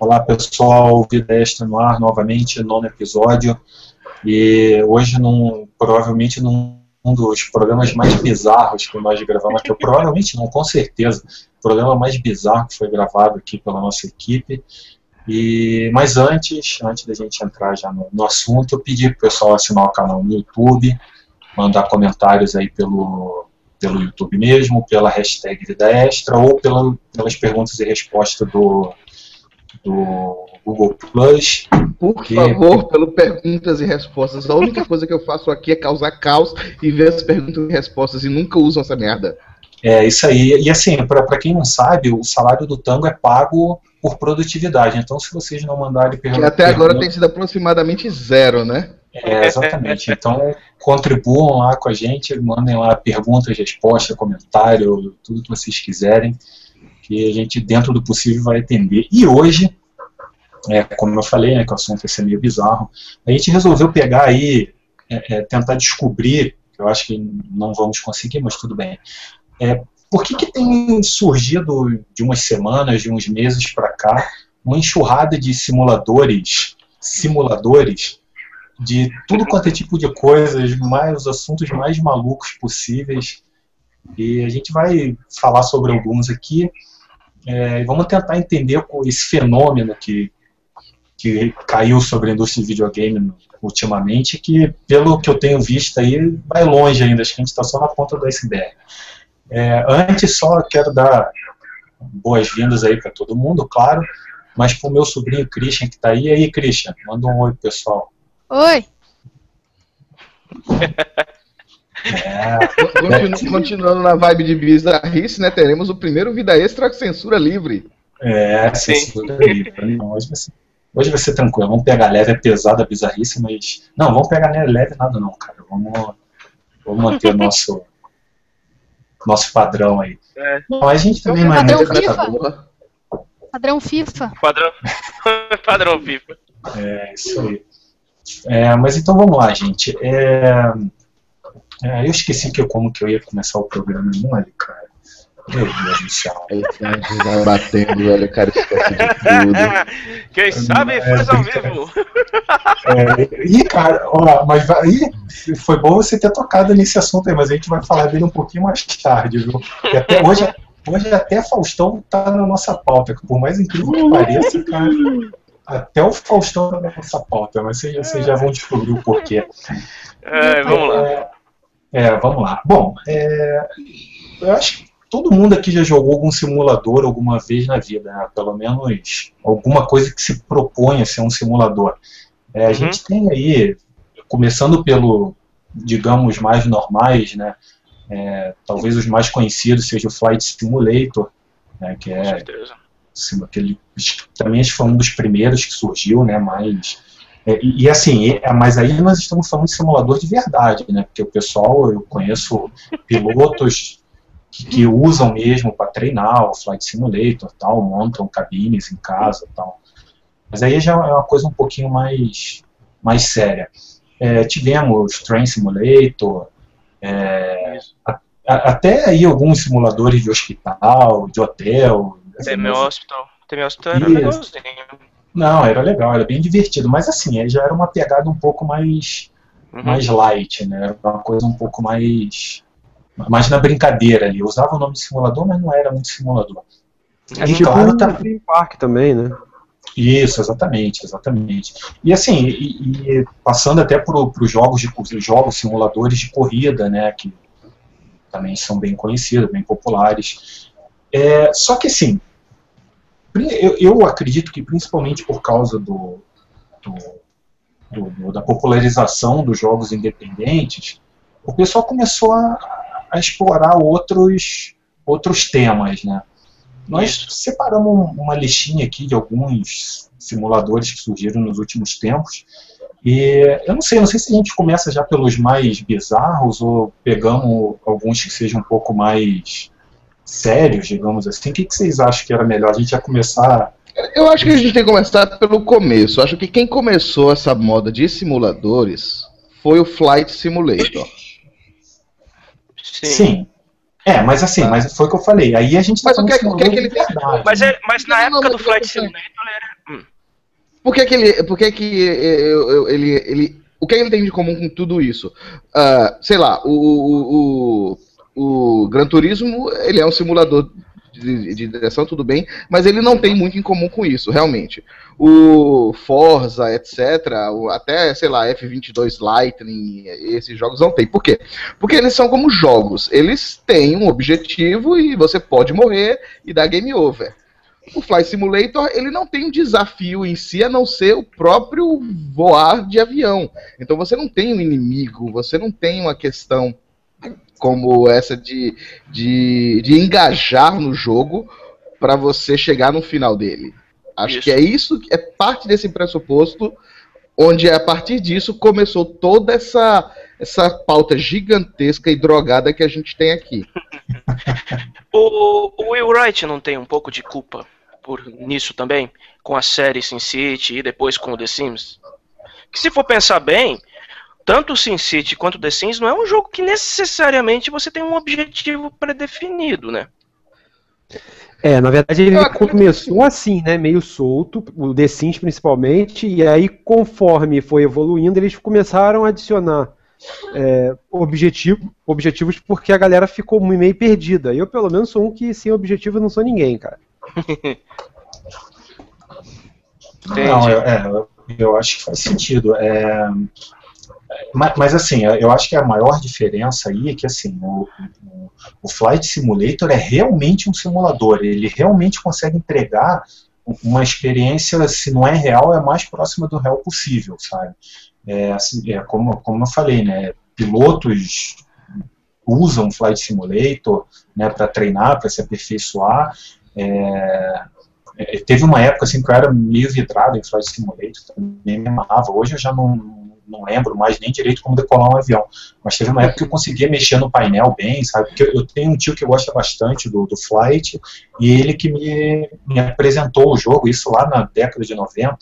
Olá pessoal, Vida Extra no ar novamente, nono episódio. E hoje, num, provavelmente, num um dos programas mais bizarros que nós gravamos aqui, provavelmente não, com certeza, o programa mais bizarro que foi gravado aqui pela nossa equipe. E, mas antes, antes da gente entrar já no, no assunto, eu pedi para o pessoal assinar o canal no YouTube, mandar comentários aí pelo, pelo YouTube mesmo, pela hashtag Vida Extra ou pela, pelas perguntas e respostas do, do Google Plus. Por que... favor, pelo perguntas e respostas. A única coisa que eu faço aqui é causar caos e ver as perguntas e respostas e nunca usam essa merda. É, isso aí. E assim, para quem não sabe, o salário do tango é pago por produtividade. Então, se vocês não mandarem perguntas. Que até agora tem sido aproximadamente zero, né? É, exatamente. Então, contribuam lá com a gente, mandem lá perguntas, respostas, comentário, tudo que vocês quiserem, que a gente, dentro do possível, vai atender. E hoje, é, como eu falei, né, que o assunto ia ser meio bizarro, a gente resolveu pegar aí, é, é, tentar descobrir, eu acho que não vamos conseguir, mas tudo bem, é, por que, que tem surgido de umas semanas, de uns meses para cá, uma enxurrada de simuladores, simuladores de tudo quanto é tipo de coisas, mais os assuntos mais malucos possíveis. E a gente vai falar sobre alguns aqui. É, vamos tentar entender esse fenômeno que, que caiu sobre a indústria de videogame ultimamente, que pelo que eu tenho visto aí, vai longe ainda, acho que a gente está só na ponta do iceberg. É, antes só quero dar boas-vindas aí para todo mundo, claro, mas para o meu sobrinho Christian que está aí. E aí, Christian, manda um oi pessoal. Oi! É. continuando na vibe de bizarrice, né? Teremos o primeiro Vida Extra censura livre. É, censura livre. hoje, vai ser, hoje vai ser tranquilo. Vamos pegar leve, é pesada, bizarrice, mas. Não, vamos pegar leve nada não, cara. Vamos, vamos manter o nosso, nosso padrão aí. É. Não, a gente também não é padrão FIFA. Padrão FIFA. Padrão, padrão FIFA. É, isso aí. É, mas então vamos lá, gente. É, é, eu esqueci que eu, como que eu ia começar o programa, não é, cara? Meu Deus do céu. Aí a gente vai batendo, velho, o cara esquece de tudo. Quem sabe é, faz ao vivo. É, e, cara, ó, mas aí foi bom você ter tocado nesse assunto aí, mas a gente vai falar dele um pouquinho mais tarde, viu? E até hoje, hoje até Faustão tá na nossa pauta, por mais incrível que pareça, cara. Até o Faustão tá na nossa pauta, mas vocês, vocês já vão descobrir o porquê. É, vamos lá. É, é, vamos lá. Bom, é, eu acho que todo mundo aqui já jogou algum simulador alguma vez na vida, né? pelo menos alguma coisa que se propõe a ser um simulador. É, a uhum. gente tem aí, começando pelo, digamos, mais normais, né? É, talvez os mais conhecidos seja o Flight Simulator, né, que é assim, aquele, também foi um dos primeiros que surgiu, né, mas é, e, e, assim, é, mas aí nós estamos falando de simulador de verdade, né? Porque o pessoal, eu conheço pilotos que, usam mesmo para treinar o Flight Simulator, tal, montam cabines em casa, tal. Mas aí já é uma coisa um pouquinho mais, mais séria. É, tivemos Train Simulator, é, a, a, até aí alguns simuladores de hospital, de hotel. Tem hospital. Tem hospital era legalzinho. Não, era legal, era bem divertido, mas assim, já era uma pegada um pouco mais, uhum. mais light, né? Era uma coisa um pouco mais, mais na brincadeira ali. Eu usava o nome de simulador, mas não era muito simulador. É e, tipo claro, tá... Park também, né? Isso, exatamente, exatamente. E assim, e, e passando até para os jogos de jogos simuladores de corrida, né, que também são bem conhecidos, bem populares. É, só que assim, eu, eu acredito que principalmente por causa do, do, do, da popularização dos jogos independentes, o pessoal começou a, a explorar outros, outros temas, né? Nós separamos uma listinha aqui de alguns simuladores que surgiram nos últimos tempos. E eu não sei, não sei se a gente começa já pelos mais bizarros ou pegamos alguns que sejam um pouco mais sérios, digamos assim, o que, que vocês acham que era melhor? A gente já começar. Eu acho que a gente tem que começar pelo começo. Eu acho que quem começou essa moda de simuladores foi o Flight Simulator. Sim. Sim. É, mas assim, mas foi o que eu falei. Aí a gente tá mas o que, é, que, é que ele verdade, mas, é, mas na época do Flight Simulator Por que, que ele. Por que, que eu- eu- ele, ele. O que ele tem de comum com tudo isso? Ah, sei lá, o, o, o, o Gran Turismo ele é um simulador de, de direção, tudo bem, mas ele não tem muito em comum com isso, realmente. O Forza, etc., até, sei lá, F22 Lightning, esses jogos não tem. Por quê? Porque eles são como jogos. Eles têm um objetivo e você pode morrer e dar game over. O Flight Simulator, ele não tem um desafio em si, a não ser o próprio voar de avião. Então você não tem um inimigo, você não tem uma questão como essa de, de, de engajar no jogo para você chegar no final dele. Acho Isso. que é isso, é parte desse pressuposto, onde a partir disso começou toda essa, essa pauta gigantesca e drogada que a gente tem aqui. O, o Will Wright não tem um pouco de culpa por nisso também? Com a série Sin City e depois com o The Sims? Que se for pensar bem, tanto o Sin City quanto o The Sims não é um jogo que necessariamente você tem um objetivo pré-definido, né? É, na verdade ele começou assim, né, meio solto, o The Sims principalmente, e aí conforme foi evoluindo, eles começaram a adicionar é, objetivo, objetivos porque a galera ficou meio perdida. Eu, pelo menos, sou um que sem objetivo não sou ninguém, cara. Não, eu, é, eu acho que faz sentido. É, mas, mas, assim, eu acho que a maior diferença aí é que assim, o, o, Flight Simulator é realmente um simulador, ele realmente consegue entregar uma experiência, se não é real, é mais próxima do real possível, sabe? É, assim, é como, como eu falei, né? Pilotos usam Flight Simulator né, para treinar, para se aperfeiçoar. É, é, teve uma época assim que eu era meio vidrado em Flight Simulator, também me amarrava. Hoje eu já não, não lembro mais nem direito como decolar um avião. Mas teve uma época que eu conseguia mexer no painel bem, sabe? Porque eu tenho um tio que gosta bastante do, do Flight e ele que me, me apresentou o jogo, isso lá na década de 90.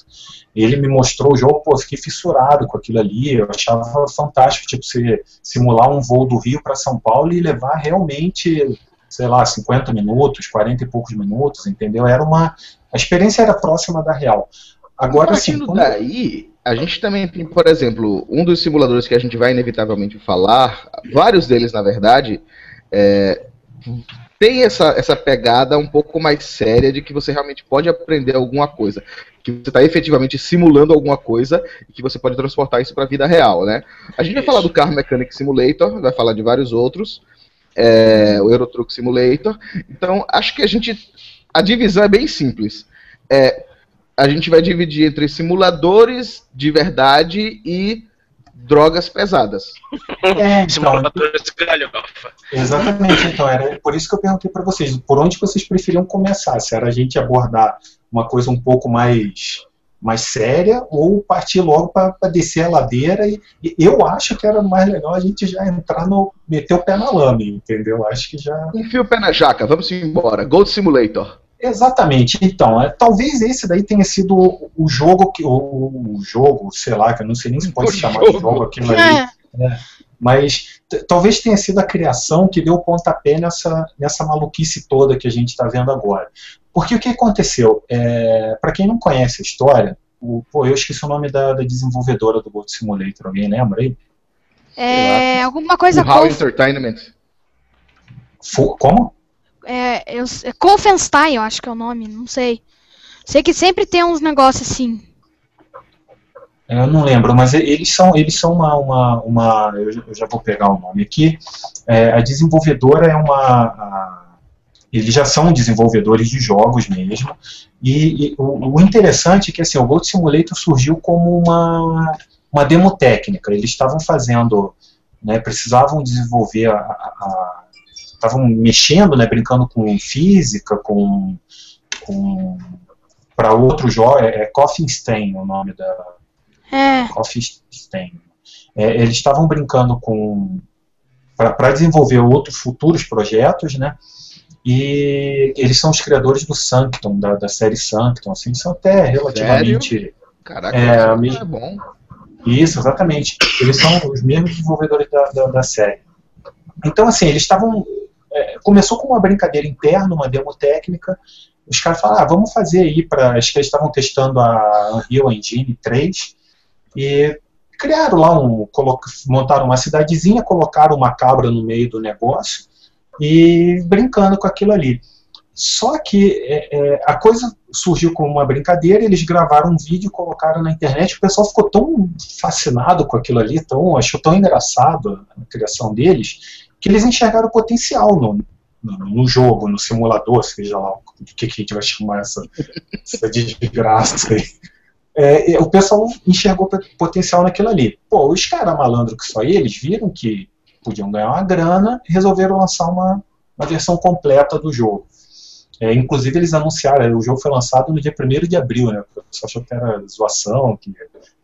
Ele me mostrou o jogo, pô, eu fiquei fissurado com aquilo ali, eu achava fantástico, tipo, você simular um voo do Rio para São Paulo e levar realmente sei lá, 50 minutos, 40 e poucos minutos, entendeu? Era uma. A experiência era próxima da real. Agora, assim. Partindo quando- daí, a gente também tem, por exemplo, um dos simuladores que a gente vai inevitavelmente falar, vários deles, na verdade, é, tem essa, essa pegada um pouco mais séria de que você realmente pode aprender alguma coisa. Que você está efetivamente simulando alguma coisa e que você pode transportar isso para a vida real, né? A gente vai falar do Car Mechanic Simulator, vai falar de vários outros, é, o Euro Truck Simulator. Então, acho que a gente. A divisão é bem simples. É, a gente vai dividir entre simuladores de verdade e drogas pesadas. É, então, Simuladores galhofa. Exatamente, então, era por isso que eu perguntei para vocês, por onde vocês preferiam começar? Se era a gente abordar uma coisa um pouco mais, mais séria ou partir logo para descer a ladeira? E, e eu acho que era mais legal a gente já entrar no. meter o pé na lama, entendeu? Acho que já. Enfia o pé na jaca, vamos embora. Gold Simulator. Exatamente, então, é, talvez esse daí tenha sido o, o jogo que. O, o jogo, sei lá, que eu não sei nem se pode O se chamar de jogo. aquilo ali. É, Mas talvez tenha sido a criação que deu o pontapé nessa, nessa maluquice toda que a gente está vendo agora. Porque o que aconteceu? É, Para quem não conhece a história, o, pô, eu esqueci o nome da, da desenvolvedora do Gold Simulator, alguém lembra aí? é alguma coisa com. Entertainment. Fo- como? É, eu, é Wolfenstein, eu acho que é o nome, não sei. Sei que sempre tem uns negócios assim. Eu não lembro, mas eles são, eles são uma, uma, uma eu, já- eu já vou pegar o nome aqui. É, a desenvolvedora é uma, a- eles já são desenvolvedores de jogos mesmo. E, e o, o interessante é que assim, o Gold Simulator surgiu como uma, uma demo técnica. Eles estavam fazendo, né, precisavam desenvolver a- a- estavam mexendo, né, brincando com física, com, com para outro jogo, é, é o nome da, É, Coffee Stain. É, eles estavam brincando com para desenvolver outros futuros projetos, né? E eles são os criadores do Sanctum, da, da série Sanctum, assim, são até relativamente. Caraca, É, isso me- é bom. Isso, exatamente. Eles são os mesmos desenvolvedores da, da, da série. Então, assim, eles estavam. É, começou com uma brincadeira interna, uma demo técnica, os caras falaram, ah, vamos fazer aí para. Acho que eles estavam testando a Unreal Engine 3 e criaram lá um. montaram uma cidadezinha, colocaram uma cabra no meio do negócio e brincando com aquilo ali. Só que é, é, a coisa surgiu como uma brincadeira, eles gravaram um vídeo, colocaram na internet, o pessoal ficou tão fascinado com aquilo ali, tão, achou tão engraçado a criação deles, que eles enxergaram potencial no, no, no jogo, no simulador, seja lá o que, que a gente vai chamar essa, essa desgraça aí. É, é o pessoal enxergou potencial naquilo ali. Pô, os caras malandros que só eles viram que podiam ganhar uma grana e resolveram lançar uma, uma versão completa do jogo. É, inclusive, eles anunciaram, o jogo foi lançado no dia 1 de abril, né? O pessoal achou que era zoação, que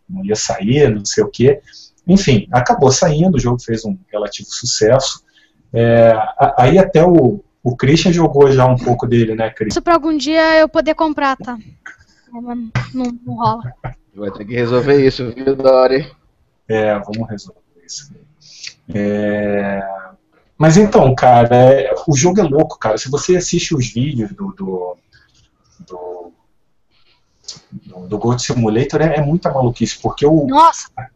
não ia sair, não sei o quê. Enfim, acabou saindo, o jogo fez um relativo sucesso. É, aí até o, o Christian jogou já um pouco dele, né, Christian? Isso pra algum dia eu poder comprar, tá? Não, não rola. Vai ter que resolver isso, viu, Dori? É, vamos resolver isso. É... Mas então, cara, é, o jogo é louco, cara. Se você assiste os vídeos do, do, do, do, do Gold Simulator, é, é muita maluquice, porque o, a,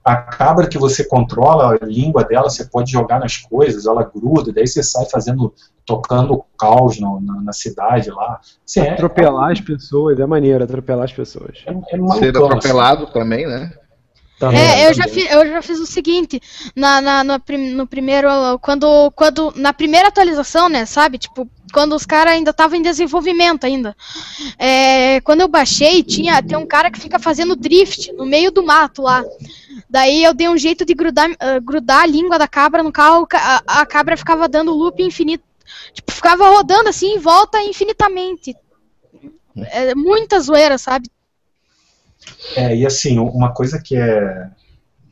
a, cabra que você controla, a língua dela, você pode jogar nas coisas, ela gruda, daí você sai fazendo, tocando caos no, na, na, cidade lá. Assim, atropelar é, as pessoas, é maneiro, atropelar as pessoas. É, é Ser atropelado assim. também, né? Tá é, eu já, fiz, eu já fiz o seguinte, na, na, no, no, primeiro, quando, quando, na primeira atualização, né, sabe, tipo, quando os caras ainda estavam em desenvolvimento ainda, é, quando eu baixei, tinha, tem um cara que fica fazendo drift no meio do mato lá, daí eu dei um jeito de grudar, uh, grudar a língua da cabra no carro, a, a cabra ficava dando loop infinito, tipo, ficava rodando assim em volta infinitamente, é, muita zoeira, sabe, é, e assim, uma coisa que é,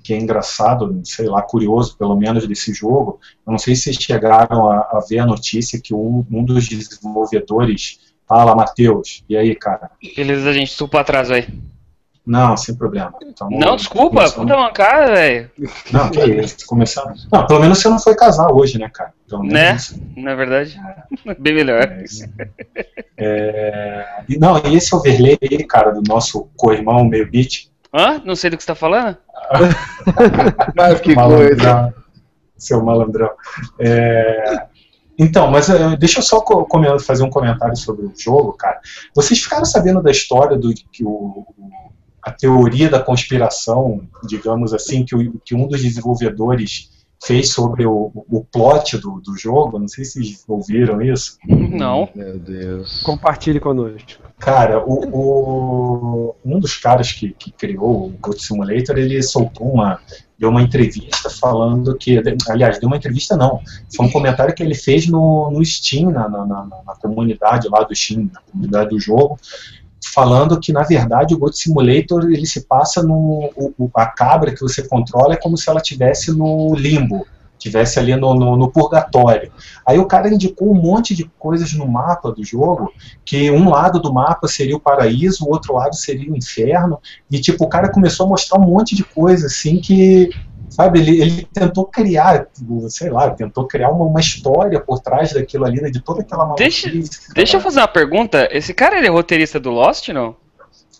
que é engraçado, sei lá, curioso pelo menos desse jogo, eu não sei se vocês chegaram a, a ver a notícia que um, um dos desenvolvedores fala, Matheus, e aí, cara? Beleza, a gente supa atrás aí. Não, sem problema. Então, não, desculpa, começando... puta mancada, velho. Não, que isso, começando. Não, pelo menos você não foi casar hoje, né, cara? Pelo menos né? Na verdade. É. Bem melhor. É, é... Não, e esse overlay aí, cara, do nosso co-irmão meio beat. Hã? Não sei do que você tá falando? Mas que malandrão. coisa. Seu malandrão. É... Então, mas uh, deixa eu só fazer um comentário sobre o jogo, cara. Vocês ficaram sabendo da história do que o, a teoria da conspiração, digamos assim, que, o, que um dos desenvolvedores fez sobre o, o plot do, do jogo. Não sei se vocês ouviram isso. Não. Meu Deus. Compartilhe conosco. Cara, o, o, um dos caras que, que criou o Goat Simulator, ele soltou uma, deu uma entrevista falando que, aliás, deu uma entrevista não, foi um comentário que ele fez no, no Steam, na, na, na, na comunidade lá do Steam, na comunidade do jogo, falando que na verdade o Goat Simulator ele se passa no o, a cabra que você controla é como se ela tivesse no limbo, tivesse ali no, no, no, purgatório. Aí o cara indicou um monte de coisas no mapa do jogo, que um lado do mapa seria o paraíso, o outro lado seria o inferno, e tipo o cara começou a mostrar um monte de coisa assim que sabe, ele, ele tentou criar, sei lá, tentou criar uma, uma história por trás daquilo ali, né, de toda aquela maluquice. Deixa, deixa eu fazer uma pergunta, esse cara ele é roteirista do Lost, não?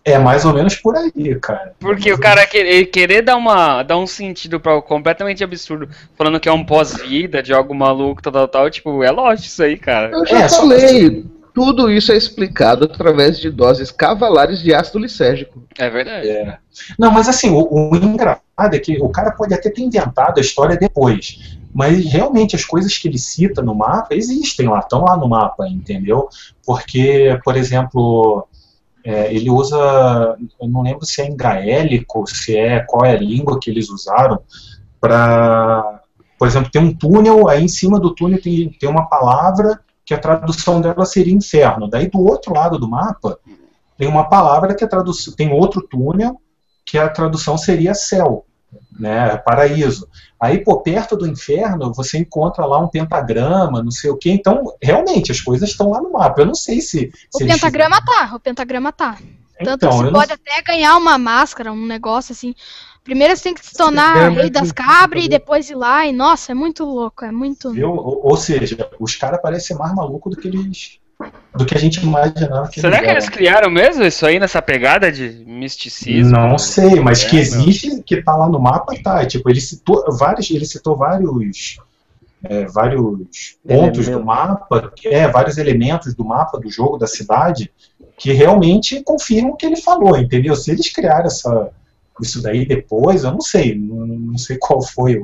É mais ou menos por aí, cara. Porque o cara querer, querer dar, uma, dar um sentido para completamente absurdo, falando que é um pós-vida de algo maluco, tal, tal, tal, tipo, é Lost isso aí, cara. Eu já é, falei, tudo isso é explicado através de doses cavalares de ácido lisérgico. É verdade. É. Não, mas assim, o, o engraçado é que o cara pode até ter inventado a história depois, mas realmente as coisas que ele cita no mapa existem lá, estão lá no mapa, entendeu? Porque, por exemplo, é, ele usa, eu não lembro se é em gaélico, se é qual é a língua que eles usaram para, por exemplo, tem um túnel, aí em cima do túnel tem, tem uma palavra que a tradução dela seria inferno. Daí do outro lado do mapa tem uma palavra que a tradução tem outro túnel que a tradução seria céu, né, paraíso. Aí por perto do inferno você encontra lá um pentagrama, não sei o que. Então realmente as coisas estão lá no mapa. Eu não sei se, se o pentagrama eles... tá, o pentagrama tá. Tanto então, você pode não... até ganhar uma máscara, um negócio assim. Primeiro você tem que se tornar rei das cabras e depois ir lá. E nossa, é muito louco, é muito. Ou, ou, seja, os caras parecem mais malucos do que eles do que a gente imaginava que Será que eles criaram mesmo isso aí nessa pegada de misticismo? Não sei, mas É, que meu. existe, que tá lá no mapa, tá. Tipo, ele citou vários, ele citou vários, é, vários pontos do mapa, é, vários elementos do mapa do jogo, da cidade, que realmente confirmam o que ele falou, entendeu? Se eles criaram essa, isso daí depois, eu não sei, não, não sei qual foi,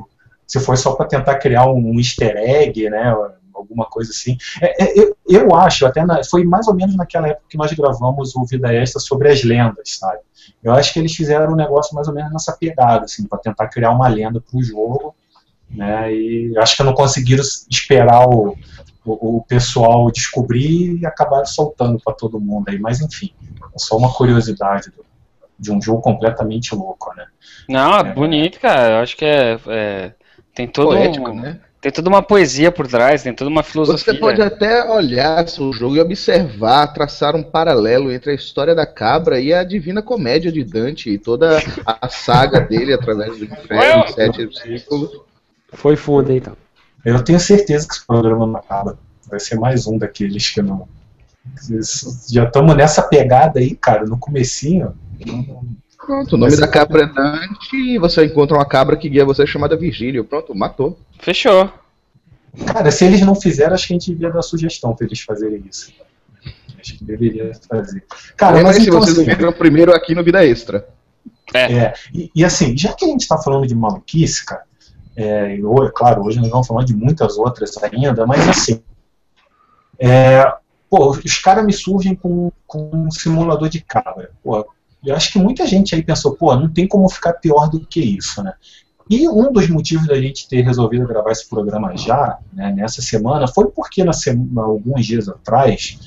se foi só para tentar criar um easter egg, né, alguma coisa assim. É, é, eu, eu acho, até na- foi mais ou menos naquela época que nós gravamos o Vida Extra sobre as lendas, sabe? Eu acho que eles fizeram um negócio mais ou menos nessa pegada, assim, para tentar criar uma lenda para o jogo, né? E acho que não conseguiram esperar o, o, o pessoal descobrir e acabaram soltando para todo mundo aí. Mas enfim, é só uma curiosidade do- de um jogo completamente louco, né? Não, é bonito, cara. Eu acho que é. é- tem todo Poético, um- né? Tem toda uma poesia por trás, tem toda uma filosofia. Você pode até olhar o jogo e observar, traçar um paralelo entre a história da cabra e a Divina Comédia de Dante e toda a saga dele através do inferno, sete círculos. Foi fundo aí, então. Eu tenho certeza que esse programa não acaba. Vai ser mais um daqueles que não. Já estamos nessa pegada aí, cara, no comecinho. Pronto, o nome da cabra é Dante e você encontra uma cabra que guia você chamada Virgílio. Pronto, matou. Fechou. Cara, se eles não fizeram, acho que a gente devia dar sugestão para eles fazerem isso. Acho que deveria fazer. Cara, Lembra mas se então, vocês assim, viram primeiro aqui no Vida Extra. É, e, e assim, já que a gente está falando de maluquice, cara, é, e ho- claro, hoje nós vamos falar de muitas outras ainda, mas assim, é, pô, os caras me surgem com, com um simulador de cabra. Pô, eu acho que muita gente aí pensou, pô, não tem como ficar pior do que isso, né? E um dos motivos da gente ter resolvido gravar esse programa já, né, nessa semana, foi porque na sema- alguns dias atrás,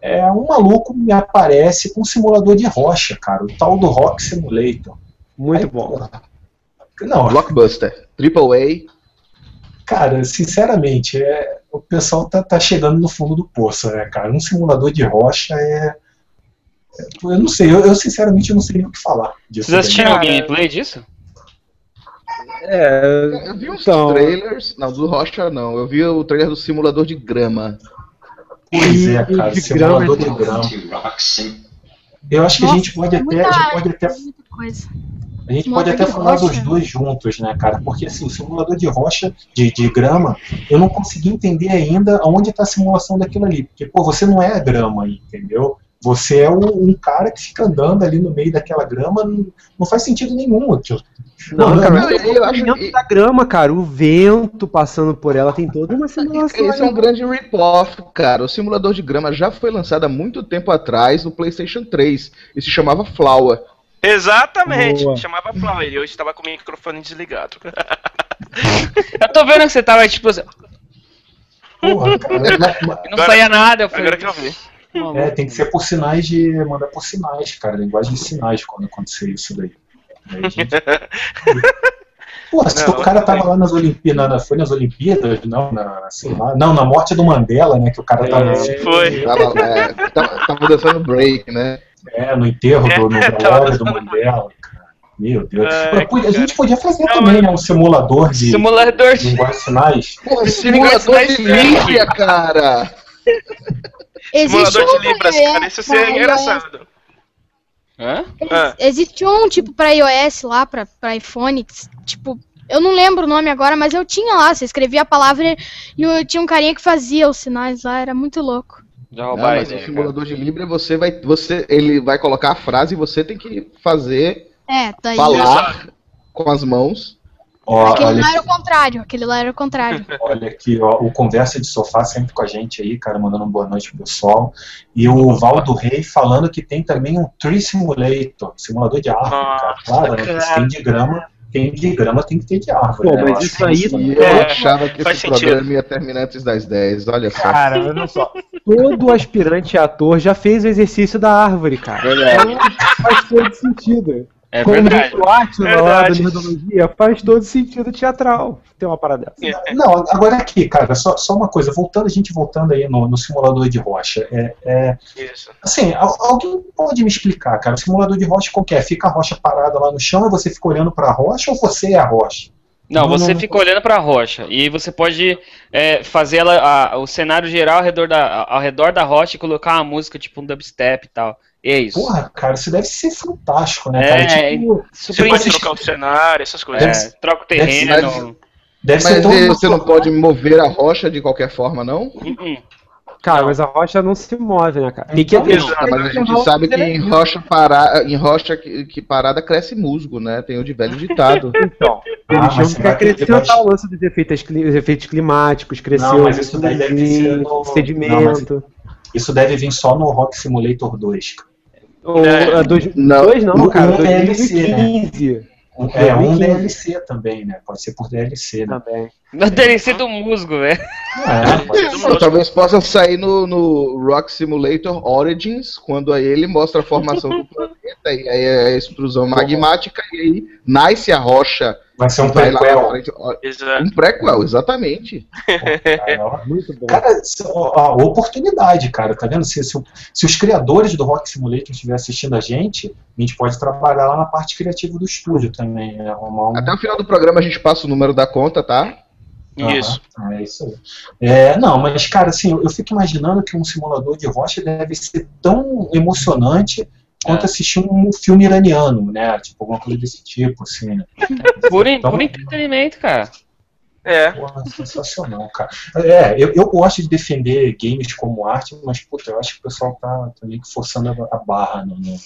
é, um maluco me aparece com um simulador de rocha, cara, o tal do Rock Simulator. Muito Aí, bom. Não, Blockbuster. Triple cara, sinceramente, é, o pessoal tá, tá chegando no fundo do poço, né, cara? Um simulador de rocha é. É- eu não sei, eu, eu, sinceramente eu não sei nem o que falar disso. Vocês assistiram o gameplay disso? É, A. Eu vi uns Então- trailers. Não, do Rocha não. Eu vi o trailer do simulador de grama. Pois é, cara, de simulador grama, de grama. Eu acho que a Nossa, gente pode é até, muita- a gente pode até Muita coisa. A gente pode até falar rocha. dos dois juntos, né, cara? Porque assim, o simulador de rocha, de, de grama, eu não consegui entender ainda onde está a simulação daquilo ali. Porque, pô, você não é a grama aí, entendeu? Você é um, um cara que fica andando ali no meio daquela grama, não, não faz sentido nenhum aquilo. Não, Não, cara, eu- eu acho que- da grama, cara, o vento passando por ela tem toda uma simulação. Esse é um grande rip-off, cara. O simulador de grama já foi lançado há muito tempo atrás no PlayStation 3 e se chamava Flower. Exatamente, Boa. chamava Flower e eu estava com o microfone desligado. Eu tô vendo que você tava tipo assim, Porra, cara, mas- mas- não Agora- saía nada. Eu falei, Agora que eu vi. "Maluco." é, tem que ser por sinais de. mandar por sinais, cara. Linguagem de sinais quando acontecer isso daí. Aí gente- Porra, se Não, o cara tava lá nas Olimpíadas, foi nas Olimpíadas, não, na, sei lá, não, na morte do Mandela, né, que o cara tava, É. Foi. Tava, é, tava, tava dançando break, né? é, no enterro do, no É, velório do Mandela, cara. Meu Deus. Ai, Pô, a gente podia fazer Não, também, né, um simulador de Simulador de. linguagem de sinais. Esse simulador de Líbia, cara! Existe Simulador um de Libras, pra cara, isso seria iOS. engraçado. Hã? Ah. Existe um tipo pra iOS lá, pra, pra iPhone, que, tipo, eu não lembro o nome agora, mas eu tinha lá, você escrevia a palavra e eu tinha um carinha que fazia os sinais lá, era muito louco. Já Não, mas o simulador de Libra você vai. Você, ele vai colocar a frase e você tem que fazer, É, daí. falar com as mãos. Ó, Aquele lá era o contrário, aquele lá era o contrário. olha aqui, ó, o Conversa de Sofá sempre com a gente aí, cara, mandando uma boa noite pro pessoal. E o Valdo Rei falando que tem também um Tree Simulator, simulador de árvore, cara. Claro, né, se tem de grama, tem de grama, tem que ter de árvore. Pô, né? mas isso aí- eu É, achava que esse sentido. programa ia terminar antes das 10. Olha só. Cara, olha só. Todo aspirante a ator já fez o exercício da árvore, cara. Faz todo sentido. É Como verdade. o arte da Verdade. metodologia faz todo sentido teatral. Tem uma parada dessa. Não, agora aqui, cara, só, só uma coisa, voltando, a gente voltando aí no, no simulador de rocha. É, é, Isso. assim, al- alguém pode me explicar, cara, o simulador de rocha qualquer, fica a rocha parada lá no chão e você fica olhando pra rocha ou você é a rocha? Não, Não, você não, fica olhando pra rocha e você pode é, fazer ela, a- o cenário geral ao redor, da, ao redor da rocha e colocar uma música tipo um dubstep e tal. E é isso. Porra, cara, isso deve ser fantástico, né, É, cara? Tipo, Você Super pode Vocês- trocar o cenário, essas coisas. Deve é, troca o deve terreno. deve ser Mas tão eh, você não pode mover a rocha de qualquer forma, não? Uhum. Cara, mas a rocha não se move, né, cara? Tem que Então. Ah, mas a gente sabe que em rocha, para... em rocha que, que parada cresce musgo, né? Tem o de velho ditado. Então, Ah, eles que que ele acrescentar vai- o lance dos efeitos, os efeitos climáticos, cresceu Não, mas isso daí deve ser no- sedimento. Isso deve vir só no Rock Simulator 2. Ou, É. dois, Não. dois não, Um cara, DLC, né? 2015 Um- É, um 2015. DLC também, né? Pode ser por DLC, né? também. No DLC do musgo, velho. É, ser. Ou talvez possa sair no, no Rock Simulator Origins, quando aí ele mostra a formação do planeta e aí é a explosão magmática e aí nasce a rocha. Vai ser um prequel. frente. Ó, Exato. Um prequel, exatamente. Muito bom. Cara, ó, oportunidade, cara, tá vendo? Se, se, se os criadores do Rock Simulator estiverem assistindo a gente, a gente pode trabalhar lá na parte criativa do estúdio também, né? Um- Até o final do programa a gente passa o número da conta, tá? Isso. Aham, é isso aí. É, não, mas, cara, assim, eu, fico imaginando que um simulador de rocha deve ser tão emocionante quanto É. assistir um filme iraniano, né? Tipo, alguma coisa desse tipo, assim, né? Por, en- Então- por entretenimento, cara. É. Porra, sensacional, cara. É, eu, eu gosto de defender games como arte, mas, puta, eu acho que o pessoal tá, tá meio que forçando a, a barra no, no-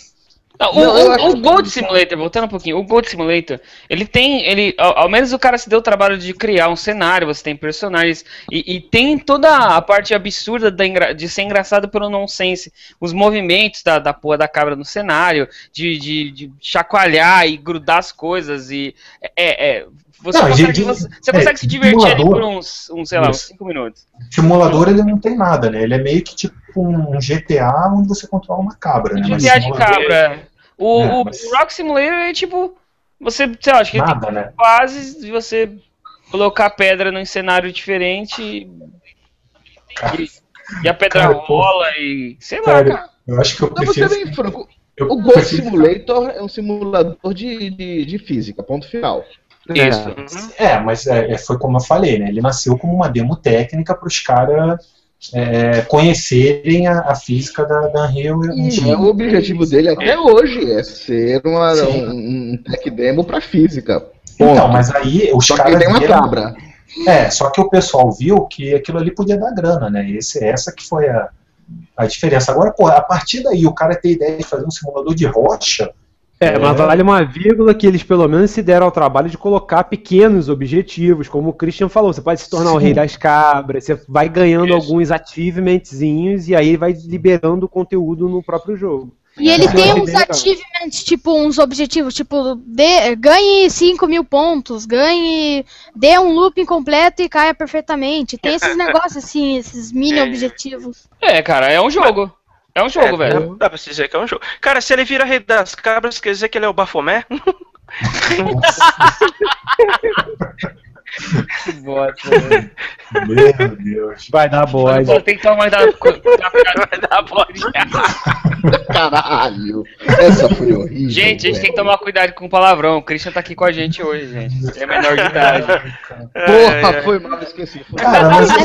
Não, o, Não, o- o Gold Simulator, voltando um pouquinho, o Gold Simulator, ele tem, ele, ao, ao menos o cara se deu o trabalho de criar um cenário, você tem personagens, e, e tem toda a parte absurda da de ser engraçado pelo nonsense, os movimentos da, da porra da cabra no cenário, de, de, de chacoalhar e grudar as coisas, e é, é, você, Não, consegue, de- você, você é, consegue se divertir ali simulador. por uns, uns sei lá, uns Isso. 5 minutos. Simulador ele não tem nada, né? Ele é meio que tipo um GTA onde você controla uma cabra, né? Mas GTA de cabra. O, É, o mas- Rock Simulator é tipo, você, sei lá, acho que ele tem Nada, né? fases de você colocar pedra num cenário diferente e, e- e a pedra Cara, pô. rola e. sei lá, cara. eu acho que eu Não, você prefiro. bem franco. eu O Ghost prefiro- Simulator é um simulador de, de, de física, ponto final. Isso. Uhum. É, mas é, é, foi como eu falei, né? Ele nasceu como uma demo técnica para os caras é, conhecerem a, a física da, da Unreal E Engine. é o objetivo dele até hoje é ser uma, um, um tech demo pra física. Então, Ponto. mas aí os Só que caras tem uma viram- cabra. É, só que o pessoal viu que aquilo ali podia dar grana, né? Esse, essa que foi a, a diferença. Agora, pô, a partir daí o cara ter ideia de fazer um simulador de rocha. É, mas vale uma vírgula que eles pelo menos se deram ao trabalho de colocar pequenos objetivos, como o Christian falou, você pode se tornar o Sim. rei das cabras, você vai ganhando Isso. alguns achievementzinhos e aí vai liberando o conteúdo no próprio jogo. E ele Isso eu tem uns achievements, tipo, uns objetivos, tipo, dê- ganhe 5 mil pontos, ganhe, dê um looping completo e caia perfeitamente. Tem esses negócios assim, esses mini É. objetivos. É, cara, é um jogo. É um jogo, É, velho. Dá, pra se dizer que é um jogo. Cara, se ele vira rei das cabras, quer dizer que ele é o Bafomé? Que bosta. Meu Deus. Vai dar bode. Tem que tomar Vai dar bode. Caralho. Essa foi horrível. Gente, a gente tem que tomar cuidado com o palavrão. O Christian tá aqui com a gente hoje, gente. É menor de idade. Porra, foi mal, esqueci. Foi Cara, mas, Mas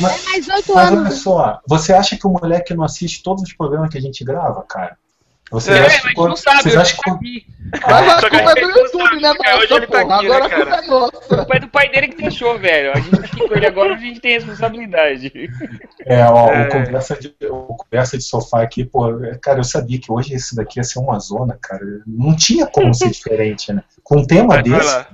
mas, mais 8 mas olha só, você acha que o moleque não assiste todos os programas que a gente grava, cara? Você É, acha mas que, não sabe, vocês eu acham já que. Mas a culpa é do YouTube, né, sabe, hoje nossa, ele tá aqui, né, Agora a culpa cara? é nossa. O pai do pai dele que deixou, velho. A gente tá aqui com ele agora, a gente tem responsabilidade. É, ó, É. O, conversa de, o conversa de sofá aqui, pô, é, cara, eu sabia que hoje esse daqui ia ser uma zona, cara. Não tinha como ser diferente, né? Com um tema Vai, desse. lá.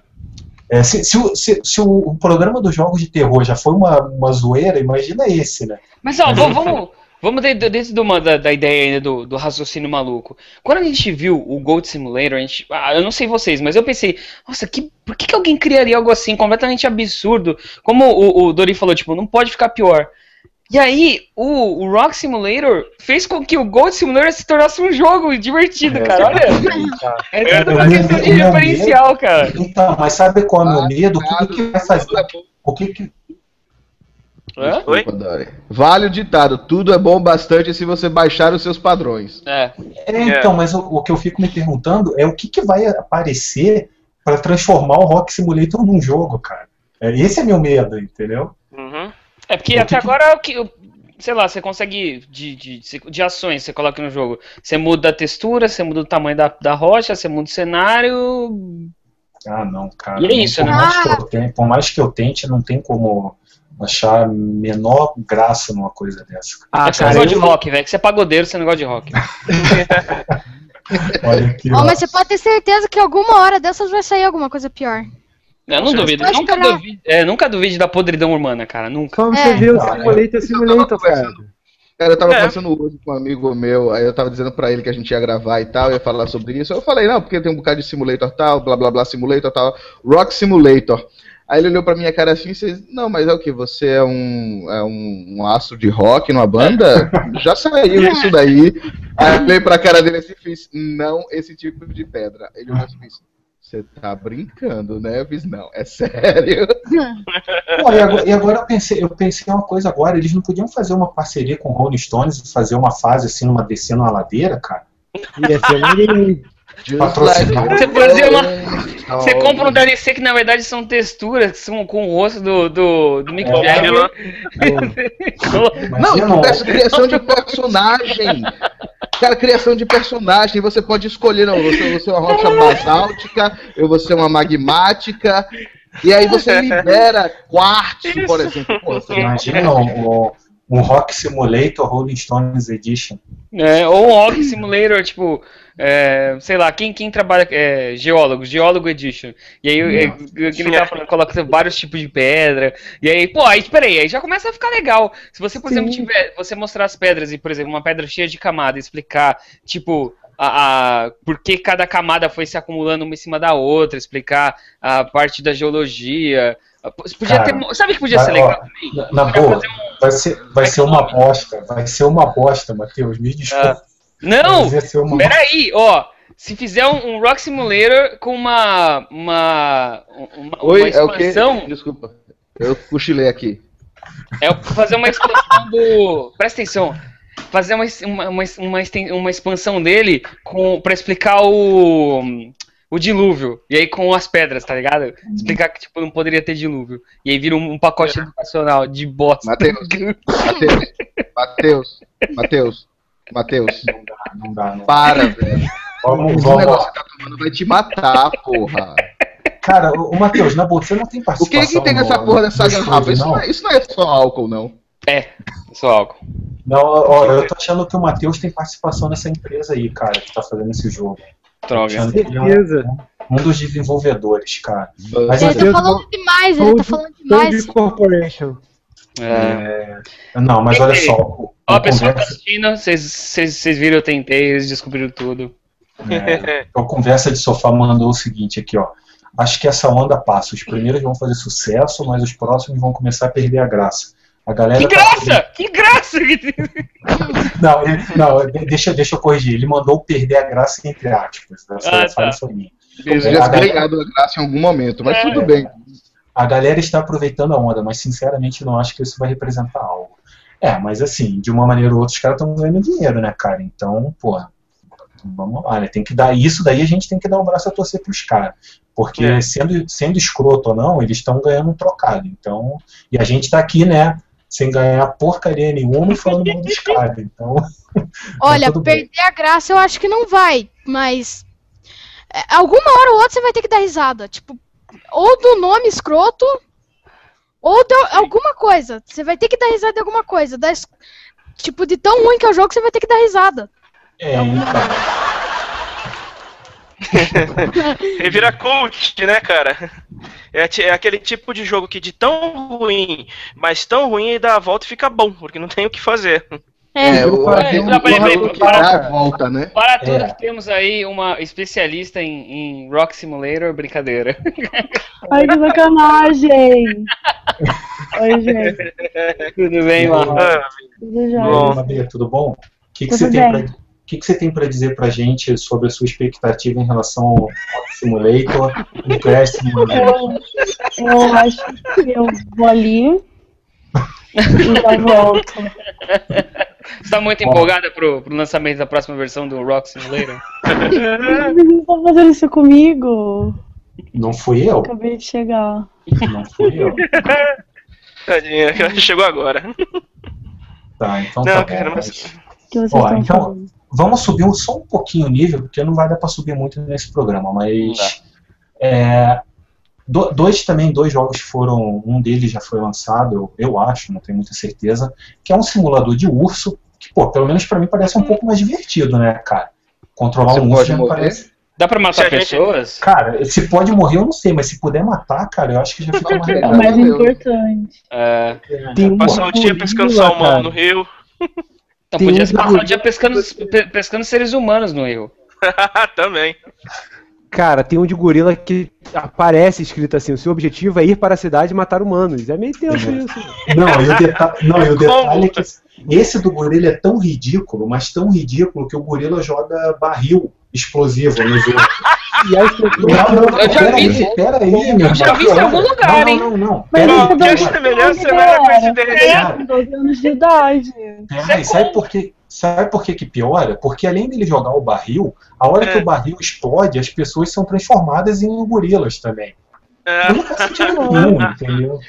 é, se, se o- se- se o programa dos jogos de terror já foi uma, uma zoeira, imagina esse, né? Mas ó, vamos, vamos, vamos de- de- dentro de uma, da, da ideia ainda do, do raciocínio maluco. Quando a gente viu o Gold Simulator, a gente, ah, eu não sei vocês, mas eu pensei, nossa, que, por que, que alguém criaria algo assim completamente absurdo? Como o, o Dori falou, tipo, não pode ficar pior. E aí, o, o Rock Simulator fez com que o Gold Simulator se tornasse um jogo divertido, cara. Olha, é tudo uma É, questão de é, é, referencial, cara. Então, mas sabe qual é o meu Ah, medo? O que, que vai fazer? O que que. Oi? Desculpa, Dori. Vale o ditado, tudo é bom bastante se você baixar os seus padrões. É. É, então, mas o, o que eu fico me perguntando é o que, que vai aparecer pra transformar o Rock Simulator num jogo, cara. É, esse é meu medo, entendeu? Uhum. É porque Eu até tenho que- agora, o que, sei lá, você consegue, de, de, de ações, você coloca no jogo. Você muda a textura, você muda o tamanho da, da rocha, você muda o cenário. Ah, não, cara. E é isso, por né? Mais que eu tente, por mais que eu tente, não tem como achar menor graça numa coisa dessa. Ah, é que você não gosta de eu- rock, velho. Que você é pagodeiro, você não gosta de rock. Olha aqui, ó. mas você pode ter certeza que alguma hora dessas vai sair alguma coisa pior. Eu não duvido. Nunca duvide, é, nunca duvide da podridão humana, cara. Nunca. Como É. você o Não, Simulator, Simulator, cara. Cara, eu tava É. conversando hoje com um amigo meu, aí eu tava dizendo pra ele que a gente ia gravar e tal, ia falar sobre isso. Eu falei, não, porque tem um bocado de simulator tal, blá blá blá simulator tal, Rock Simulator. Aí ele olhou pra minha cara assim e disse, não, mas é o que? Você é um, é um, um astro de rock numa banda? Já saiu isso daí. Aí eu olhei pra cara dele assim e fiz, não esse tipo de pedra. Ele olhou assim e fez, você tá brincando, né? Eu fiz, não, é sério. Pô, e agora, e agora eu pensei, eu pensei uma coisa agora, eles não podiam fazer uma parceria com o Rolling Stones e fazer uma fase assim, numa descendo uma ladeira, cara? Ia ser like Você fazia uma- Você compra um DLC que na verdade são texturas que são com o rosto do, do, do Mick É. Jagger. Não, Imagina, peço criação de personagem. Cara, criação de personagem. Você pode escolher, não, você, você é uma rocha basáltica, eu vou ser uma magmática. E aí você libera quartzo, por exemplo. Pô, você- imagina o- um Rock Simulator Rolling Stones Edition. É, ou um Rock Simulator, tipo, é, sei lá, quem, quem trabalha, é, geólogo, geólogo edition. E aí, é, o que ele tá falando, coloca vários tipos de pedra. E aí, pô, aí, peraí, aí já começa a ficar legal. Se você, por Sim. exemplo, tiver, você mostrar as pedras e, por exemplo, uma pedra cheia de camada, explicar, tipo, a, a, por que cada camada foi se acumulando uma em cima da outra, explicar a parte da geologia. Podia Cara, ter, sabe o que podia vai, ser ó, legal também? Na, na boa, um- vai ser, vai ser uma bosta. Vai ser uma bosta, Matheus. Me desculpa. Não! Ia ser uma Peraí, ó. Se fizer um, um Rock Simulator com uma. Uma. Uma, Oi, uma é o quê? expansão. Desculpa. Eu cochilei aqui. É, fazer uma expansão do. Presta atenção. Fazer uma, uma, uma, uma expansão dele com, pra explicar o. O dilúvio. E aí com as pedras, tá ligado? Explicar que tipo, não poderia ter dilúvio. E aí vira um, um pacote educacional de bosta. Matheus. Matheus. Matheus. Matheus. Matheus. Não dá, não dá. Não. Para, velho. Vamos, Esse vamos. negócio que você tá tomando vai te matar, porra. Cara, o Matheus, na boa, você não tem O que participação. que tem nessa no- porra dessa garrafa? Isso não, é, isso não é só álcool, não. É, só álcool. Não, ó, eu tô achando que o Matheus tem participação nessa empresa aí, cara, que tá fazendo esse jogo. Droga. É um- Certeza. um dos desenvolvedores, cara. Mas Ele então, tá falando demais, ele tá falando demais. Corporation. É. não, mas olha só. Ó, o pessoal que tá conversa, assistindo, vocês- viram, eu tentei, eles descobriram tudo. é, o conversa de sofá mandou o seguinte aqui, ó. Acho que essa onda passa. Os primeiros vão fazer sucesso, mas os próximos vão começar a perder a graça. A galera Que tá- graça! Que graça! Não, ele- não, de- deixa, deixa eu corrigir. Ele mandou perder a graça entre aspas. Essa Ah, tá. Eles É, já a galera- ganharam a graça em algum momento, mas É. tudo bem. A galera está aproveitando a onda, mas sinceramente não acho que isso vai representar algo. É, mas assim, de uma maneira ou outra, os caras estão ganhando dinheiro, né, cara? Então, porra, vamos lá, né? Tem que dar isso, daí a gente tem que dar o braço a torcer pros caras. Porque É. sendo, sendo escroto ou não, eles estão ganhando um trocado. Então, e a gente tá aqui, né, sem ganhar porcaria nenhuma e falando mal dos caras. Então, Olha, bem. perder a graça eu acho que não vai, mas. é, alguma hora ou outra você vai ter que dar risada. Tipo, ou do nome escroto, ou de alguma coisa. Você vai ter que dar risada de alguma coisa. Tipo, de tão ruim que é o jogo, você vai ter que dar risada. é, então. Ele vira coach, né, cara? É, é aquele tipo de jogo que de tão ruim, mas tão ruim ele dá a volta e fica bom, porque não tem o que fazer. É, o Peraí, tem um para- dá a volta, né? Para tudo É. que temos aí uma especialista em, em Rock Simulator, brincadeira. Ai, que sacanagem! Oi, gente. Tudo bem, mano? Ah, Tudo? Bom. Tudo bom? O que, que você tem bem. pra, o que, que você tem para dizer pra gente sobre a sua expectativa em relação ao Rock Simulator e Crash Simulator? Eu, eu acho que eu vou ali e já volto. Você tá muito Ó. empolgada pro, pro lançamento da próxima versão do Rock Simulator? Vocês estão fazendo isso comigo? Não fui eu. Acabei de chegar. Não fui eu. Tadinha, chegou agora. Tá, então Não, tá cara, bom. mas- mas- O que vocês Ó, estão então- falando? Vamos subir um- só um pouquinho o nível, porque não vai dar pra subir muito nesse programa, mas. é, do- dois também, dois jogos foram. Um deles já foi lançado, eu, eu acho, não tenho muita certeza, que é um simulador de urso, que, pô, pelo menos pra mim parece um pouco mais divertido, né, cara? Controlar Você um urso já parece. Dá pra matar gente- pessoas? Cara, se pode morrer, eu não sei, mas se puder matar, cara, eu acho que já fica mais É legal. o mais importante. É. Tem um Passar um dia pescando salmão cara. no rio. Então Tem podia um se passar o dia pescando, pe- pescando seres humanos no rio. Também. Cara, tem um de gorila que aparece escrito assim: o seu objetivo é ir para a cidade e matar humanos. É meio tenso isso. Não, e o, deta não, e o detalhe é que esse do gorila é tão ridículo, mas tão ridículo que o gorila joga barril explosivo nos outros. E aí você Não, não, Eu já vi isso. pera aí, meu Eu já vi isso em algum lugar, não, hein? Não, não, não. Mas Que a aí. semelhança não era coincidência. Cara, Com 12 anos de idade. Pera aí, sabe por que, sabe por que que piora? Porque além dele jogar o barril, a hora que É. o barril explode, as pessoas são transformadas em gorilas também. É, Não faz sentido nenhum, entendeu?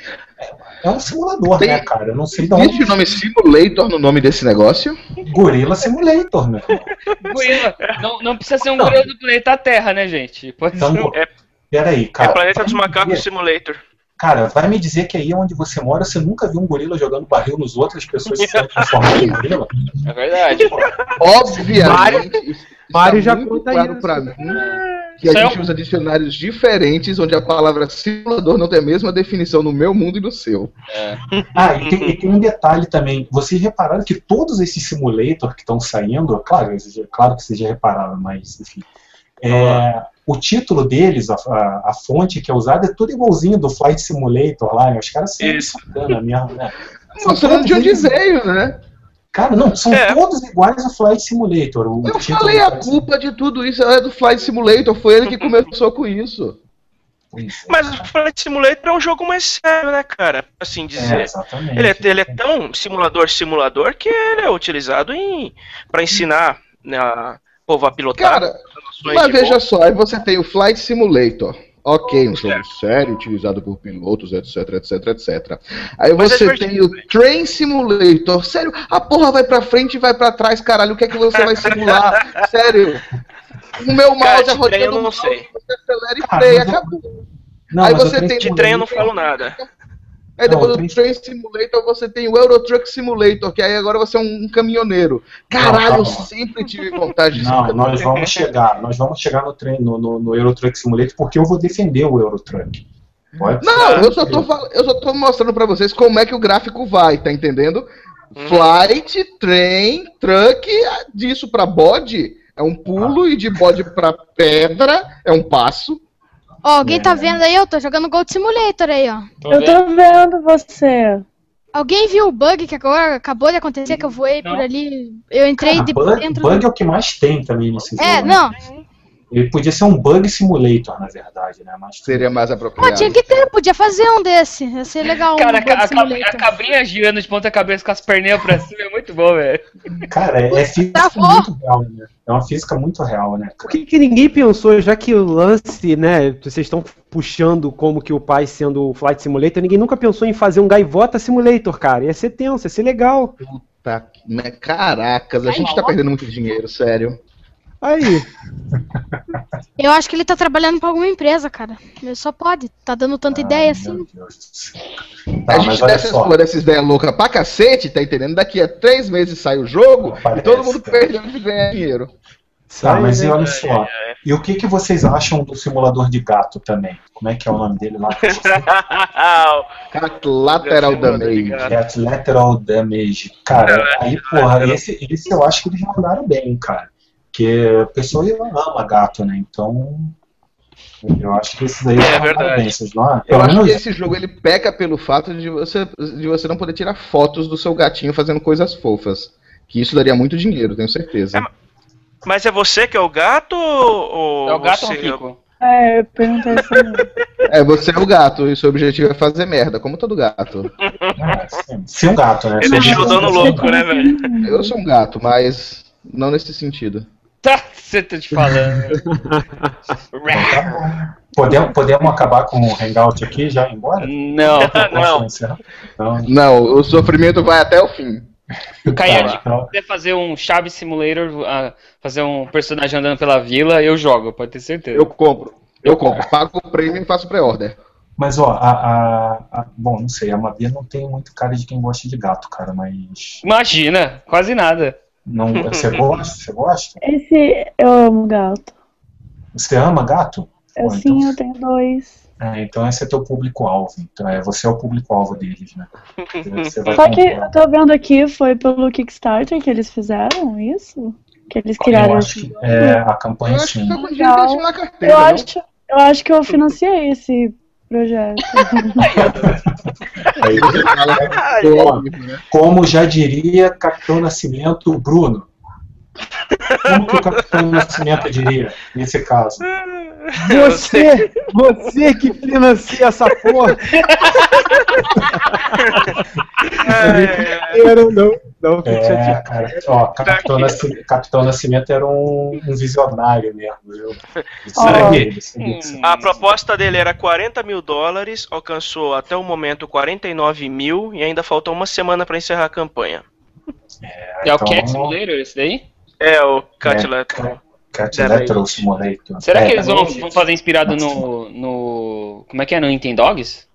É- É um simulador, Tem- né, cara? Eu não sei de Existe onde. o nome Simulator no nome desse negócio? Gorila Simulator, né? Gorila. Não, não precisa ser um gorila do planeta Terra, né, gente? Pode Então, ser. É- peraí, é cara. Planeta vai dos me Macacos dizer- Simulator. Cara, vai me dizer que aí onde você mora, você nunca viu um gorila jogando barril nos outros, as pessoas se transformando em gorila? É verdade. Obviamente. Mário já muito conta claro isso. pra mim que a é gente usa dicionários diferentes, onde a palavra simulador não tem a mesma definição no meu mundo e no seu. Ah, e tem, e tem um detalhe também. Vocês repararam que todos esses simulators que estão saindo, claro, claro que vocês já repararam, mas enfim. é, o título deles, a, a, a fonte que é usada, é tudo igualzinho do Flight Simulator lá. né? Os caras são Isso. sacana mesmo, né? Mostrando de onde veio, né? Cara, não, são É. todos iguais ao Flight Simulator. O Eu título falei, a culpa de tudo isso é do Flight Simulator, foi ele que começou com isso. Mas o Flight Simulator é um jogo mais sério, né, cara? Assim É, dizer. exatamente. Ele é, ele é tão simulador simulador que ele é utilizado em para ensinar né, a povo a pilotar. Cara, Mas veja voo. só, aí você tem o Flight Simulator. Ok, um jogo sério, utilizado por pilotos, etc, etc, etc. Aí Mas é você divertido tem o Train Simulator. Sério, a porra vai pra frente e vai pra trás, caralho. O que é que você vai simular? Sério. O meu mouse é trem eu rodando não sei. você acelera e eu- acabou. Não, Aí você tem- De trem eu não falo nada. Aí depois Não, do tem- Train Simulator você tem o Euro Truck Simulator, que aí agora você é um caminhoneiro. Caralho, Não, eu sempre tive vontade de ser um Não, caminhoneiro. nós vamos chegar, nós vamos chegar no, trem, no, no, no Euro Truck Simulator porque eu vou defender o Euro Truck. Pode Não, eu só, tô, fal- eu só tô mostrando pra vocês como é que o gráfico vai, tá entendendo? Hum. Flight, trem, truck, ah, disso pra bode é um pulo e de bode pra pedra é um passo. Ó, alguém tá É. vendo aí? Eu tô jogando Gold Simulator aí, ó. Eu tô vendo você. Alguém viu o bug que agora acabou de acontecer, que eu voei Não. por ali? Eu entrei Cara, de bug, dentro bug é o que mais tem também nesse É, jogo. não. Ele podia ser um bug simulator, na verdade, né? Mas Seria mais apropriado. tinha que ter, podia fazer um desse. Ia ser legal. Cara, um a, a, a cabrinha girando de ponta cabeça com as perninhas pra cima é muito bom, velho. Cara, é, é física Travou. muito real, né? É uma física muito real, né? Por que, que ninguém pensou, já que o lance, né, vocês estão puxando como que o pai sendo o Flight Simulator, ninguém nunca pensou em fazer um Gaivota Simulator, cara. Ia ser tenso, ia ser legal. Tá, né? Caracas, a gente tá perdendo muito dinheiro, sério. Aí, Eu acho que ele tá trabalhando pra alguma empresa, cara. Ele só pode. Tá dando tanta ideia Ai, assim. a Tá, mas gente dessa só. porra dessas ideias loucas pra cacete, tá entendendo? Daqui a três meses sai o jogo Parece, e todo mundo perdendo de ganhar dinheiro. Tá, mas né? e olha só. E o que, que vocês acham do simulador de gato também? Como é que é o nome dele lá? Cat Lateral Damage. Cat Lateral Damage. Cara, aí, porra, esse, esse eu acho que eles mandaram bem, cara. Porque a pessoa ama gato, né? Então. Eu acho que esses aí É verdade. não, Eu pelo acho que esse jogo ele peca pelo fato de você, de você não poder tirar fotos do seu gatinho fazendo coisas fofas. Que isso daria muito dinheiro, tenho certeza. É, Mas é você que é o gato ou É o gato ou você... o Kiko? É, eu perguntei isso aí. É, você é o gato e seu objetivo é fazer merda, como todo gato. É, sim. Um gato, né? Ele um deixou o dono louco, né, velho? Eu sou um gato, mas não nesse sentido. Tá, você tá te falando. Podemos, podemos acabar com o hangout aqui já ir embora? Não. Não. Não. Não, o sofrimento vai até o fim. Caiade, Tá, se quiser fazer um Chaves Simulator, ah, fazer um personagem andando pela vila, eu jogo, pode ter certeza. Eu compro. Eu compro. Pago o prêmio e faço pré-order. Mas, ó, a, a- a- Bom, não sei, a Mabia não tem muito cara de quem gosta de gato, cara, mas. Imagina, quase nada. Não, você gosta? Você gosta? Esse eu amo gato. Você ama gato? Eu Pô, sim, então- eu tenho dois. É, então esse é teu público-alvo. Então é, você é o público-alvo deles, né? Você vai Só que comprar. eu tô vendo aqui, foi pelo Kickstarter que eles fizeram isso? Que eles Eu criaram acho esse que é, a Eu campanha acho que sim. dinheiro que na carteira. Eu acho, eu acho que eu financiei esse projeto. Aí, Ó, né? como já diria Capitão Nascimento Bruno. Como que o Capitão Nascimento diria nesse caso? Você, você que financia essa porra. Era, não, não, fique É, chateado. cara, ó, Capitão, Nasci- Capitão Nascimento era um, um visionário mesmo, viu? Isso aí. A proposta dele era 40 mil dólares, alcançou até o momento 49 mil e ainda faltou uma semana pra encerrar a campanha. É o Então, Cat Simulator esse daí? É, o Cat É. Letter. Cat Electro Simulator. Será É, que eles vão, vão fazer inspirado no, no. Como é que é? No Nintendogs?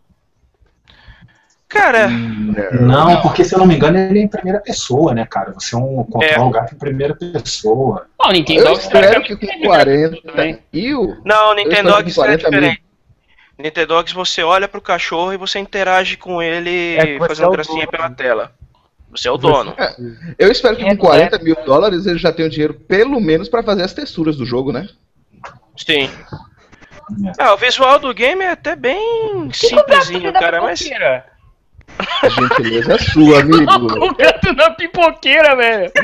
Cara, Não, porque se eu não me engano, ele é em primeira pessoa, né, cara? Você é um controla o gato em primeira pessoa. Ah, o Eu Nintendogs espero que com 40 também. mil. não, o com é 40 mil. diferente. Nintendogs você olha pro cachorro e você interage com ele É fazendo é o gracinha pela tela. Você é o dono. Eu espero que É, com 40 mil dólares eles já tenham dinheiro pelo menos pra fazer as texturas do jogo, né? Sim. Ah, o visual do game é até bem simplesinho, cara, mas. A gentileza é sua, amigo. O gato na pipoqueira, velho.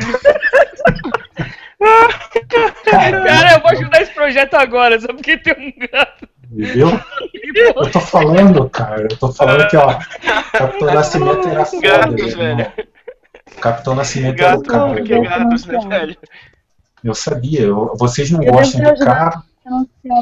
Cara, eu vou ajudar esse projeto agora, só porque tem um gato. Viu? Eu tô falando, cara. Eu tô falando que, ó, Capitão Nascimento era foda, Gatos, irmão. Capitão Nascimento o Gato, cara. porque né, velho? Eu sabia. eu- vocês não Eu gostam de carro.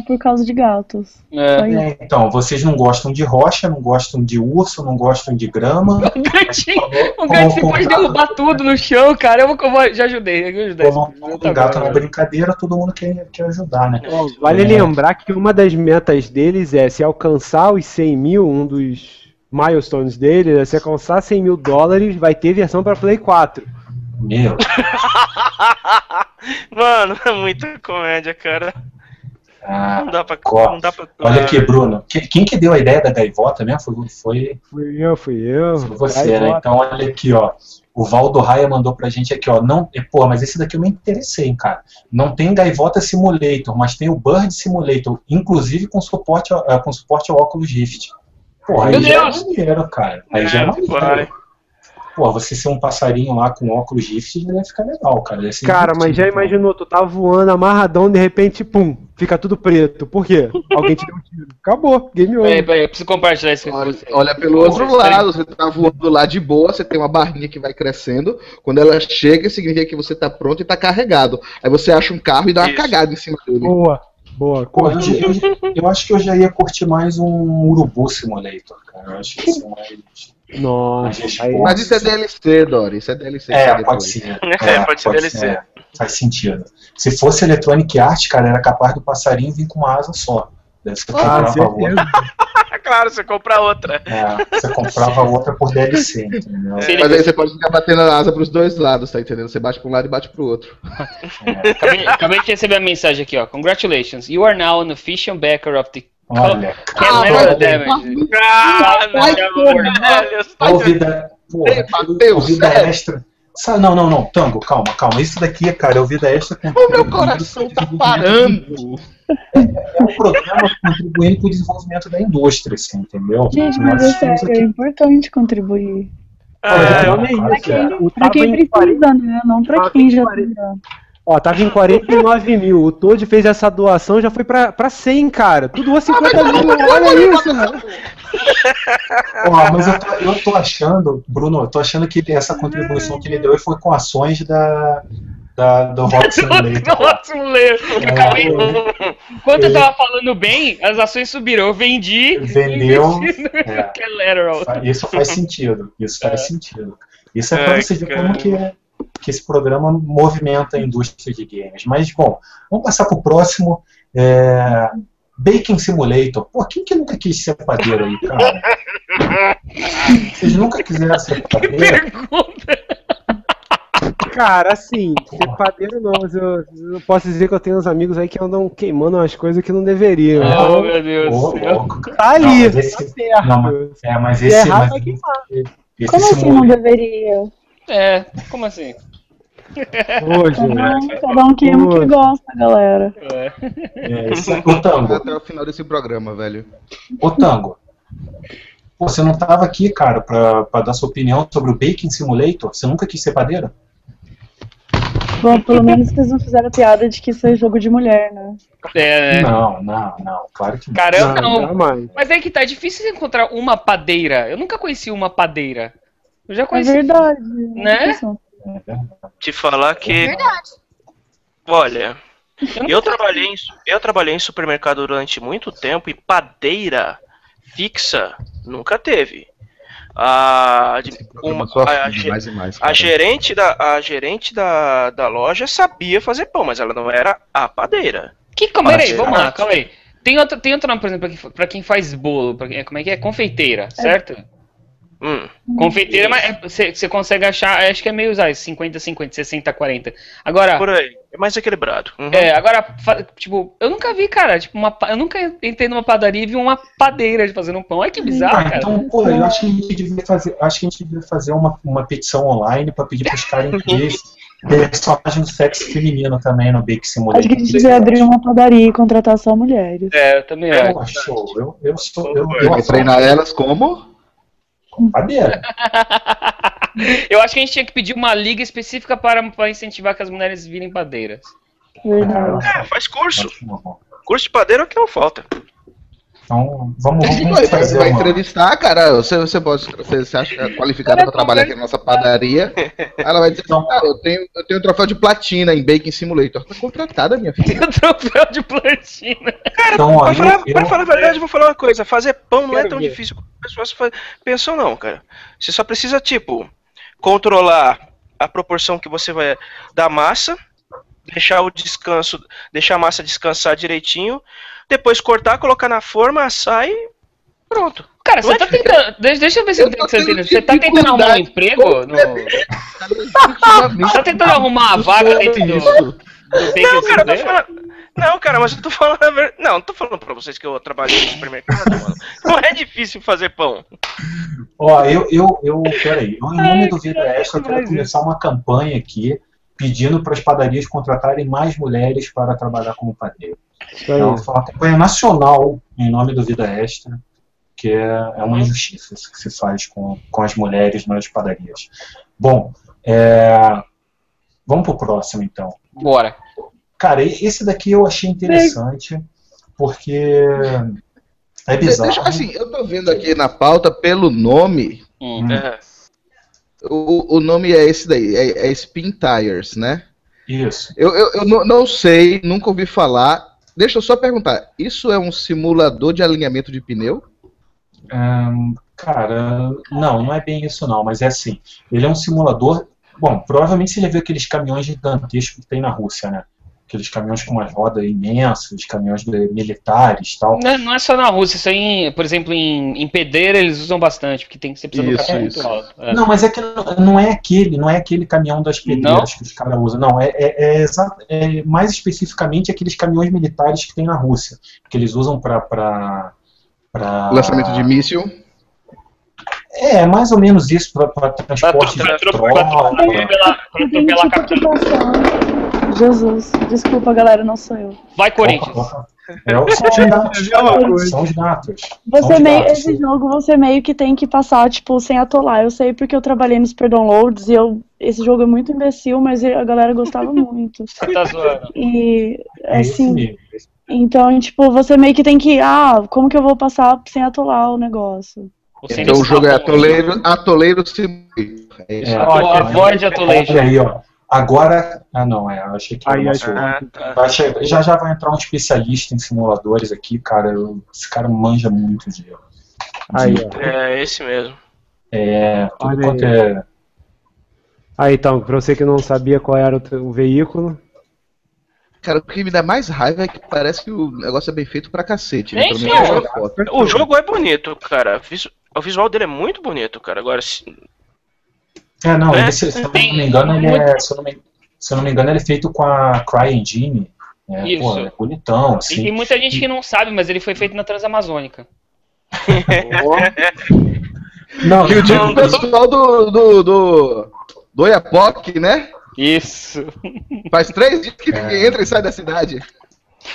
Por causa de gatos. É. É, então, vocês não gostam de rocha, não gostam de urso, não gostam de grama. O gatinho, o gato pode derrubar tudo no chão, cara. Eu, eu já ajudei, eu ajudei. projeto um gato na agora. brincadeira, todo mundo quer, quer ajudar, né? Vale É. lembrar que uma das metas deles é se alcançar os 100 mil, um dos milestones deles, é se alcançar 100 mil dólares, vai ter versão para Play 4. Meu, Mano, é muita comédia, cara. ah, Não dá pra. Não dá pra olha aqui, Bruno. Que- Quem que deu a ideia da gaivota mesmo? Foi, foi Fui eu, fui eu. foi você, né? bota. Então, olha aqui, ó. O Valdo Raia mandou pra gente aqui, ó. Não, pô, mas esse daqui eu me interessei, hein, cara. Não tem Gaivota Simulator, mas tem o Bird Simulator, inclusive com suporte, ao- eh, com suporte ao óculos Rift. Pô, aí Meu já Deus! é maneiro, cara. Aí já é É, vai. maneiro. Pô, você ser um passarinho lá com óculos Rift já deve ficar legal, cara. Deve ser Cara, mas já divertido, imaginou, tu tá voando amarradão, de repente, pum, fica tudo preto. Por quê? Alguém te deu um tiro. Acabou, game over. Peraí, peraí, eu preciso compartilhar isso com Olha, você. olha pelo outro lado, você tá voando lá de boa, você tem uma barrinha que vai crescendo. Quando ela chega, significa que você tá pronto e tá carregado. Aí você acha um carro e dá uma Isso. cagada em cima dele. Boa, boa, Pô, eu, curti. eu- eu acho que eu já ia curtir mais um Urubu Simulator, cara. Eu acho que isso é mais. Nossa, aí, Mas isso é DLC, Dori. Isso é DLC. É, pode depois. ser. É, pode ser DLC. é, faz sentido. Se fosse Electronic Arts, cara, era capaz do passarinho vir com uma asa só. Daí você ah, outra. claro, você compra outra. É, você comprava outra por DLC, entendeu? Sim. Mas aí você pode ficar batendo a asa pros dois lados, tá entendendo? Você bate pra um lado e bate pro outro. Acabei, acabei de receber a mensagem aqui, ó. Congratulations, you are now an official backer of the Olha, Level Damage. Ah, não, tomar. velho, a ouvida. Porra, Ei, Mateus, ouvida sério? extra. Não, não, não, Tango, calma, calma. Isso daqui, cara, é ouvida extra. O meu coração tá parando. É um programa contribuindo para o desenvolvimento da indústria, assim, entendeu? Gente, Nós mas é sério, é aqui- importante contribuir. Olha, É, é Pra isso, quem, é. Tava quem em 40 precisa, né? Não pra tava quem em já 40. tem. Ó, tava em 49 mil. O Toad fez essa doação já foi pra, pra 100, cara. Tu doou 50 mil. Olha isso, mano. Ó, mas eu tô, eu tô achando, Bruno, eu tô achando que essa contribuição que ele deu foi com ações da, da, do Hot Simulator. Do Simulator. É. Enquanto eu tava falando bem, as ações subiram. Eu vendi. Vendeu, é. Isso faz sentido. Isso faz sentido. Isso é pra você ver como que, que esse programa movimenta a indústria de games. Mas, bom, vamos passar pro próximo. É... Baking Simulator. Pô, quem que nunca quis ser padeiro aí, cara? Vocês nunca quiseram ser padeiro? Pergunta. Cara, assim, ser padeiro não, mas eu, eu posso dizer que eu tenho uns amigos aí que andam queimando umas coisas que não deveriam. Oh, Então, meu Deus do céu. tá ali, Não, mas tá esse- perto. não, mas- É, mas Se esse. errar, mas queimar. esse Como assim não deveria? É, como assim? Cada gente. um, cada um queima o que gosta, galera. É. é, esse- Ô, Tango, Até o final desse programa, velho. ô, Tango. Pô, você não tava aqui, cara, pra, pra dar sua opinião sobre o Baking Simulator? Você nunca quis ser padeiro? Bom, pelo menos vocês não fizeram piada de que isso é jogo de mulher, né? É, né? Não, não, não, claro que não. Caramba, não. jamais. Mas é que tá é difícil encontrar uma padeira. Eu nunca conheci uma padeira. Eu já É conheci. verdade. Né? Te falar que. Olha, eu trabalhei, em, eu trabalhei em supermercado durante muito tempo e padeira fixa nunca teve. A, de- uma, a, mais mais. a gerente, da, a gerente da, da loja sabia fazer pão, mas ela não era a padeira. Que, calma aí, vamos lá, calma aí. Tem outro, tem outro nome, por exemplo, pra quem, faz bolo, pra quem- como é que é? Confeiteira, certo? Hum. Confeiteira, mas é- você você consegue achar, acho que é meio usar, 50, 50, 60, 40. Agora, Por aí. É mais equilibrado. Uhum. é, agora, tipo, eu nunca vi, cara, tipo, uma, eu nunca entrei numa padaria e vi uma padeira de fazendo um pão. Olha que bizarro, Ah, cara. então, pô, eu acho que a gente devia fazer, acho que a gente devia fazer uma, uma petição online pra pedir pros caras incluírem personagem do sexo feminino também no Bake Simulator. Acho que a gente devia abrir uma padaria e contratar só mulheres. É, eu também acho. Pô, show. Eu, eu sou. Eu, eu que treinar elas como? Padeira. Eu acho que a gente tinha que pedir uma liga específica para, para incentivar que as mulheres virem padeiras. Verdade. É, faz curso. Curso de padeiro é o que não falta. Então, vamos, vamos fazer vai uma... entrevistar, cara. Você, você, pode, você se acha qualificado para trabalhar aqui na nossa padaria. Ela vai dizer assim, cara, eu tenho, eu tenho um troféu de platina em Baking Simulator. Tá contratada, minha filha. O troféu de platina. Então, ó, Pra falar, eu, pra falar a verdade, eu vou falar uma coisa. Fazer pão não é tão ver. difícil como as pessoas fa- pensam, não, cara. Você só precisa, tipo, controlar a proporção que você vai dar massa, deixar o descanso, deixar a massa descansar direitinho, depois cortar, colocar na forma, assar e pronto. Cara, você tá tentando. Deixa, deixa eu ver se eu, Eu tô. Você, você tá tentando arrumar um emprego? No... Definitivamente. Tá tentando arrumar uma vaga dentro do, Isso. do Não, cara, eu tô falando. Não, cara, mas eu tô falando a verdade. Não, não tô falando pra vocês que eu trabalhei no supermercado, mano. Não é difícil fazer pão. ó, eu, eu, eu, peraí, eu, em nome do Vida Extra, eu quero demais começar uma campanha aqui pedindo para as padarias contratarem mais mulheres para trabalhar como padeiro. Isso aí. Então, foi uma campanha nacional em nome do Vida Extra, que é, é uma injustiça isso que se faz com, com as mulheres nas padarias. Bom, é, vamos pro próximo então. Bora. Cara, esse daqui eu achei interessante, porque é bizarro. Deixa, assim, eu tô vendo aqui na pauta, pelo nome, Hum. Hum. É. o, o nome é esse daí, é, é Spin Tires, né? Isso. Eu, eu, eu não, não sei, nunca ouvi falar. Deixa eu só perguntar, isso é um simulador de alinhamento de pneu? Ahn, cara, não, não é bem isso não, mas é assim, ele é um simulador, bom, provavelmente você já viu aqueles caminhões gigantescos que tem na Rússia, né? Aqueles caminhões com umas rodas imensas, caminhões de- militares e tal. Não, não é só na Rússia, isso aí, por exemplo, em, em pedreira eles usam bastante, porque tem que ser precisa do Isso, carro isso. muito alto. É. Não, mas é que não- não é aquele, não é aquele caminhão das pedreiras que os caras usam. Não, é, é, é é mais especificamente aqueles caminhões militares que tem na Rússia, que eles usam para para Lançamento de míssil? É, mais ou menos isso para transporte Pra- de pra- tropa. pra- pra atropelar- pra Eu tenho atropelar a tipo capital. ocupação. Jesus, desculpa galera, não sou eu. Vai, Corinthians. Opa, opa. É, o- são os gatos. É uma coisa. São os gatos. Você meio, esse jogo você meio que tem que passar, tipo, sem atolar. Eu sei porque eu trabalhei nos super downloads e eu, esse jogo é muito imbecil, mas a galera gostava muito. Você tá zoando. E, É esse assim, então, tipo, você meio que tem que, ah, como que eu vou passar sem atolar o negócio? Então o jogo é atoleiro, atoleiro simulator. É. É, Ó, avoid atolation. Olha aí, ó. Agora. Ah, não, é. Eu achei que Aí, aí, nosso- Ah, tá. vai já já vai entrar um especialista em simuladores aqui, cara. eu- esse cara manja muito de. Aí, de- ó. É esse mesmo. É, tudo Olha quanto aí. é. Aí, então, pra você que não sabia qual era o, o veículo. Cara, o que me dá mais raiva é que parece que o negócio é bem feito pra cacete. né? Sim, o jogo-. O jogo é bonito, cara. O visual dele é muito bonito, cara. Agora, se- É, não, É, ele, se, se eu não me engano, ele é. Se eu não me, se eu não me engano, ele é feito com a CryEngine. É, Isso. pô, é bonitão, E assim. tem muita gente que não sabe, mas ele foi feito na Transamazônica. Não, E o tipo pessoal do, do, do, do Oiapoque, né? Isso. Faz três dias que É. ninguém entra e sai da cidade.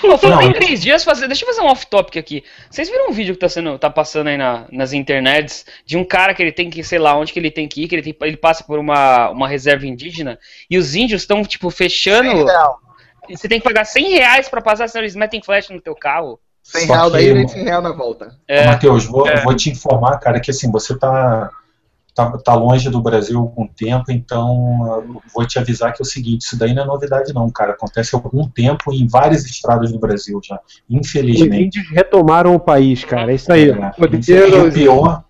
Pô, falando Não, em ele- três dias, fazer, deixa eu fazer um off-topic aqui. Vocês viram um vídeo que tá, sendo, tá passando aí na- nas internets de um cara que ele tem que, sei lá, onde que ele tem que ir, que ele, tem- ele passa por uma, uma reserva indígena e os índios estão, tipo, fechando. E Você tem que pagar 100 reais pra passar, senão eles metem flash no teu carro. 100 Só real daí e 100 real na volta. É, Matheus, vou, É. vou te informar, cara, que assim, você tá, tá, tá longe do Brasil algum tempo, então eu vou te avisar que é o seguinte, isso daí não é novidade não, cara. Acontece há algum tempo em várias estradas do Brasil já, os infelizmente. índios retomaram o país, cara. É isso aí. É, e o pior,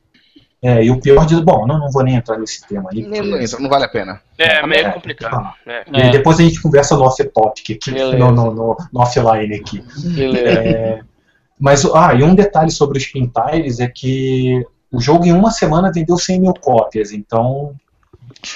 é, e o pior de. Bom, não, não vou nem entrar nesse tema aí. Não, porque- não entra, não vale a pena. é meio É. complicado. É. E É. depois a gente conversa no off-topic aqui, Beleza. no, no, no, no offline aqui. beleza. É, mas, ah, e um detalhe sobre os Pintiles é que o jogo em uma semana vendeu 100 mil cópias, então.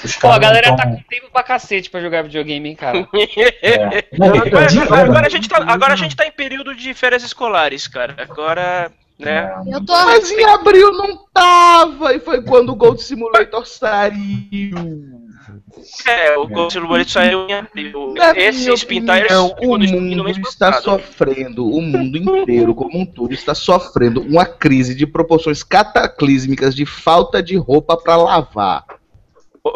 Os Pô, a galera tá tão- com tempo pra cacete pra jogar videogame, hein, cara. é, não, Agora, de- agora- agora a gente tá, agora a gente tá em período de férias escolares, cara. Agora, né? Eu tô. Mas em abril não tava, e foi quando o Gold Simulator saiu. É, o Ghost Simulator saiu em abril. Na Esse Spin Tires ficou o mundo está passado. sofrendo, o mundo inteiro como um todo está sofrendo uma crise de proporções cataclísmicas de falta de roupa pra lavar.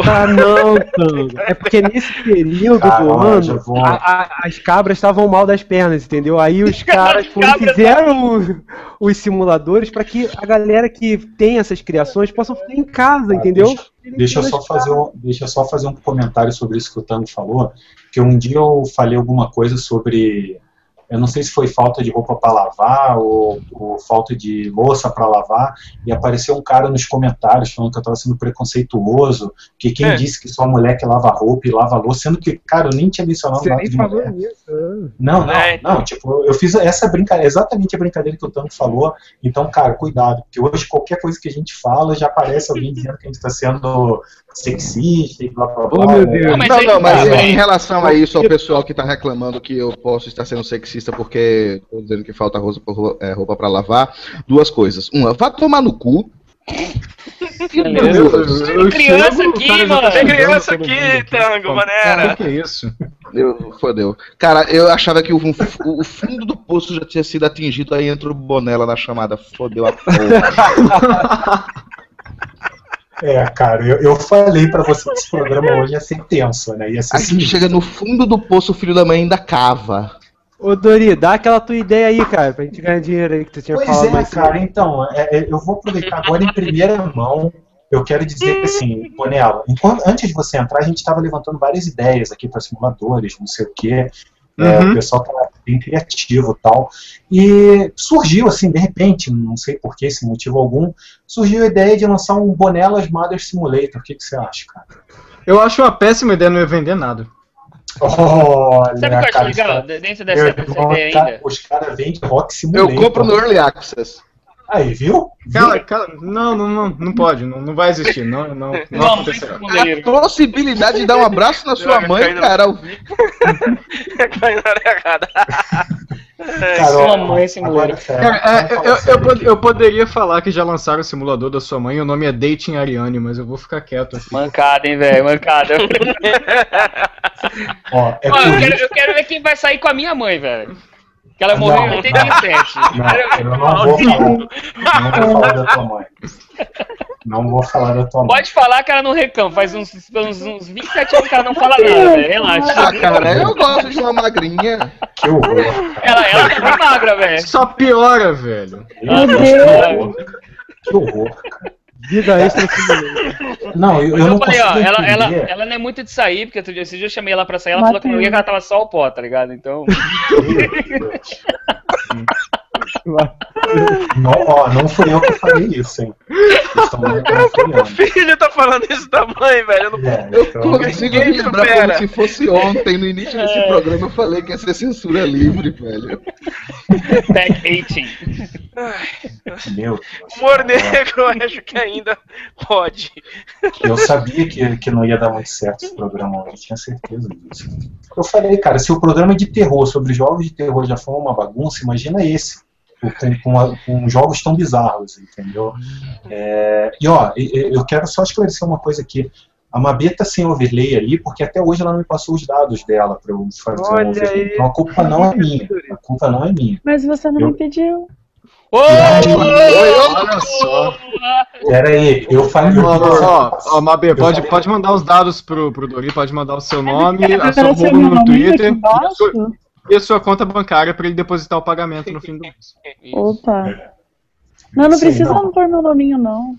Ah, não, Tango. É porque nesse período do Caralho, já ano, a- a- as cabras estavam mal das pernas, entendeu? Aí os caras foram- fizeram o- os simuladores para que a galera que tem essas criações possam ficar em casa, entendeu? Deixa eu, só fazer um, deixa só fazer um comentário sobre isso que o Tango falou, que um dia eu falei alguma coisa sobre. Eu não sei se foi falta de roupa para lavar ou, ou falta de louça para lavar, e apareceu um cara nos comentários falando que eu estava sendo preconceituoso, que quem É. disse que só mulher que lava roupa e lava louça, sendo que, cara, eu nem tinha mencionado Você nada nem de falou mulher. nisso. ah. Não, não, É, então. não, tipo, eu fiz essa brincadeira, exatamente a brincadeira que o Tanto falou. Então, cara, cuidado, porque hoje qualquer coisa que a gente fala já aparece alguém dizendo que a gente está sendo sexista e blá blá blá. Oh, meu né? Deus. Não, mas não, não, tá, em relação a isso, ao pessoal que tá reclamando que eu posso estar sendo sexista porque tô dizendo que falta roupa, é, roupa pra lavar, duas coisas. Uma, vá tomar no cu. E Beleza. duas, Tem criança aqui, mano. Tem criança aqui, Tango, maneira. O que é isso? eu, fodeu. Cara, eu achava que o, o fundo do poço já tinha sido atingido, aí entra o Bonella na chamada. Fodeu a porra. É, cara, eu, eu falei pra você que esse programa hoje ia ser tenso, né? Ia ser a gente chega no fundo do poço, o filho da mãe ainda cava. Ô, Dori, dá aquela tua ideia aí, cara, pra gente ganhar dinheiro aí que tu tinha Pois falado é, mais cara, então, é, é, eu vou aproveitar agora em primeira mão. Eu quero dizer que, assim, Bonella, enquanto, antes de você entrar, a gente estava levantando várias ideias aqui para simuladores, não sei o quê. É, Uhum. o pessoal tá bem criativo e tal. E surgiu, assim, de repente, não sei por que, sem motivo algum, surgiu a ideia de lançar um Bonelas Mother Simulator. O que, que você acha, cara? Eu acho uma péssima ideia não ia vender nada. Olha, Sabe o que eu acho legal? Dentro dessa, cara- ainda. Os caras vendem Rock Eu Simulator. compro no Early Access. Aí, viu? Cala, cala, não, não, não, não pode, não, não vai existir, não, não, não Não, acontecerá. A possibilidade de dar um abraço na sua mãe, cara, ao vivo. Caiu na área errada. Cara, Sua mãe sério, Cara, é, eu, eu, pod- aqui. eu poderia falar que já lançaram o simulador da sua mãe, o nome é Dating Ariane, mas eu vou ficar quieto aqui. Mancada, hein, velho, mancada. Ó, é Ó, eu, quero, eu quero ver quem vai sair com a minha mãe, velho. Que ela Não, morreu em não. 87. Não, eu não vou falar. Não vou falar da tua mãe. Não vou falar da tua mãe. Pode falar que ela não reclama. Faz uns, uns, uns 27 anos que ela não fala nada, velho. Relaxa. Ah, cara, eu gosto de uma magrinha. Que horror. cara. Ela, ela bem magra, velho. Só piora, velho. Meu Que Deus. horror. Que horror, cara. Vida extra. Não, eu, eu Eu, não falei, ó, ela, ela, ela não é muito de sair, porque outro dia, esse dia eu chamei ela pra sair, ela falou que não ia, que ela tava só o pó, tá ligado? Então. Não, ó, não fui eu que falei isso, hein? O filho tá falando isso da mãe, velho. Eu não... É, Eu então, consigo me lembrar supera. como se fosse ontem, no início desse programa, eu falei que ia ser censura livre, velho. Back 18. meu Deus. Humor negro, eu acho que ainda pode. Eu sabia que, que não ia dar muito certo esse programa hoje, eu tinha certeza disso. Eu falei, cara, se o programa de terror sobre jogos de terror já foi uma bagunça, imagina esse. Com, com com jogos tão bizarros, entendeu? É, e ó, eu quero só esclarecer uma coisa aqui. A Mabê tá sem overlay ali, porque até hoje ela não me passou os dados dela para eu fazer um Olha overlay. aí. Então a culpa não é minha. A culpa não é minha. Mas você não Eu- me pediu. Ô! Olha só. Pera aí, eu falei. Ó, ó, ó, Mabê, pode, pode mandar os dados pro, pro Dori, pode mandar o seu nome, Vai a sua meu no Twitter e a, sua, conta bancária pra ele depositar o pagamento no fim do mês. Opa. Não, não Sim, precisa não. pôr meu nominho, não.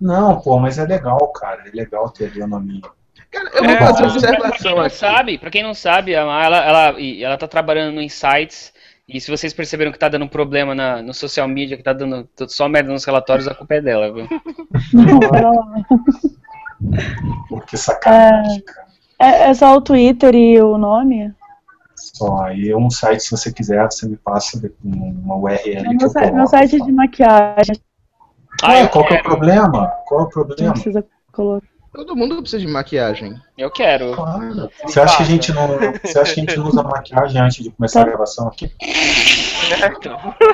Não, pô, mas é legal, cara. É legal ter ali o nome. Cara, eu vou É, fazer uma Pra quem observação não aqui. sabe, pra quem não sabe, ela, ela, e ela tá trabalhando no Insights. E se vocês perceberam que tá dando um problema na, no social media, que tá dando só merda nos relatórios, a culpa é dela, viu? Não, pera lá. Pô, que sacanagem, cara. É, é só o Twitter e o nome? Só aí um site, se você quiser, você me passa uma URL É que meu, eu meu site de maquiagem. Ah, eu qual que é o problema? Qual é o Não problema? precisa colocar. Todo mundo precisa de maquiagem. eu quero. Claro. Você acha, que a gente não, você acha que a gente não usa maquiagem antes de começar a gravação aqui?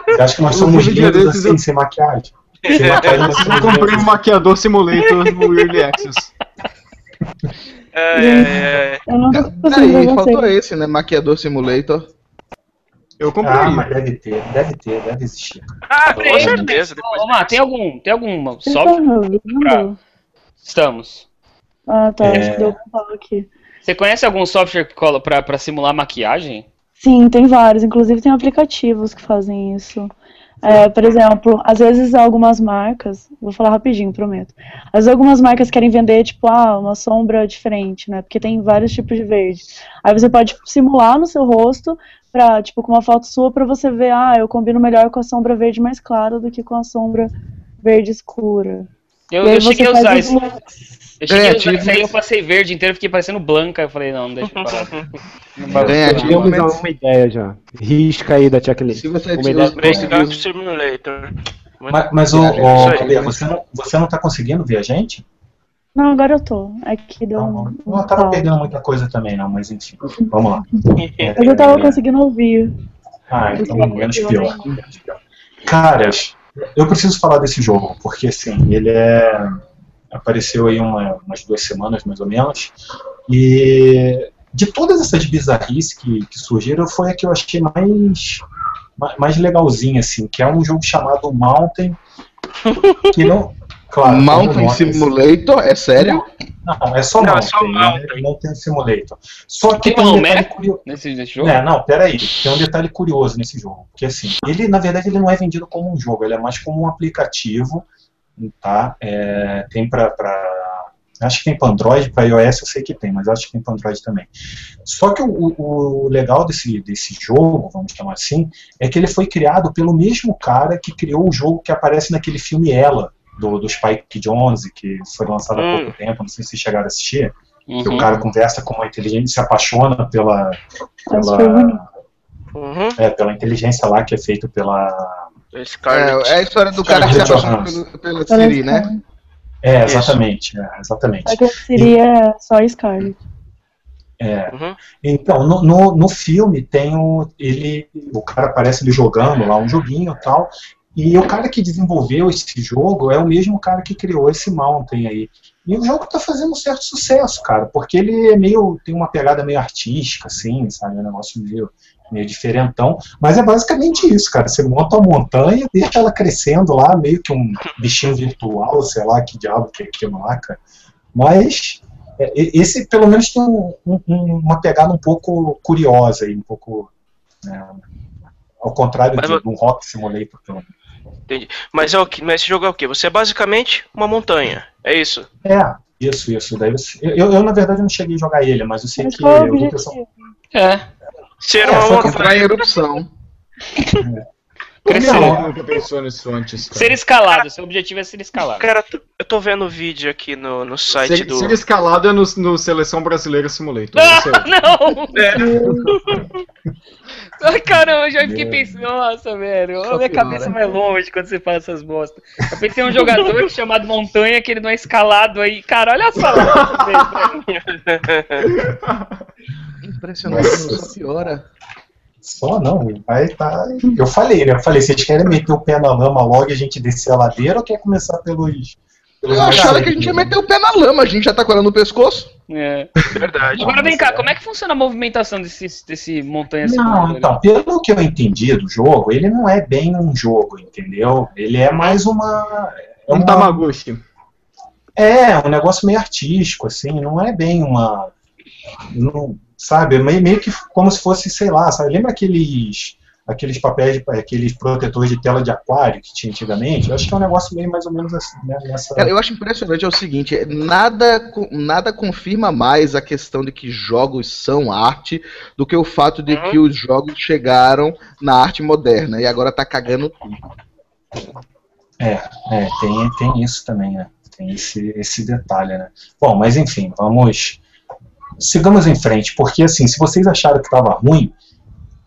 Você acha que nós somos lindos assim, eu- sem maquiagem? Sem maquiagem Eu comprei um maquiador simulator no Early Access. É, é, é. Eu não tô Aí, faltou esse, né? Maquiador Simulator. Eu comprei. Ah, mas deve ter, deve ter, deve existir. Ah, com Tem. certeza. Depois Ô, Má, tem algum, tem algum software? pra- Estamos. Ah, tá. É. Acho que deu pra falar aqui. Você conhece algum software que cola pra, pra simular maquiagem? Sim, tem vários. Inclusive tem aplicativos que fazem isso. É, por exemplo, às vezes algumas marcas, vou falar rapidinho, prometo. Às vezes algumas marcas querem vender, tipo, ah, uma sombra diferente, né? Porque tem vários tipos de verde. Aí você pode simular no seu rosto, pra, tipo, com uma foto sua, pra você ver, ah, eu combino melhor com a sombra verde mais clara do que com a sombra verde escura. Eu, eu cheguei a usar isso. Eu cheguei isso aí, eu passei verde inteiro, fiquei parecendo branca. Eu falei, não, não deixa eu parar. Ganha Temos achievements. uma ideia já. Risca aí da checklist. Se você Uma ideia. Conseguir... Simulator. Muito Mas, mas ô, Isso aí. Você não, você não tá conseguindo ver a gente? Não, agora eu tô. Aqui deu Não, um. não, não tava pau. perdendo muita coisa também, não, mas enfim. Vamos lá. Mas eu tava É, conseguindo ouvir. Ah, então menos pior. menos pior. Caras, eu preciso falar desse jogo, porque assim, ele é. Apareceu aí uma- umas duas semanas mais ou menos. E de todas essas bizarrices que, que surgiram, foi a que eu achei mais, ma- mais legalzinha, assim, que é um jogo chamado Mountain. Que não. Claro, Mountain não- Simulator? É sério? Não, é só Não, é Mountain. só né? Mountain. Mountain Simulator. Só que Tem tem um detalhe curioso. Nesse, nesse jogo? É, não, peraí. Tem um detalhe curioso nesse jogo. Porque assim, ele, na verdade, ele não é vendido como um jogo, ele é mais como um aplicativo, tá? É, tem pra, pra- Acho que tem para Android, para iOS eu sei que tem, mas acho que tem para Android também. Só que o, o- legal desse, desse jogo, vamos chamar assim, é que ele foi criado pelo mesmo cara que criou o jogo que aparece naquele filme Ela, do, do Spike Jonze, que foi lançado há Hum. pouco tempo, não sei se vocês chegaram a assistir. Que Uhum. o cara conversa com uma inteligência, se apaixona pela, que pela. Uhum. é, pela inteligência lá que é feita pela. Scarlett. É, é a história do cara que se Scarlett apaixona pela Siri, né? É, Isso. exatamente, é, exatamente. Só que seria só Scarlet. É. Uhum. Então, no, no, no filme tem o. Ele, o cara aparece ele jogando lá um joguinho e tal. E o cara que desenvolveu esse jogo é o mesmo cara que criou esse Mountain aí. E o jogo tá fazendo um certo sucesso, cara, porque ele é meio. tem uma pegada meio artística, assim, sabe? É um negócio meio, meio diferentão. Mas é basicamente isso, cara. Você monta uma montanha, deixa ela crescendo lá, meio que um bichinho virtual, sei lá que diabo que é aquilo lá, cara. Mas é, esse pelo menos tem um- um- um- uma pegada um pouco curiosa aí, um pouco. né, ao contrário Mas de, de um rock simulator, pelo menos. Entendi. Mas, é o que, mas esse jogo é o quê? Você é basicamente uma montanha, é isso? É, isso, isso. Daí você- eu, eu, na verdade, não cheguei a jogar ele, mas eu sei Mas que. é o objetivo? É. Ser É, uma montanha. Entrar em erupção. Que Crescer. você nunca pensou nisso antes, cara? Ser escalado, seu objetivo é ser escalado. Cara, eu tô vendo o vídeo aqui no, no site Ser, do. ser escalado é no, no Seleção Brasileira Simulator. Ah, Esse é não! Ai, caramba, eu já fiquei Meu. pensando, nossa, velho, a Só minha piora. cabeça vai longe quando você fala essas bostas. Eu pensei em um jogador chamado Montanha, que ele não é escalado aí. Cara, olha só. Impressionante, não só piora. Só não, vai tá. Eu falei, né? Eu falei, vocês querem meter o pé na lama logo e a gente descer a ladeira ou quer começar pelos. pelos Eu achava que a gente ia meter o pé na lama, a gente já tá com ela no pescoço. É. Verdade. Agora vem cá, como é que funciona a movimentação desse, desse Montanha Não, Simulador? então, pelo que eu entendi do jogo, ele não é bem um jogo, entendeu? Ele é mais uma. É, Um uma, Tamagotchi. é um negócio meio artístico, assim, não é bem uma. não- sabe, é meio, que como se fosse, sei lá, sabe? Lembra aqueles. Aqueles papéis, aqueles protetores de tela de aquário que tinha antigamente? Eu acho que é um negócio meio mais ou menos assim, né? Nessa... Cara, eu acho impressionante é o seguinte, é, nada, nada confirma mais a questão de que jogos são arte do que o fato de que os jogos chegaram na arte moderna e agora tá cagando tudo. É, tem, tem isso também, né? Tem esse, esse detalhe, né? Bom, mas enfim, vamos. Sigamos em frente, porque assim, se vocês acharam que estava ruim,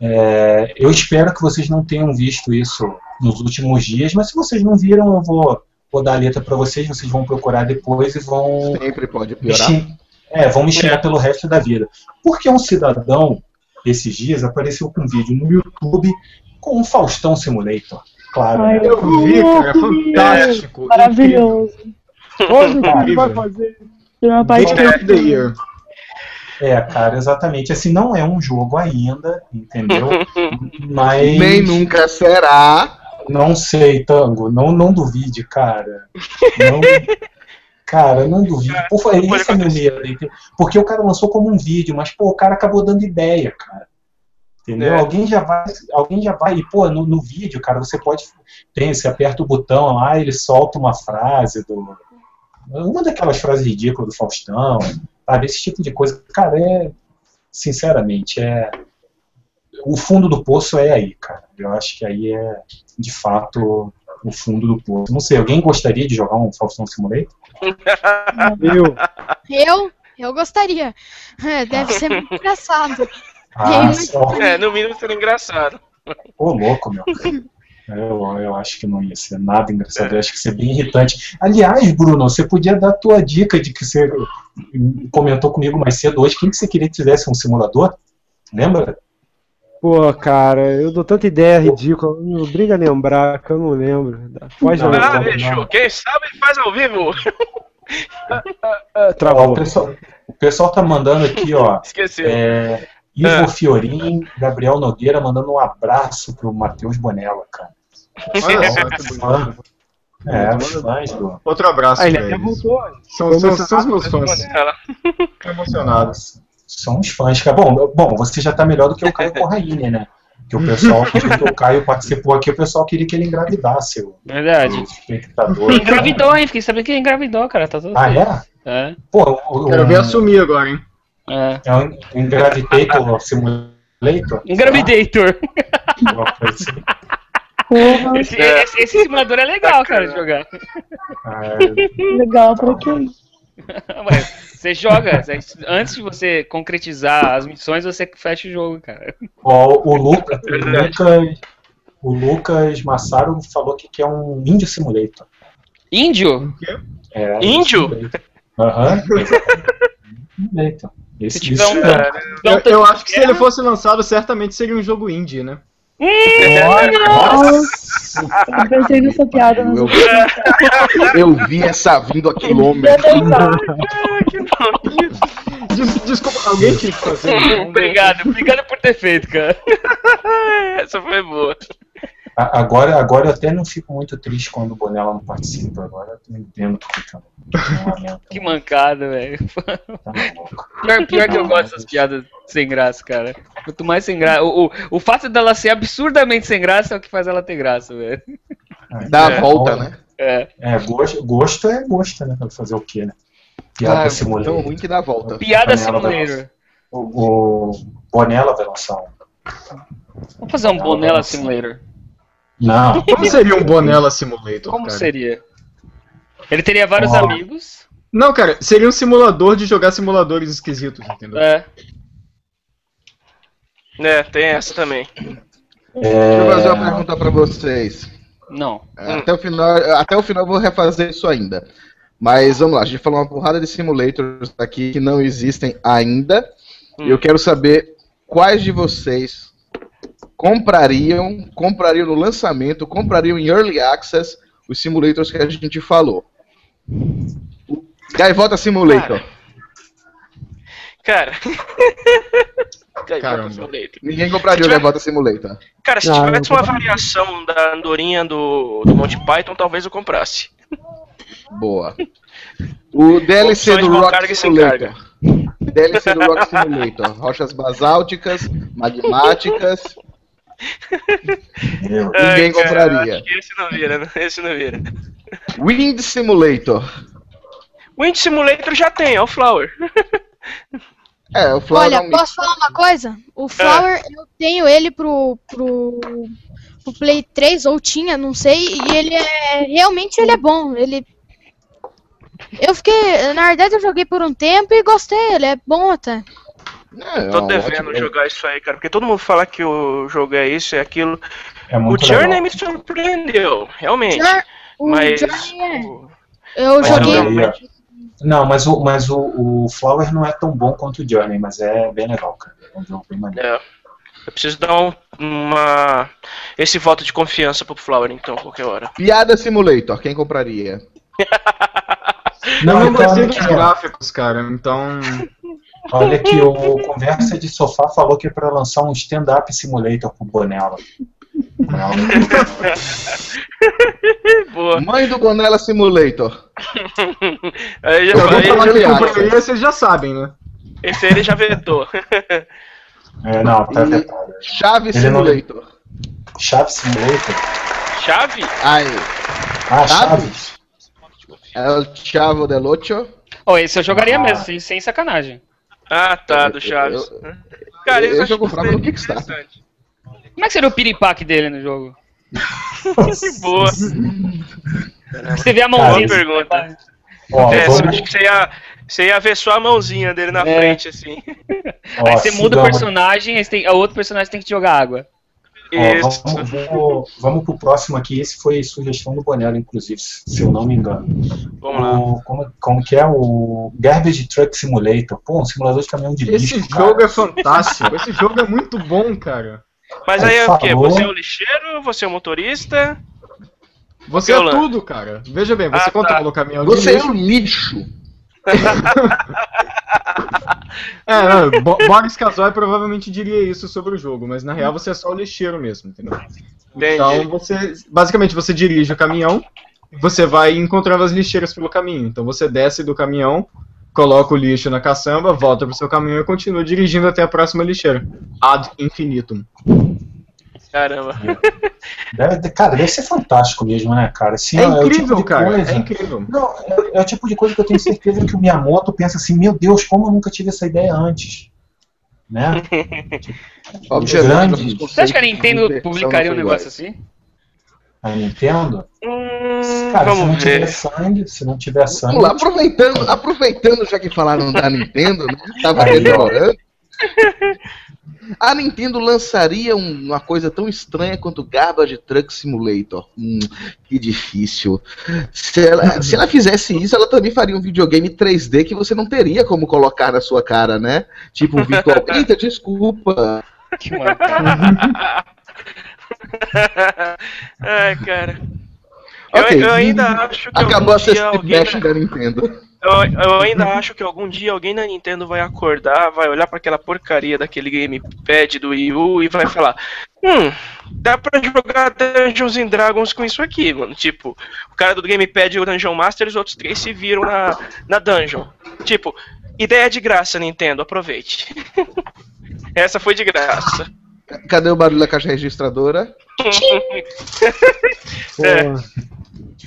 é, eu espero que vocês não tenham visto isso nos últimos dias, mas se vocês não viram, eu vou, vou dar a letra para vocês, vocês vão procurar depois e vão Sempre pode me piorar. xing- é, vão me xingar pelo resto da vida. Porque um cidadão, esses dias, apareceu com um vídeo no YouTube com um Faustão Simulator. Claro, Ai, né? Eu vi, cara, é fantástico. Maravilhoso. Hoje o que vai fazer? Foi uma parte Game que eu of the Year. É, cara, exatamente. Assim, não é um jogo ainda, entendeu? Mas. Nem nunca será. Não sei, Tango. Não, não duvide, cara. Não, cara, não duvide. Por favor, esse é meu medo. Porque o cara lançou como um vídeo, mas, pô, o cara acabou dando ideia, cara. Entendeu? É. Alguém já vai. Alguém já vai. E, pô, no, no vídeo, cara, você pode. Tem, você aperta o botão lá, ele solta uma frase do. Uma daquelas frases ridículas do Faustão, sabe? Esse tipo de coisa. Cara, é. Sinceramente, é. O fundo do poço é aí, cara. Eu acho que aí é, de fato, o fundo do poço. Não sei, alguém gostaria de jogar um Faustão Simulator? Eu. Eu? Eu gostaria. É, deve ser muito engraçado. Ah. É, no mínimo seria engraçado. Ô, louco, meu. Eu, eu acho que não ia ser nada engraçado, eu acho que ia ser bem irritante. Aliás, Bruno, você podia dar a tua dica de que você comentou comigo mais cedo hoje, quem que você queria que tivesse um simulador? Lembra? Pô, cara, eu dou tanta ideia ridícula, não me obriga a lembrar, que eu não lembro. Pode Não, lembrar. Ah, bicho, não. quem sabe faz ao vivo. Ó, Travou. o, pessoal, o pessoal tá mandando aqui, ó. Esqueci. É, Ivo É. Fiorin, Gabriel Nogueira mandando um abraço pro Matheus Bonella, cara. Olha só que bonito. É, os fãs do. Outro abraço Ah, ele pra até eles. voltou. São, são, são os meus fãs. Tô emocionado. São os fãs, cara. Bom, bom, você já tá melhor do que o Caio Corraine, né? Que o pessoal, quando o Caio participou aqui, o pessoal queria que ele engravidasse o, Verdade. o espectador. Engravidou, hein? Fiquei sabendo que ele engravidou, cara. Tá tudo Ah, é? É. Pô, o, Quero ver o, assumir agora, hein? É. é um Engravitator Simulator? Engravidator. Alguma coisa assim. Esse, esse- esse simulador é legal, cara, de jogar. Ah, legal pra quê? Mas você joga, antes de você concretizar as missões, você fecha o jogo, cara. Ó, o, Luca, o Lucas. O Lucas Massaro falou que quer um Índio Simulator. Índio? É, Índio? Simulator. Aham. Simulator. Esse, Se tiver um- é. Não, Eu, eu acho que se ele fosse lançado, certamente seria um jogo indie, né? Nossa, eu pensei nessa piada, mas Eu, eu eu vi essa vindo a quilômetros. Des- desculpa, alguém tinha que fazer. então. Obrigado, obrigado por ter feito, cara. Essa foi boa. Agora, agora eu até não fico muito triste quando o Bonella não participa. Agora eu tô entendendo porque tá. Não. Que mancada, velho. Tá maluco. Pior, pior que eu gosto dessas piadas sem graça, cara. Quanto mais sem graça. O, o, o fato dela ser absurdamente sem graça é o que faz ela ter graça, velho. Dá É. a volta, né? É. É, gosto, gosto é gosto, né? Pra fazer o quê, né? Piada Ah, Simulator. tão ruim que dá a volta. Piada Simulator. O, o Bonella vai lançar um. Vamos fazer um Bonella Simulator. Não, Como seria um Bonella Simulator, Como cara? seria? Ele teria vários Ó. amigos. Não, cara, seria um simulador de jogar simuladores esquisitos, entendeu? É. É, tem essa também. Deixa eu fazer é, uma pergunta pra vocês. Não. É, Até o final, até o final eu vou refazer isso ainda. Mas vamos lá, a gente falou uma porrada de simulators aqui que não existem ainda. Hum. E eu quero saber quais de vocês comprariam, comprariam no lançamento, comprariam em early access os simulators que a gente falou. Gaivota Simulator. Cara. Caramba. Simulator. Ninguém compraria o Gaivota Simulator. Cara, se Não, tivesse uma variação da andorinha do, do Monty Python, talvez eu comprasse. Boa. O DLC Opções do Rock Simulator. DLC do Rock Simulator. Rochas basálticas, magmáticas. Meu, Ninguém Ai, cara, compraria. acho que Esse não vira, né? Esse não vira. Wind Simulator. Wind Simulator já tem, é o Flower. É, o Flower é Olha, um posso falar uma coisa? O Flower, eu tenho ele pro, pro, pro Play 3, ou tinha, não sei, e ele é. Realmente ele é bom. Ele. Eu fiquei. Na verdade, eu joguei por um tempo e gostei, ele é bom até. É, Tô devendo ótimo- jogar isso aí, cara. Porque todo mundo fala que o jogo é isso, é aquilo. é O Journey legal. me surpreendeu, realmente. Jour- o Mas. Journey é- o- Eu mas joguei. realmente- Não, mas, o, mas o, o Flower não é tão bom quanto o Journey, mas é bem legal, cara. É um jogo bem maneiro. É. Eu preciso dar um- uma. Esse voto de confiança pro Flower, então, qualquer hora. Piada Simulator, quem compraria? Não, não então, gostei dos ó, gráficos, cara. Então. Olha que o Conversa de Sofá falou que é pra lançar um stand-up simulator com Bonella. Não, Boa. Mãe do Bonella Simulator. Aí já Eu vou falar Eu compraria, vocês já sabem, né? Esse aí ele já vetou. é, não, tá E- vetado. Chave Ele não- Simulator. Chave Simulator? Chave? Ai, Ah, Chave? Chaves. El Chavo del Ocho. Oh, esse eu jogaria Ah. mesmo, sem, sem sacanagem. Ah, tá, do Chaves. Cara, eu- isso eu já acho que comprava no Kickstarter. interessante. Como é que seria o piripaque dele no jogo? Boa. Você vê a Boa mãozinha. pergunta. Ó, É, vamos- acho que você ia, você ia ver só a mãozinha dele na É. frente, assim. ó, Aí você muda o personagem, aí você tem, o outro personagem tem que te jogar água. Ó, Isso. vamos, vamos, vamos pro próximo aqui. Esse foi sugestão do Bonella, inclusive, se eu não me engano. Vamos lá. O, como, como que é o Garbage Truck Simulator? Pô, um simulador de caminhão de Esse lixo. jogo cara. é fantástico. Esse jogo é muito bom, cara. Mas aí é o quê? Você é o lixeiro? Você é o motorista? Você é Violando. tudo, cara. Veja bem, você Ah, controla tá. o caminhão Você de é lixo. um lixo. É, não, Bo- Boris Casoy provavelmente diria isso sobre o jogo, mas na real você é só o lixeiro mesmo, entendeu? Entendi. Então você. Basicamente você dirige o caminhão você vai encontrando as lixeiras pelo caminho. Então você desce do caminhão, coloca o lixo na caçamba, volta pro seu caminhão e continua dirigindo até a próxima lixeira. Ad infinitum. Caramba. Deve- cara, deve ser fantástico mesmo, né, cara? Assim, É ó, o incrível, tipo de cara. coisa- É incrível. Não, é, é o tipo de coisa que eu tenho certeza que o Miyamoto pensa assim, meu Deus, como eu nunca tive essa ideia antes. Né? Nossos Você acha que a de Nintendo publicaria um negócio assim? A Nintendo. Hum, Cara, se não tiver ver. sangue, se não tiver sangue. Vamos lá, aproveitando, aproveitando já que falaram da Nintendo, né? Tava demorando. A Nintendo lançaria um- uma coisa tão estranha quanto Garbage Truck Simulator. Hum, que difícil. Se ela, se ela fizesse isso, ela também faria um videogame 3D que você não teria como colocar na sua cara, né? Tipo um virtual. Eita, desculpa. Que. Ai, cara. Eu, Ok, eu ainda acho que Acabou a algum dia alguém da Nintendo. Eu, eu ainda acho que algum dia alguém na Nintendo vai acordar, vai olhar pra aquela porcaria daquele gamepad do Wii U e vai falar: Hum, dá pra jogar Dungeons and Dragons com isso aqui, mano. Tipo, o cara do gamepad e o Dungeon Master, os outros três se viram na, na dungeon. Tipo, ideia de graça, Nintendo, aproveite. Essa foi de graça. Cadê o barulho da caixa registradora? É.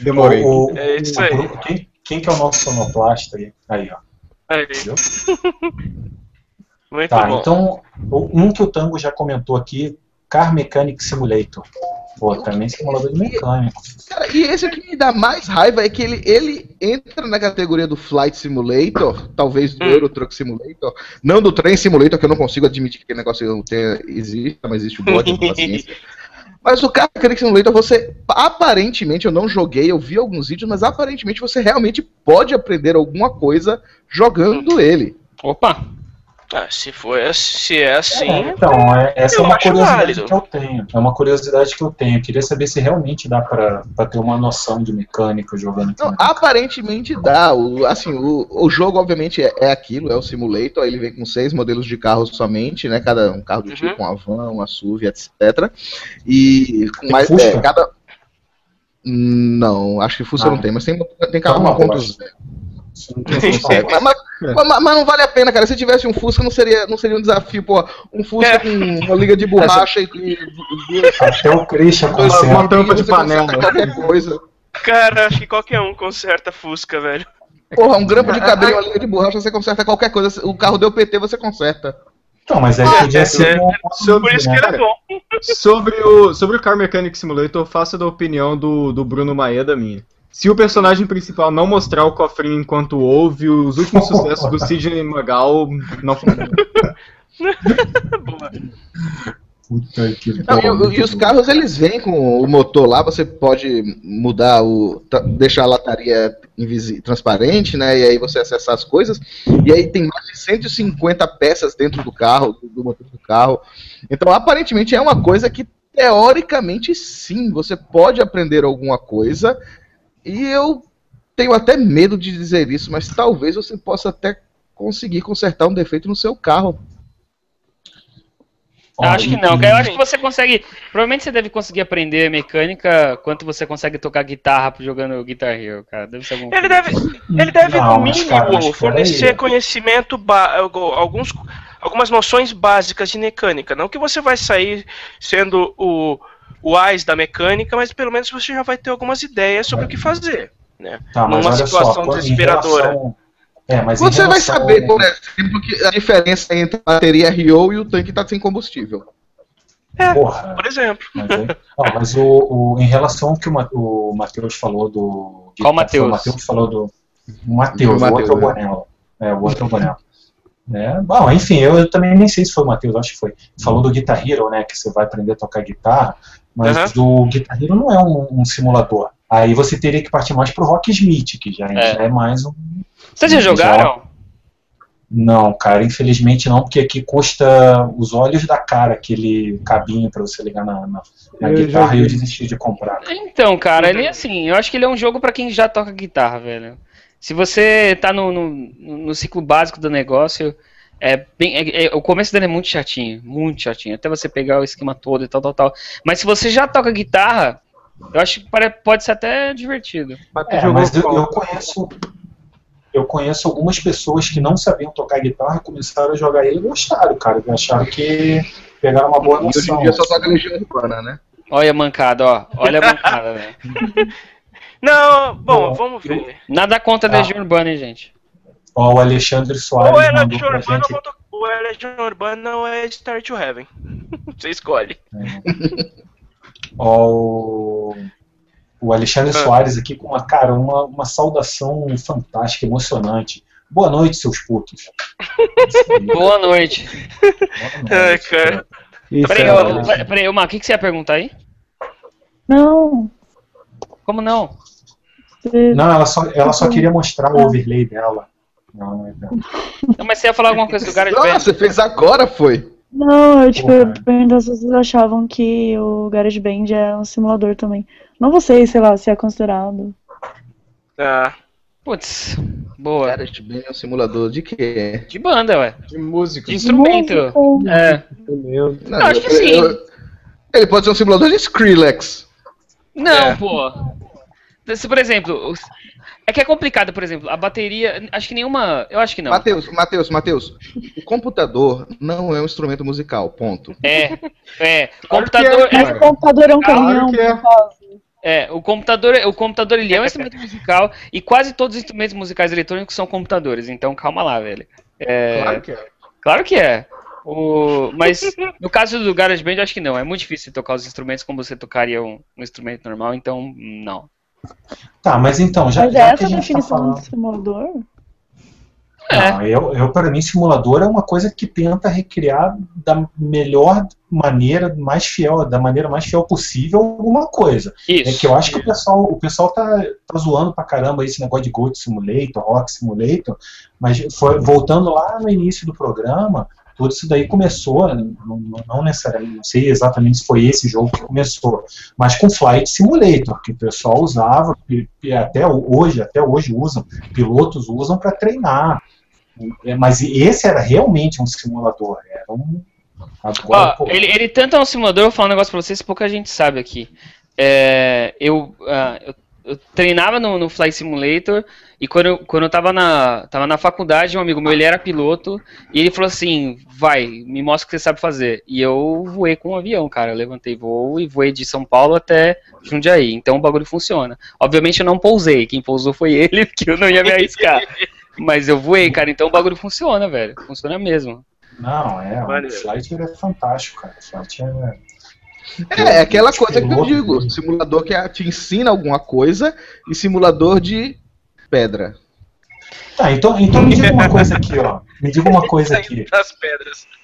Demorei. O- o- É isso aí. o- Quem, quem que é o nosso sonoplasta aí? Aí, ó. Aí. Entendeu? Muito Tá, bom. então, o- um que o Tango já comentou aqui, Car Mechanic Simulator. Pô, também simulador de mecânico. Cara, e esse que me dá mais raiva é que ele, ele entra na categoria do Flight Simulator, talvez do Hum. Euro Truck Simulator, não do Train Simulator, que eu não consigo admitir que aquele negócio não tenha, existe, mas existe o bode, então, paciência. Mas o Car Mechanic Simulator, você, aparentemente, eu não joguei, eu vi alguns vídeos, mas aparentemente você realmente pode aprender alguma coisa jogando ele. Opa! Ah, se, for, se é assim, É, então, é- essa eu é uma curiosidade válido. que eu tenho. É uma curiosidade que eu tenho. Eu queria saber se realmente dá pra, pra ter uma noção de mecânica jogando aqui. Não, aparentemente dá. O, assim, o, o jogo, obviamente, é, é aquilo, é o simulator. Ele vem com seis modelos de carros somente, né? Cada um carro do Uhum. tipo, uma van, uma SUV, etc. E com mais. É, cada. Não, acho que Fusca Ah. não tem, mas tem, tem carro Calma, 1.0. Função. É, mas, mas- mas- mas não vale a pena, cara. Se tivesse um Fusca, não seria, não seria um desafio, pô. Um Fusca É. com uma liga de borracha e, e duas, Até o Christian conserta. uma tampa de panela. qualquer coisa. cara, acho que qualquer um conserta Fusca, velho. Porra, um grampo de cabelo e uma liga de borracha, você conserta qualquer coisa. O carro deu PT, você conserta. Não, mas aí podia ser um Sobre, Por isso que né? ele é bom. sobre, o, sobre o Car Mechanic Simulator, eu faço da opinião do, do Bruno Maeda minha. Se o personagem principal não mostrar o cofrinho enquanto ouve, os últimos sucessos do Sidney Magal não funcionam. Boa. Puta que Não, e, e os carros eles vêm com o motor lá, você pode mudar o. deixar a lataria transparente, né? E aí você acessar as coisas. E aí tem mais de 150 peças dentro do carro, do motor do carro. Então, aparentemente é uma coisa que, teoricamente, sim, você pode aprender alguma coisa. E eu tenho até medo de dizer isso, mas talvez você possa até conseguir consertar um defeito no seu carro. Acho que não, cara. Eu acho que você consegue. Provavelmente você deve conseguir aprender mecânica quanto você consegue tocar guitarra jogando Guitar Hero, cara. Deve ser algum. Ele deve, ele deve Não, no mínimo, cara, fornecer conhecimento, alguns, algumas noções básicas de mecânica. Não que você vai sair sendo o, o AIS da mecânica, mas pelo menos você já vai ter algumas ideias sobre o que fazer. Né? Tá, mas numa situação só, desesperadora. relação- É, Você vai relação- saber, por exemplo, que a diferença entre a bateria RO e o tanque tá sem combustível. Porra, Por exemplo. mas, aí- ó, mas o, o- em relação ao que o, Ma- o Matheus falou do. Qual Matheus? O Matheus falou do. O Matheus, o outro é o né? Bonello. É, o outro é o Bonello. É, bom, enfim, eu, eu também nem sei se foi o Matheus, acho que foi. Falou do Guitar Hero, né? Que você vai aprender a tocar guitarra, mas Aham. do Guitar Hero não é um, um simulador. Aí você teria que partir mais pro Rock Smith, que já é, já é mais um. Vocês já jogaram? Não, cara, infelizmente não, porque aqui custa os olhos da cara aquele cabinho pra você ligar na, na, na Eu guitarra e eu desisti de comprar. Então, cara, ele é assim, eu acho que ele é um jogo pra quem já toca guitarra, velho. Se você tá no, no, no ciclo básico do negócio, é bem, é- é- o começo dele é muito chatinho, muito chatinho, até você pegar o esquema todo e tal, tal, tal. Mas se você já toca guitarra, eu acho que pare- pode ser até divertido. É, mas eu, eu conheço eu conheço algumas pessoas que não sabiam tocar guitarra, começaram a jogar ele e gostaram, cara. Acharam que pegaram uma boa E hoje em noção. dia só toca Legião Urbana, né? Olha a mancada, ó. Olha a mancada, velho. Não, bom, Bom, vamos ver. Nada contra a Ah. Legião Urbana, hein, gente. Ó, o Alexandre Soares Ou é Legion pra Urbana ou é Legion Urbana ou é Star to Heaven. Você escolhe. Ó, o, o Alexandre Ah. Soares aqui com uma, cara, uma, uma saudação fantástica, emocionante. Boa noite, seus putos. Boa noite. Boa noite, cara. Isso, Peraí, é, ô, peraí, Mar, o que, que você ia perguntar aí? Não. Como não? Não, ela só, ela só queria mostrar o overlay dela. Não, não. Não, mas você ia falar alguma coisa do Garage Band? você fez agora, foi? Não, eu tipo, Porra. eu perguntar se vocês achavam que o GarageBand é um simulador também. Não sei, sei lá, se é considerado. Ah, Putz, boa. Bem é um simulador de quê? De banda, ué. De música. De instrumento. Música. É. Não, Eu acho que sim. Ele pode ser um simulador de Skrillex. Não, É. pô. Se, por exemplo, é que é complicado, por exemplo, a bateria. Acho que nenhuma. Eu acho que não. Matheus, Matheus, Matheus, o computador não é um instrumento musical, ponto. É, é. Computador. é, é, o computador é um Claro caminhão, que é. caso. É, o computador, o computador ele é um instrumento musical e quase todos os instrumentos musicais eletrônicos são computadores, então calma lá, velho. É, Claro que é. claro que é. O, mas no caso do GarageBand, eu acho que não. É muito difícil tocar os instrumentos como você tocaria um, um instrumento normal, então não. Tá, mas então, já, Mas é já que essa a a gente tá definição falando... de simulador? É. Não, eu, eu para mim, simulador é uma coisa que tenta recriar da melhor maneira, mais fiel, da maneira mais fiel possível alguma coisa. É Isso. que eu acho que o pessoal, o pessoal tá, tá zoando pra caramba esse negócio de Gold Simulator, Rock Simulator, mas foi, voltando lá no início do programa, tudo isso daí começou, não, não- não necessariamente, não sei exatamente se foi esse jogo que começou, mas com Flight Simulator, que o pessoal usava, e, até hoje, até hoje usam, pilotos usam para treinar. É, Mas esse era realmente um simulador, era um. Agora, pô, ele, ele tanto é um simulador, eu vou falar um negócio pra vocês, pouca gente sabe aqui. É, eu, ah, eu, eu treinava no, no Flight Simulator e quando eu, quando eu tava na, tava na faculdade, um amigo meu, ele era piloto, e ele falou assim, vai, me mostra o que você sabe fazer. E eu voei com um avião, cara, eu levantei voo e voei de São Paulo até Jundiaí, então o bagulho funciona. Obviamente eu não pousei, quem pousou foi ele, porque eu não ia me arriscar. Mas eu voei, cara, então o bagulho funciona, velho, funciona mesmo. Não, é, o. Flight é fantástico, cara. O Flight é. É, é aquela coisa que eu digo, simulador que te ensina alguma coisa e simulador de pedra. Tá, então, então me diga uma coisa aqui, ó. Me diga uma coisa aqui.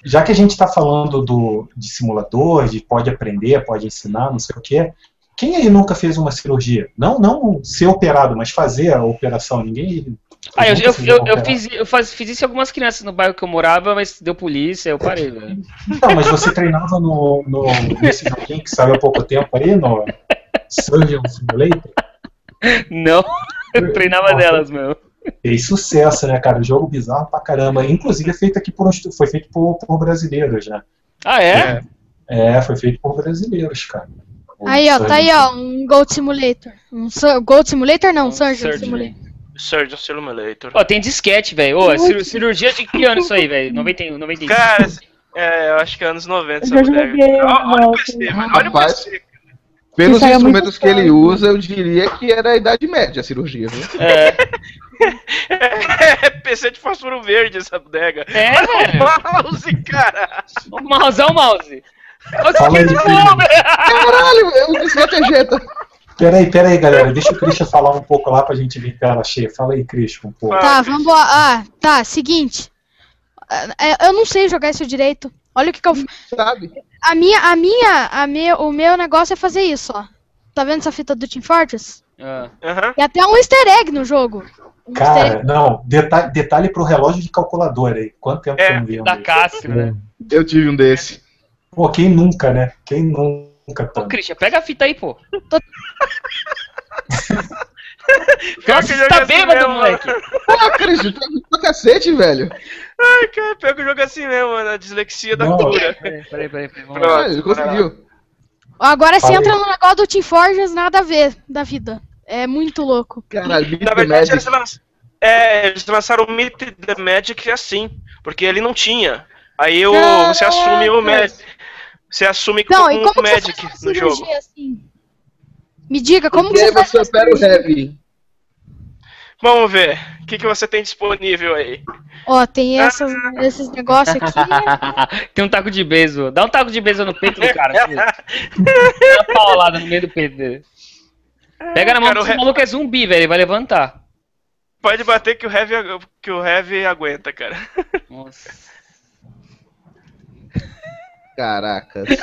Já que a gente está falando do, de simulador, de pode aprender, pode ensinar, não sei o quê. Quem aí nunca fez uma cirurgia? Não, não ser operado, mas fazer a operação. Ninguém. Ah, eu, eu, eu, eu fiz, eu faz, fiz isso em algumas crianças no bairro que eu morava, mas deu polícia, eu parei, velho. Então, mas você treinava no, no, nesse joguinho que saiu há pouco tempo aí, no Surgeon Simulator? Não, eu treinava delas, meu. Fez sucesso, né, cara? Jogo bizarro pra caramba. Inclusive é feito aqui por uns- foi feito por, por brasileiros, né? Ah, é? É, foi feito por brasileiros, cara. O Aí, ó, tá aí, ó, um Gold Simulator. Um Gold Simulator não, Um Surgeon Surgeon. Simulator. Surgeon Simulator. Ó, tem disquete, velho. Ô, é cir- cirurgia de que ano isso aí, velho? 91, 95. Cara, é, eu acho que é anos 90 Eu essa joguei Olha olha o. PC, velho, olha o. PC. Pelos é instrumentos que ele usa, eu diria que era a Idade Média a cirurgia, viu? É, É PC de fósforo verde essa bodega. é, velho. Mouse, cara. O mouse é o mouse. Fala aí, que Cris. bom, velho. Caralho, é um disquete ejeta. Peraí, peraí, galera. Deixa o Christian falar um pouco lá pra gente ver tela cheia. Fala aí, Christian, um pouco. Tá, vamos lá. Ah, tá, seguinte. É, Eu não sei jogar isso direito. Olha o que, que eu. Sabe? A minha, a minha, a minha, o meu negócio é fazer isso, ó. Tá vendo essa fita do Team Fortress? Ah, Aham. E até um easter egg no jogo. Um Cara, egg. não, detalhe, detalhe pro relógio de calculadora aí. Quanto tempo É, você não viu? da Cássio, né? Eu tive um desse. Pô, quem nunca, né? Quem nunca Ô. Christian, pega a fita aí, pô. Pior Nossa, que tá assim bêbado, mesmo, moleque. Pô, Cris, tu tá pra cacete, velho. Ai, cara, pior que o jogo é assim mesmo, mano. A dislexia da cura. Peraí, peraí, peraí. peraí. Pronto. Ele conseguiu. Agora aí. entra no negócio do Team Fortress, nada a ver da vida. É muito louco. Caralho, Na verdade, Magic. eles, lanç... é, eles lançaram o Meet the Magic assim, porque ele não tinha. Aí o, você assume o Magic. Você assume Não, com e o como que você Magic faz uma no jogo. assim? Me diga, como que você faz você opera o? Heavy. Vamos ver. O que, que você tem disponível aí? Ó, tem essas, esses negócios aqui. Tem um taco de beijo. Dá um taco de beijo no peito do cara. Dá uma paulada no meio do peito dele. Pega na mão Cara, o desse He- maluco é zumbi, velho. Ele vai levantar. Pode bater que o Heavy, que o heavy aguenta, cara. Nossa. Caracas.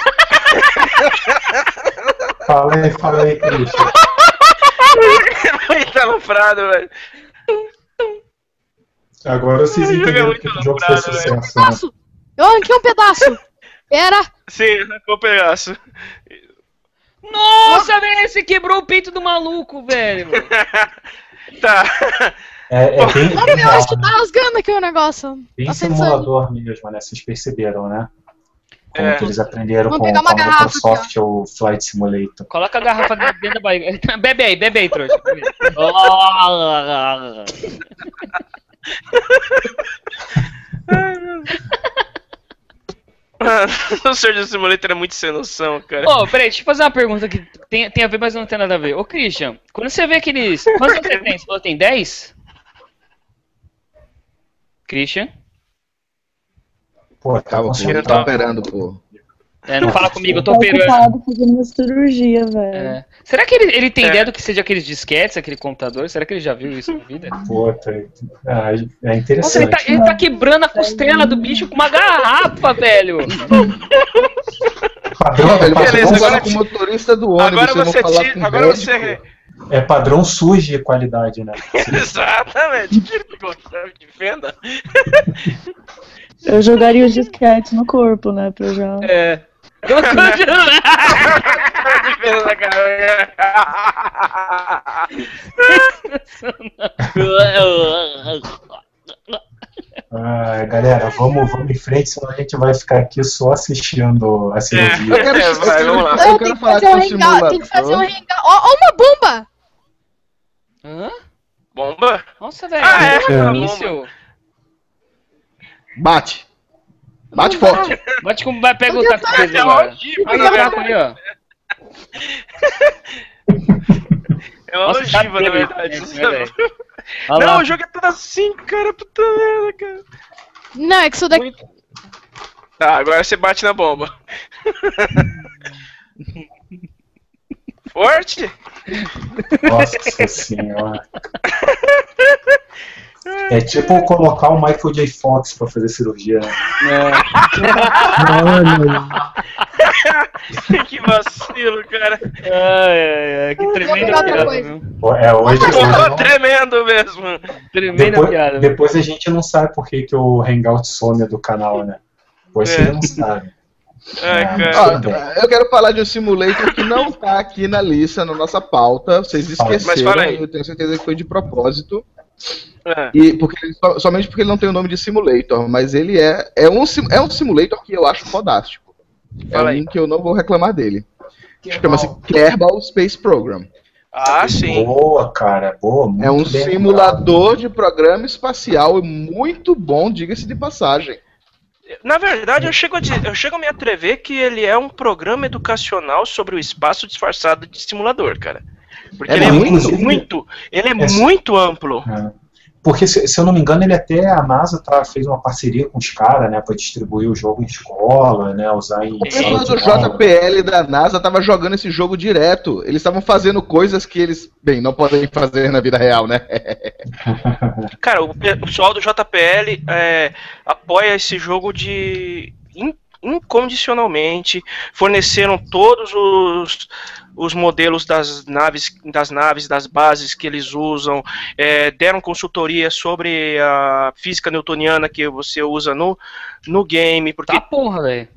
Fala aí, fala aí, Christian. Ele tá alofrado, velho. Agora vocês entenderam é que muito o jogo lembrado, sucesso, né? Pedaço! Eu arranquei um pedaço! Pera! Sim, arrancou o pedaço. Nossa, velho, você quebrou o peito do maluco, velho. Tá. É, é bem, bem Olha, eu acho que né? tá rasgando aqui o negócio. Bem Tá pensando. simulador mesmo, né? Vocês perceberam, né? Como É. que eles aprenderam Vamos com, com uma a garrafa Microsoft o Flight Simulator. Coloca a garrafa dentro da barriga. Bebe aí, bebe aí, trouxa. O Surgeon Simulator é muito sem noção, cara. Ô, peraí, deixa eu fazer uma pergunta que tem, tem a ver, mas não tem nada a ver. Ô, Christian, quando você vê aqueles. Quantos você tem? Você falou que tem 10? Christian? Pô, tá ele tá operando, pô. É, não fala comigo, eu Tá tô operando. fazendo uma cirurgia, velho. É. Será que ele, ele tem É. ideia do que seja aqueles disquetes, aquele computador? Será que ele já viu isso na vida? Pô, tá- ah, é Nossa, ele interessante. tá, ele tá quebrando a costela do bicho com uma garrafa, velho. Padrão, Velho, padrão, Beleza, agora com o motorista do ônibus. Agora eu vou você tira- agora médico. você- é padrão SUS de qualidade, né? Exatamente. De venda. Eu jogaria os disquetes no corpo, né? Pra eu já. É. Ah, galera, vamos, vamos em frente, senão a gente vai ficar aqui só assistindo a cirurgia. Eu quero, É, eu vai, vamos lá. eu Não, quero tem que falar fazer um com o hangout. Tem que fazer um hangout. Ó, ó uma bomba! Hã? Bomba? Nossa, velho. Ah, é? É. míssil. Bate. Bate forte. Bate com. vai- dele É uma agora. ogiva, Olha. É uma Nossa, ogiva, tá na dele, verdade. é. Olha Não, lá. o jogo é tudo assim, cara. Puta merda, cara. Não, é que isso daqui. Tá, agora você bate na bomba. Forte? Nossa senhora. É tipo colocar o Michael J. Fox pra fazer cirurgia. Né? que vacilo, cara. Ai, ai, ai, que tremenda piada, viu? É, hoje, não- tremendo mesmo. Tremenda depois, piada. depois a gente não sabe por que, que o Hangout some do canal, né? Depois É. você não sabe. Ai, Ah, cara. Ó, tudo bem. eu quero falar de um simulator que não tá aqui na lista, na nossa pauta. Vocês esqueceram, Mas fala aí. eu tenho certeza que foi de propósito. É. E porque, so- somente porque ele não tem o nome de simulator, mas ele é, é, um, é um simulator que eu acho fodástico. É Fala um aí. que eu não vou reclamar dele. Chama-se Kerbal Space Program. Ah, sim. Boa, cara, boa. Muito É um simulador de programa espacial e muito bom, diga-se de passagem. Na verdade, eu chego, a, eu chego a me atrever que ele é um programa educacional sobre o espaço disfarçado de simulador, cara. Porque É ele é muito. muito, muito, ele é É. muito amplo. É. Porque, se, se eu não me engano, ele até, a NASA tá, fez uma parceria com os caras, né, pra distribuir o jogo em escola, né, usar em O pessoal do. JPL da NASA tava jogando esse jogo direto. Eles estavam fazendo coisas que eles, bem, não podem fazer na vida real, né? Cara, o pe- o pessoal do JPL é, apoia esse jogo de in- incondicionalmente. Forneceram todos os, os modelos das naves, das naves, das bases que eles usam. é, deram consultoria sobre a física newtoniana que você usa no, no game, porque Tá porra, velho.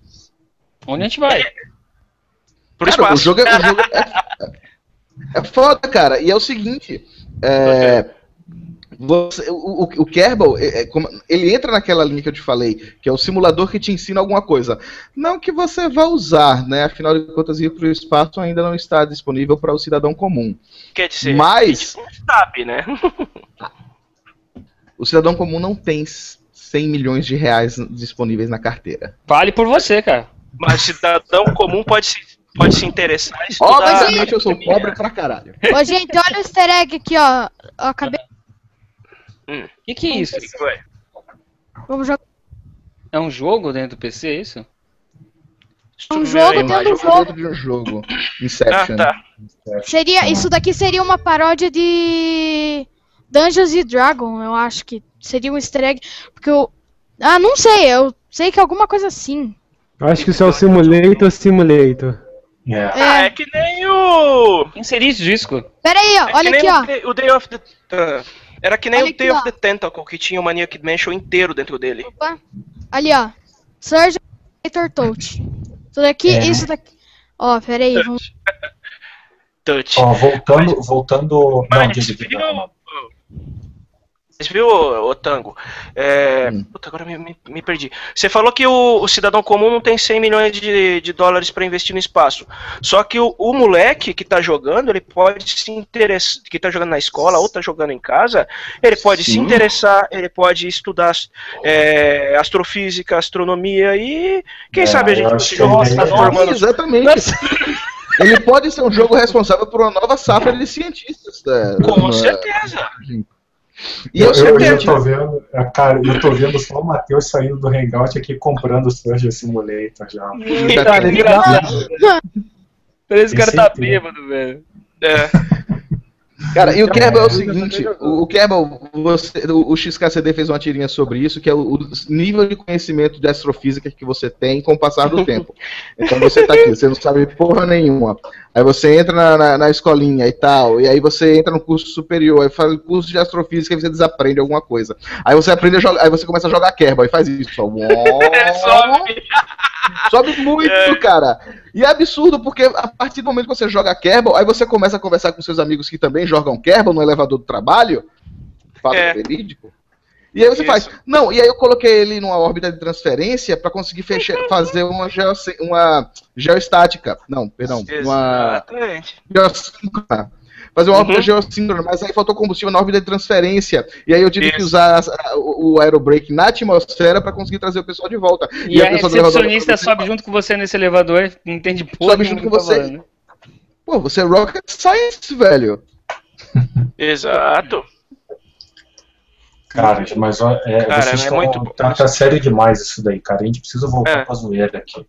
Onde a gente vai? pro Cara, o espaço. jogo, é, o jogo é, é foda, cara. E é o seguinte: é, você- o, o, o Kerbal, é- é ele entra naquela linha que eu te falei, que é o simulador que te ensina alguma coisa. Não que você vá usar, né? Afinal de contas, ir para o espaço ainda não está disponível para o cidadão comum. Quer dizer, Mas- não sabe, né? O cidadão comum não tem 100 milhões de reais disponíveis na carteira. Fale por você, cara. Mas cidadão comum pode se, pode se interessar. Obviamente eu sou pobre pra caralho. Ô, gente, olha o easter egg aqui, ó. Eu acabei. O que, que é isso? Que foi? Vamos jogar É um jogo dentro do PC, é isso? um jogo Imagem. dentro do Jogo jogo. dentro de um jogo. Ah, Inception. tá. Seria, isso daqui seria uma paródia de Dungeons and Dragons, eu acho que seria um easter egg. Porque eu. Ah, não sei, eu sei que é alguma coisa assim. Acho que isso é o Simulator Simulator. É. Ah, É, é que nem o. Inserir esse disco. pera aí, ó, é que olha nem aqui, o ó. Day- O Day of the. Era que nem Olha o Day of the Tentacle, que tinha o Maniac Mansion inteiro dentro dele. Opa. Ali, ó. Surgeon Touch. Isso daqui, É. isso daqui. Ó, pera aí, vamos. Touch. Ó, voltando, voltando. Não, Mas diga, diga. Viu- viu, ô, Tango? É, Hum. Puta, agora me, me- me perdi. Você falou que o, o cidadão comum não tem 100 milhões de, de dólares para investir no espaço. Só que o, o moleque que tá jogando, ele pode se interessar, que tá jogando na escola ou tá jogando em casa, ele pode se Sim. interessar, ele pode estudar é, astrofísica, astronomia e quem É, sabe a gente acho que continua a ideia é- transformando. Exatamente. Ele pode ser um jogo responsável por uma nova safra de cientistas. né? Com Uma- certeza. E eu, eu, eu tô vendo, é, cara, eu tô vendo só o Matheus saindo do Hangout aqui comprando o Surgeon Simulator já. Cara, é engraçado. Parece que o cara tá bêbado, velho. É. Cara, e o Kerbal é o já seguinte, o, Kerbal, você, o, XKCD fez uma tirinha sobre isso, que é o, o nível de conhecimento de astrofísica que você tem com o passar do tempo. Então você tá aqui, você não sabe porra nenhuma. Aí você entra na, na, na escolinha e tal, e aí você entra no curso superior, aí faz o curso de astrofísica e você desaprende alguma coisa. Aí você aprende a jogar, aí você começa a jogar Kerbal e faz isso, ó. É, sobe. Sobe muito, cara. E é absurdo, porque a partir do momento que você joga Kerbal, aí você começa a conversar com seus amigos que também jogam Kerbal no elevador do trabalho. Fato É. verídico. E aí você Isso. faz. Não, e aí eu coloquei ele numa órbita de transferência pra conseguir fechar, fazer uma, geo, uma geostática. Não, perdão. Uma Exatamente. geossíncrona. Fazer uma órbita Uhum. geossíncrona, mas aí faltou combustível na órbita de transferência. E aí eu tive que Isso. usar as- a- o, o aerobrake na atmosfera pra conseguir trazer o pessoal de volta. E, a pessoa do elevador- recepcionista sobe junto com você nesse elevador, não entende porra Sobe nenhuma junto com que você. falando. Pô, você é rocket science, velho. Exato. Cara, mas é, Cara, vocês é estão, muito tá, tá sério demais isso daí, cara. A gente precisa voltar É. pra zoeira aqui.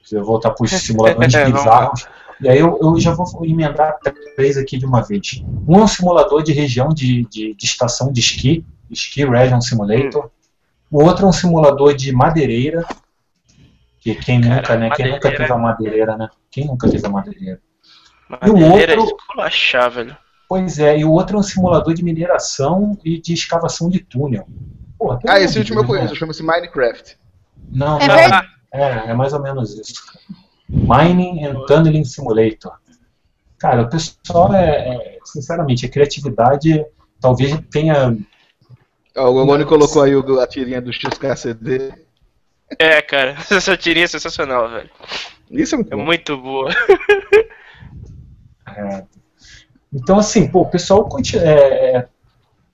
Precisa voltar pros simuladores É, vamos bizarros. E aí eu, eu já vou emendar três aqui de uma vez. Um é um simulador de região de, de, de estação de esqui, Ski Region Simulator. O outro é um simulador de madeireira. Que quem Cara, nunca, né? Quem nunca madeireira- teve a madeireira, né? Quem nunca teve a madeireira? E o Madeireira é outro- esculachar, velho. Pois é, e o outro é um simulador de mineração e de escavação de túnel. Porra, Ah, esse último eu Deus, conheço, né? chama-se Minecraft. Não, É não, verdade. é, é mais ou menos isso. Mining and Tunneling Simulator. Cara, o pessoal é, é, sinceramente, a criatividade talvez tenha. O Gongoni colocou aí o- a tirinha do XKCD. É, cara, essa tirinha é sensacional, velho. Isso é muito É bom. muito boa. é, então, assim, pô, o pessoal é, é,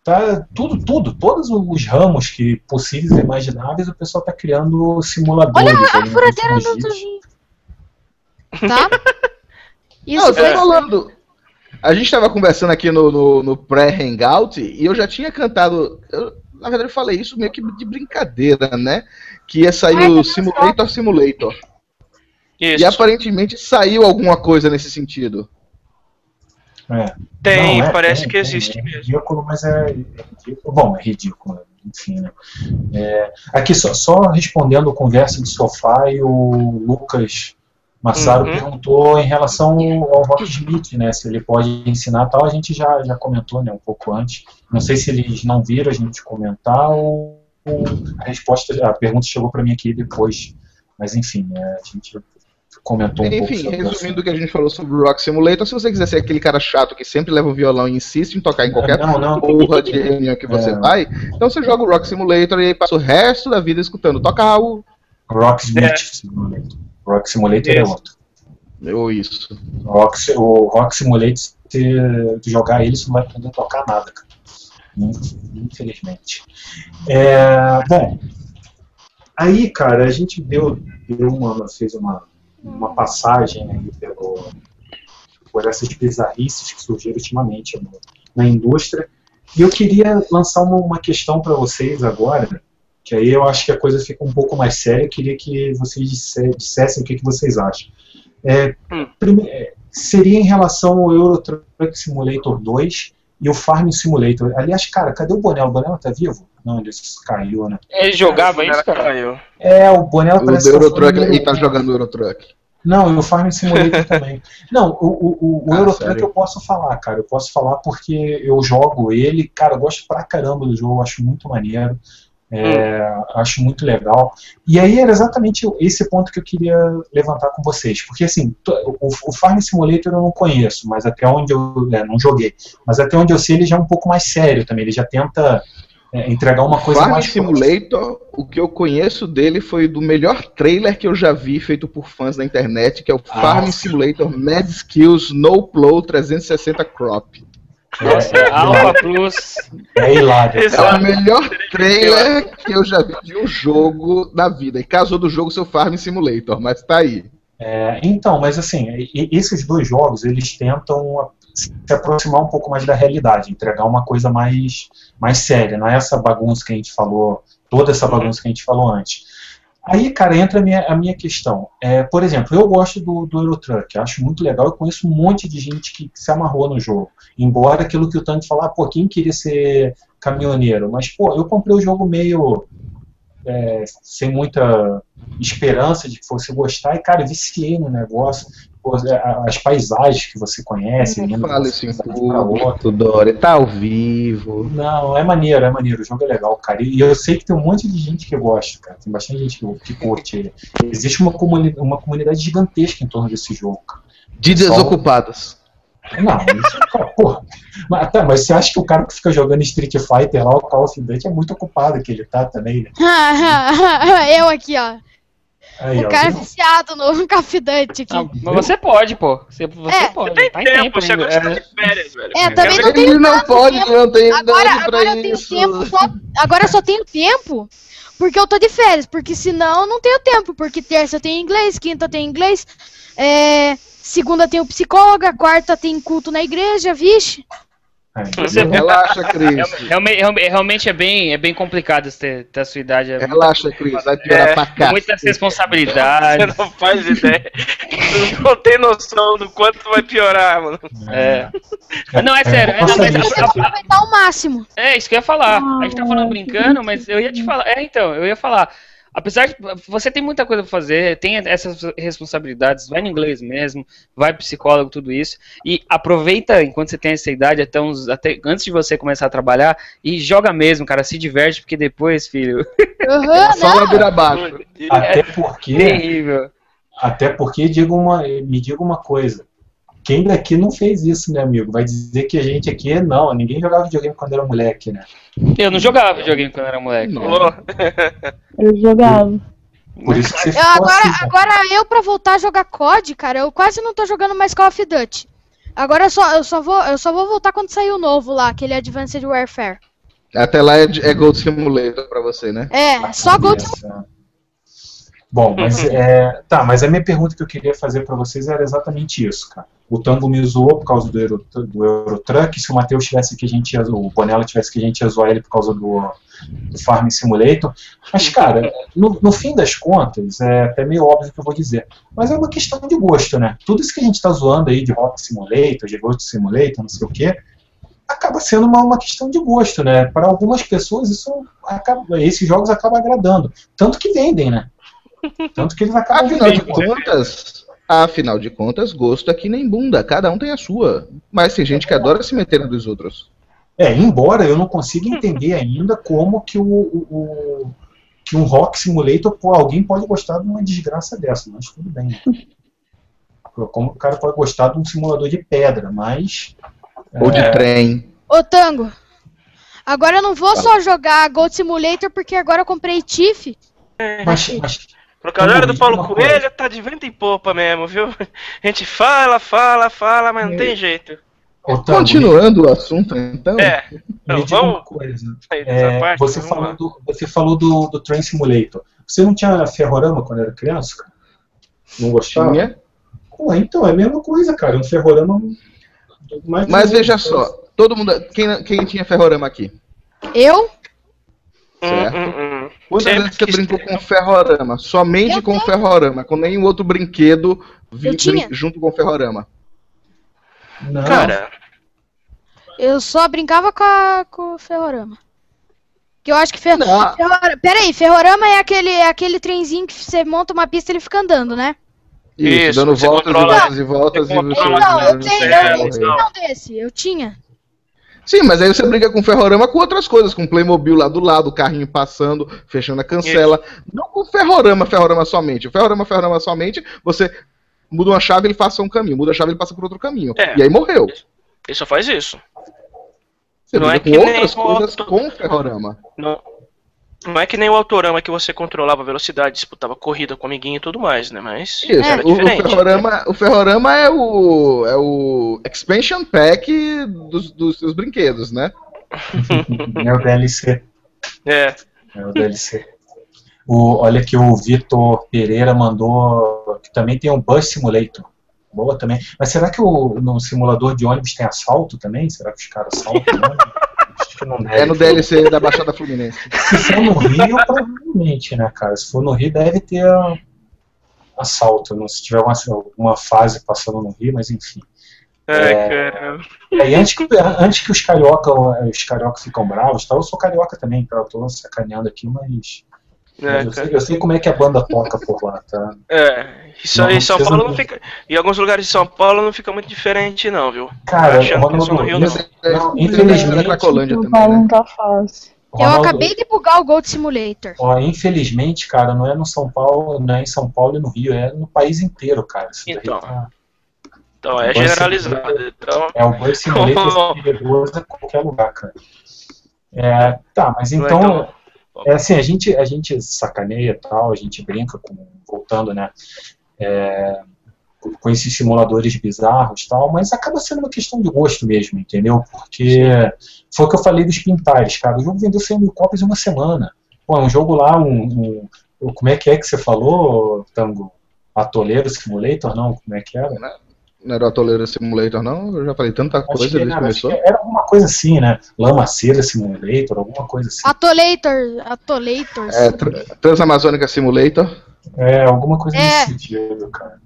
tá tudo, tudo, todos os ramos que possíveis e imagináveis, o pessoal tá criando simuladores. Olha a aí nos furadeira do. Tuzinho. Tá? Não, Isso eu tô foi. falando. A gente tava conversando aqui no, no, no pré-hangout e eu já tinha cantado. eu, na verdade, eu falei isso meio que de brincadeira, né? Que ia sair Ai, o Simulator Simulator. Isso. E aparentemente saiu alguma coisa nesse sentido. É. Tem, Não, é, parece tem, que tem, existe é mesmo. ridículo, mas é, é ridículo. Bom, é ridículo, enfim, né? É, aqui, só, só respondendo conversa de sofá, e o Lucas Massaro Uhum. perguntou em relação ao Rock Smith, né? Se ele pode ensinar tal, a gente já, já comentou né, um pouco antes. Não sei se eles não viram a gente comentar ou, a resposta, a pergunta chegou para mim aqui depois. Mas enfim, é, a gente comentou um pouco Enfim, sobre o resumindo o que a gente falou sobre o Rock Simulator, se você quiser ser aquele cara chato que sempre leva o violão e insiste em tocar em qualquer Não, não. porra de reunião que você É. vai, então você joga o Rock Simulator e aí passa o resto da vida escutando. Toca Raul. Rocksmith É. Simulator. Rock Simulator é Isso. outro. Ou isso. O Rock, o Rock Simulator, se tu jogar ele, você não vai aprender a tocar nada, cara. Infelizmente. É, bom, aí, cara, a gente deu, deu uma, fez uma, uma passagem aí pelo, por essas bizarrices que surgiram ultimamente no- na indústria. E eu queria lançar uma, uma questão para vocês agora, que aí eu acho que a coisa fica um pouco mais séria. Eu queria que vocês disse- dissessem o que, que vocês acham. É, Hum. prime- é, seria em relação ao Euro Truck Simulator 2 e o Farming Simulator. Aliás, cara, cadê o Bonella? O Bonella tá vivo? Não, ele caiu, né? Ele jogava Ela isso, cara? caiu. É, o Bonella O parece Euro Truck, ele tá jogando o Euro Truck. Não, e o Farming Simulator também. Não, o, o, o, o Ah, Euro Truck sério? eu posso falar, cara. Eu posso falar porque eu jogo ele, cara, eu gosto pra caramba do jogo, eu acho muito maneiro. É, Acho muito legal. E aí era exatamente esse ponto que eu queria levantar com vocês. Porque assim, o, o Farm Simulator eu não conheço, mas até onde eu né, não joguei. Mas até onde eu sei, ele já é um pouco mais sério também. Ele já tenta é, entregar uma coisa Farm mais Simulator, o que eu conheço dele foi do melhor trailer que eu já vi feito por fãs na internet, que é o Ah, Farm sim. Simulator Mad Skills No Plow 360 Crop. Nossa, É, Alpha Plus. é hilário. É o melhor trailer que eu já vi de um jogo na vida. E casou do jogo seu Farm Simulator, mas tá aí. É, então, mas assim, esses dois jogos, eles tentam se aproximar um pouco mais da realidade, entregar uma coisa mais, mais séria, não é essa bagunça que a gente falou, toda essa bagunça que a gente falou antes. Aí, cara, entra a minha, a minha questão. É, por exemplo, eu gosto do, do Eurotruck, acho muito legal, eu conheço um monte de gente que, se amarrou no jogo. Embora aquilo que o Tanto falar, pô, quem queria ser caminhoneiro? Mas, pô, eu comprei o jogo meio é, sem muita esperança de que fosse gostar, e, cara, viciei no negócio. As paisagens que você conhece, Não indo fala isso em público. Tá ao vivo. Não, é maneiro, é maneiro. O jogo é legal, cara. E eu sei que tem um monte de gente que gosta, cara. Tem bastante gente que, que curte ele. Existe uma, comuni uma comunidade gigantesca em torno desse jogo, cara. De desocupados. Não, isso, cara, porra. Mas, tá, mas você acha que o cara que fica jogando Street Fighter lá, o Call of Duty, é muito ocupado que ele tá também, né? eu aqui, ó. Aí, o ó, cara é viciado no cafidante aqui. Ah, mas você pode, pô. Você, você É, pode. Tem tá em tempo, tempo você ainda. É. de férias, velho. É, também não Ele tenho não pode, tempo. não tem Agora, agora eu tenho isso. tempo só. Agora eu só tenho tempo porque eu tô de férias. Porque senão eu não tenho tempo. Porque terça tem inglês, quinta tem inglês, é, segunda tem o psicóloga, quarta tem culto na igreja, vixe. É, Você- Relaxa, Cris. Realmente, realmente, realmente é bem, é bem complicado ter, ter a sua idade. É Relaxa, Cris. Vai piorar É, pra cá. muitas Você não faz ideia. Tu não tem noção do quanto vai piorar, mano. É. Não, é sério. É, não, mas a- Aproveitar ao máximo. é isso que eu ia falar. A gente tá falando brincando, mas eu ia te falar. É, então, eu ia falar. Apesar de você tem muita coisa pra fazer, tem essas responsabilidades, vai no inglês mesmo, vai pro psicólogo, tudo isso. E aproveita enquanto você tem essa idade, até, uns, até antes de você começar a trabalhar, e joga mesmo, cara, se diverte, porque depois, filho, Aham, Só não. ladeira abaixo. Até porque, terrível. até porque diga uma, me diga uma coisa. Quem daqui não fez isso, né, amigo? Vai dizer que a gente aqui não, ninguém jogava videogame quando era moleque, né? Eu não jogava videogame quando era moleque. Eu jogava. Por isso que você Eu, agora, assim. né? agora eu pra voltar a jogar COD, cara, eu quase não tô jogando mais Call of Duty. Agora eu só, eu só, vou, eu só vou voltar quando sair o novo lá, aquele Advanced Warfare. Até lá é, é Gold Simulator pra você, né? É, só Gold Essa- Bom, mas é, tá, mas a minha pergunta que eu queria fazer para vocês era exatamente isso, cara. O Tango me zoou por causa do, Euro, do Eurotruck, se o Matheus tivesse que a gente ia, o Bonella tivesse que a gente ia zoar ele por causa do, do Farm Simulator. Mas, cara, no, no fim das contas, é até meio óbvio o que eu vou dizer, mas é uma questão de gosto, né? Tudo isso que a gente tá zoando aí de Rock Simulator, de Ghost Simulator, não sei o quê, acaba sendo uma, uma questão de gosto, né? Para algumas pessoas, isso acaba, esses jogos acabam agradando. Tanto que vendem, né? Tanto que eles acabam Afinal de contas, afinal de contas, gosto é que nem bunda. Cada um tem a sua. Mas tem gente que adora se meter na dos outros. É, embora eu não consiga entender ainda como que o, o- o- que um Rock Simulator, pô, alguém pode gostar de uma desgraça dessa, mas tudo bem. Como o cara pode gostar de um simulador de pedra, mas Ou de trem. Ô, Tango. Agora eu não vou só jogar Gold Simulator porque agora eu comprei Tiff. mas, mas Pro galera do Paulo Coelho coisa. tá de vento em popa mesmo, viu? A gente fala, fala, fala, mas não tem jeito. Continuando o assunto, então. É, então vamos coisa. sair dessa É, parte. você, vamos falou do, você falou do, do Train Simulator. Você não tinha ferrorama quando era criança? cara? Não gostava? Tinha. Pô, então, é a mesma coisa, cara. Um ferrorama. mais Mas veja só, todo mundo. Quem, quem tinha ferrorama aqui? Eu? Certo. Hum, hum. Quantas Sempre vezes você brincou com ferrorama? Somente Eu com ferrorama, com nenhum outro brinquedo vi- Eu brin- junto com ferrorama. Não, Cara, Eu só brincava com, a, com o Ferrorama. Que eu acho que. Fer... Não. Ferrora... Pera aí, Ferrorama é aquele, é aquele trenzinho que você monta uma pista e ele fica andando, né? Isso, Isso, dando voltas e controla- voltas e voltas você e você controla Então, eu tenho, eu um desse, eu tinha. Sim, mas aí você briga com o Ferrorama com outras coisas, com o Playmobil lá do lado, o carrinho passando, fechando a cancela. Não com o Ferrorama, Ferrorama somente. O Ferrorama, Ferrorama somente, você muda uma chave, ele passa um caminho. Muda a chave, ele passa por outro caminho. É. E aí morreu. Ele só faz isso. Você Não é com outras coisas outro- com o Ferrorama. Não, não é que nem o Autorama que você controlava a velocidade, disputava corrida com o amiguinho e tudo mais, né? Mas Isso, era o, o diferente. Ferrorama, o Ferrorama é o, é o expansion pack dos, dos seus brinquedos, né? É o DLC. É, É o DLC. O, olha que o Vitor Pereira mandou que também tem um Bus Simulator. Boa também. Mas será que o, no simulador de ônibus tem assalto também? Será que os caras assaltam? que não deve. É no DLC da Baixada Fluminense. Se for no Rio, provavelmente, né, cara? Se for no Rio, deve ter ah, assalto. Não, se tiver uma, alguma fase passando no Rio, mas enfim. é, É. cara. E aí, antes que, antes que os carioca, os carioca ficam bravos, tá? eu sou carioca também, tá? eu tô sacaneando aqui, mas É, eu, sei, eu sei como é que a banda toca por lá, tá? É, isso Não, aí em São Paulo não. fica. Em alguns lugares de São Paulo não fica muito diferente, não, viu? Cara, é no Ronaldo, Rio, não, não. não, infelizmente, São também, Paulo não tá fácil. Eu Ronaldo, acabei de bugar o Gold Simulator. ó, infelizmente, cara, não é no São Paulo, não é em São Paulo e no Rio, é no país inteiro, cara. Isso daí Então. tá- Então é generalizado. Então, É o Bus Simulator é perigoso em qualquer lugar, cara. É, tá, mas Não é então, tão- é assim, a gente, a gente sacaneia e tal, a gente brinca com, voltando, né, é, com esses simuladores bizarros e tal, mas acaba sendo uma questão de gosto mesmo, entendeu? Porque foi o que eu falei dos pintares, cara, o jogo vendeu 100 mil cópias em uma semana. Pô, é um jogo lá, um, um- como é que é que você falou, Tango? Atoleiro Simulator, não? Como é que era? Não era o Atoleiro Simulator, não? Eu já falei tanta Acho coisa que, desde acho começou. que era alguma coisa assim, né? Lamaceira Simulator, alguma coisa assim. Atolator, Atolator. É, Tra- Transamazônica Simulator. É, alguma coisa É. nesse sentido, cara.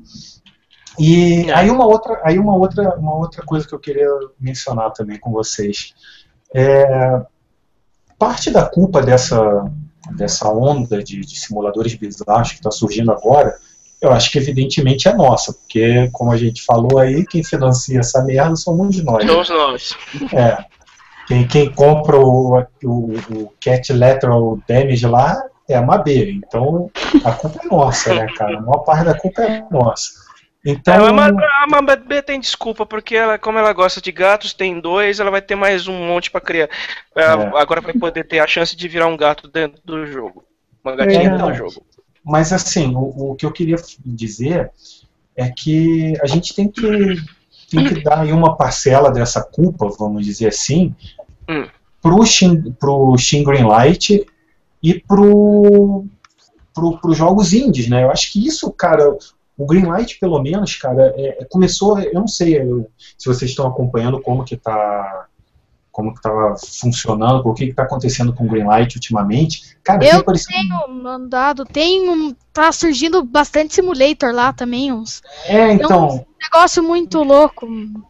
E aí uma outra, aí uma outra, uma outra coisa que eu queria mencionar também com vocês. É, parte da culpa dessa, dessa onda de, de simuladores bizarros que está surgindo agora, eu acho que evidentemente é nossa, porque como a gente falou aí, quem financia essa merda somos nós. somos nós. É. Quem, quem compra o, o, o Cat Lateral Damage lá é a Mabê. Então a culpa é nossa, né, cara? A maior parte da culpa é nossa. Então, É, a Mambé tem desculpa, porque ela, como ela gosta de gatos, tem dois, ela vai ter mais um monte pra criar. É, É. Agora vai poder ter a chance de virar um gato dentro do jogo. Uma gatinha É, dentro do não. jogo. Mas assim, o, o que eu queria dizer é que a gente tem que, tem que dar aí uma parcela dessa culpa, vamos dizer assim, Hum. pro Shin, pro Shin Greenlight e pro, pro, pros jogos indies, né? Eu acho que isso, cara, o Greenlight, pelo menos, cara, é- começou, eu não sei eu- se vocês estão acompanhando como que tá como que tá funcionando, o que que tá acontecendo com o Greenlight ultimamente. Cara, Eu tem aparecido tenho mandado, tem um. Tá surgindo bastante simulator lá também, uns É, então, negócio muito louco.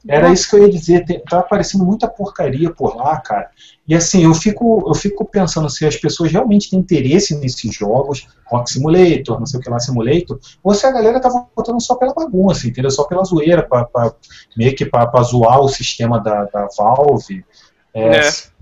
era isso que eu ia dizer. Tem, tá aparecendo muita porcaria por lá, cara. E assim, eu fico, eu fico pensando se as pessoas realmente têm interesse nesses jogos, Rock Simulator, não sei o que lá, Simulator, ou se a galera tá votando só pela bagunça, entendeu? Só pela zoeira, pra, pra- meio que pra, pra zoar o sistema da, da Valve. É, É.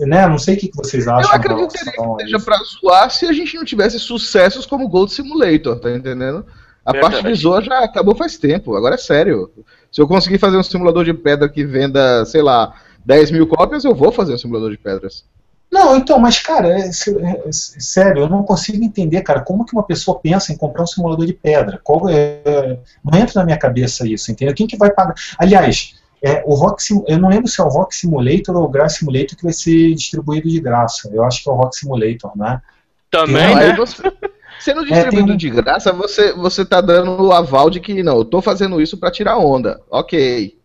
Né? Não sei o que que vocês acham. Eu acredito que seja pra zoar se a gente não tivesse sucessos como Gold Simulator, tá entendendo? A Verdade. parte de zoa já acabou faz tempo, agora é sério. Se eu conseguir fazer um simulador de pedra que venda, sei lá, 10 mil cópias, eu vou fazer um simulador de pedras. Não, então, mas cara, é, sé- é, é sério, eu não consigo entender, cara, como que uma pessoa pensa em comprar um simulador de pedra? Qual é, não entra na minha cabeça isso, entendeu? Quem que vai pagar? Aliás, é, o Rock Sim- eu não lembro se é o Rock Simulator ou o Grass Simulator que vai ser distribuído de graça. Eu acho que é o Rock Simulator, né? Também, né? você, sendo distribuído um- de graça, você, você tá dando o aval de que, não, eu tô fazendo isso pra tirar onda. Ok.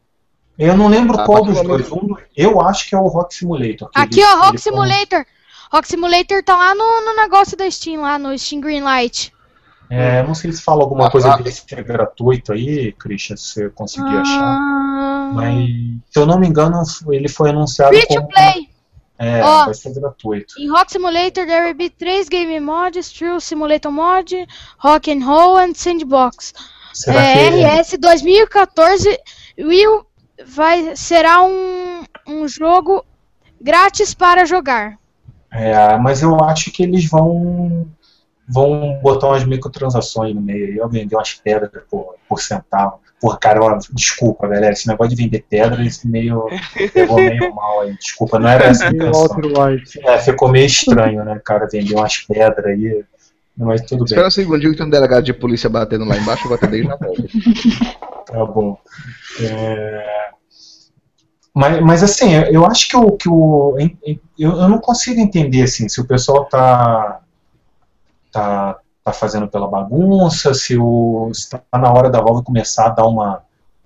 Eu não lembro Ah, qual dos dois. Um eu acho que é o Rock Simulator. que Aqui, ele- ó, Rock Simulator. Rock Simulator tá lá no, no negócio da Steam, lá no Steam Greenlight. É, não sei se fala alguma Ah, coisa ah. dele ser gratuito aí, Christian, se você conseguir achar. Mas, se eu não me engano, ele foi anunciado Free to como. play. É, Ó. vai ser gratuito. Em Rock Simulator, there will be 3 game mods, True Simulator Mod, Rock and Roll and Sandbox. Será é, que. RS 2014 will vai, será um, um jogo grátis para jogar. É, mas eu acho que eles vão vão botar umas microtransações no meio aí, eu vender umas pedras por, por centavo. Por cara, ó, desculpa, galera, esse negócio de vender pedra, esse meio pegou meio mal aí. Desculpa, não era essa a intenção. É, ficou meio estranho, né, cara, vender umas pedras aí. Mas tudo Espera bem. um segundinho que tem um delegado de polícia batendo lá embaixo, eu vou atender já volto. Tá bom. É, Mas, mas assim, eu acho que o. Que o eu, eu não consigo entender assim, se o pessoal tá, tá, tá fazendo pela bagunça, se está na hora da Valve começar a dar uma,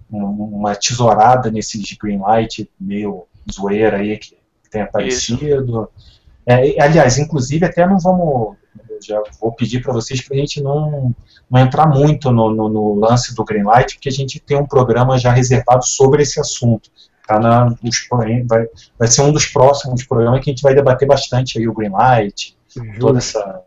uma, tesourada nesses greenlight meio zoeira aí que tem aparecido. É, aliás, inclusive até não vamos. Já vou pedir para vocês para a gente não, não entrar muito no, no, no lance do Greenlight, porque a gente tem um programa já reservado sobre esse assunto. Tá na, os, vai, vai ser um dos próximos programas que a gente vai debater bastante aí o Greenlight, toda essa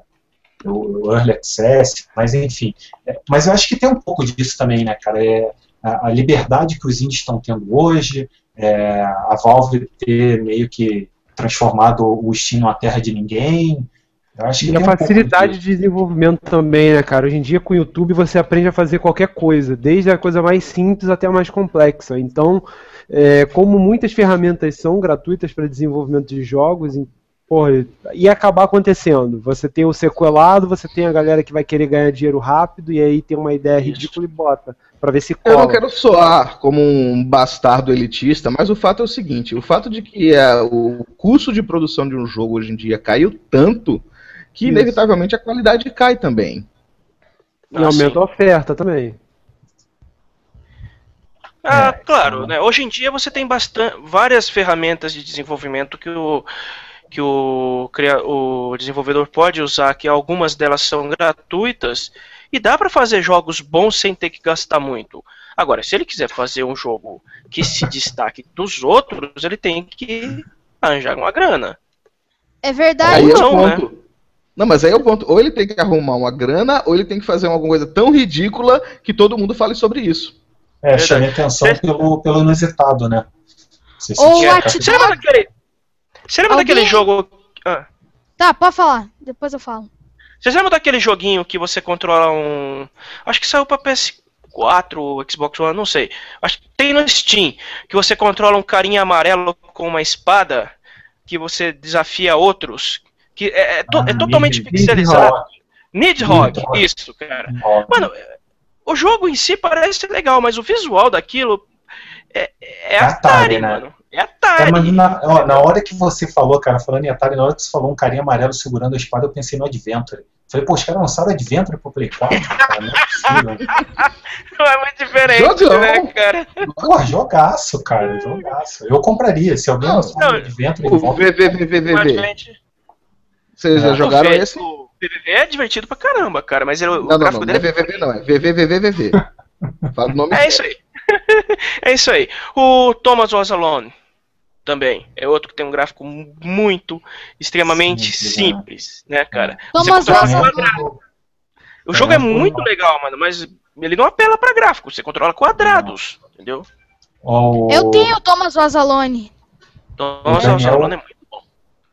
o, o Early Access, mas enfim. É, mas eu acho que tem um pouco disso também, né, cara? É, a, a liberdade que os indies estão tendo hoje, é, a Valve ter meio que transformado o Steam numa terra de ninguém. Eu acho que E a um facilidade disso. de desenvolvimento também, né, cara? Hoje em dia com o YouTube você aprende a fazer qualquer coisa, desde a coisa mais simples até a mais complexa. Então, é, como muitas ferramentas são gratuitas para desenvolvimento de jogos, porra, ia acabar acontecendo. Você tem o sequelado, você tem a galera que vai querer ganhar dinheiro rápido e aí tem uma ideia ridícula e bota para ver se Eu cola. não quero soar como um bastardo elitista, mas o fato é o seguinte: o fato de que é, o custo de produção de um jogo hoje em dia caiu tanto que Isso. inevitavelmente a qualidade cai também. E aumenta a oferta também. Ah, É, claro, né? Hoje em dia você tem bastante, várias ferramentas de desenvolvimento que o que o, o desenvolvedor pode usar, que algumas delas são gratuitas e dá para fazer jogos bons sem ter que gastar muito. Agora, se ele quiser fazer um jogo que se destaque dos outros, ele tem que arranjar uma grana. É verdade. Aí é o não, né? ponto. Não, mas aí é o ponto. Ou ele tem que arrumar uma grana, ou ele tem que fazer alguma coisa tão ridícula que todo mundo fale sobre isso. É, chamei atenção pelo, pelo inusitado, né? Você Ou a Você lembra daquele, você lembra daquele Alguém- jogo... Ah. Tá, pode falar. Depois eu falo. Vocês lembram daquele joguinho que você controla um. Acho que saiu pra PS4 ou Xbox One, não sei. Acho que tem no Steam. Que você controla um carinha amarelo com uma espada. Que você desafia outros. Que é, é to- é Ah, totalmente Nid- pixelizado. Nidhogg. Isso, cara. Nidhogg. Mano, o jogo em si parece legal, mas o visual daquilo é, é É Atari, Atari, né? mano. É Atari. É, mas na, ó, na hora que você falou, cara, falando em Atari, na hora que você falou um carinha amarelo segurando a espada, eu pensei no Adventure. Falei, pô, os caras lançaram Adventure pro Play 4, cara, não é possível. Não é muito diferente, Jogão. né, cara? Pô, jogaço, cara, jogaço. Eu compraria, se alguém Não, lançar não, um Adventure O VVVVV. gente, Vocês já É. jogaram esse? O PVV é divertido pra caramba, cara, mas ele, o Não, não, não, gráfico não é dele VVV não, é VVVVV. Fala o nome é isso aí. é isso aí. O Thomas Was Alone também é outro que tem um gráfico muito, extremamente Simples, simples, né, cara? Thomas Você controla Was Alone. O jogo é É, muito legal, mano, mas ele não apela pra gráfico, você controla quadrados, entendeu? Ó, o Eu tenho o Thomas Wazalone. Thomas O Was Daniel- Alone é muito bom.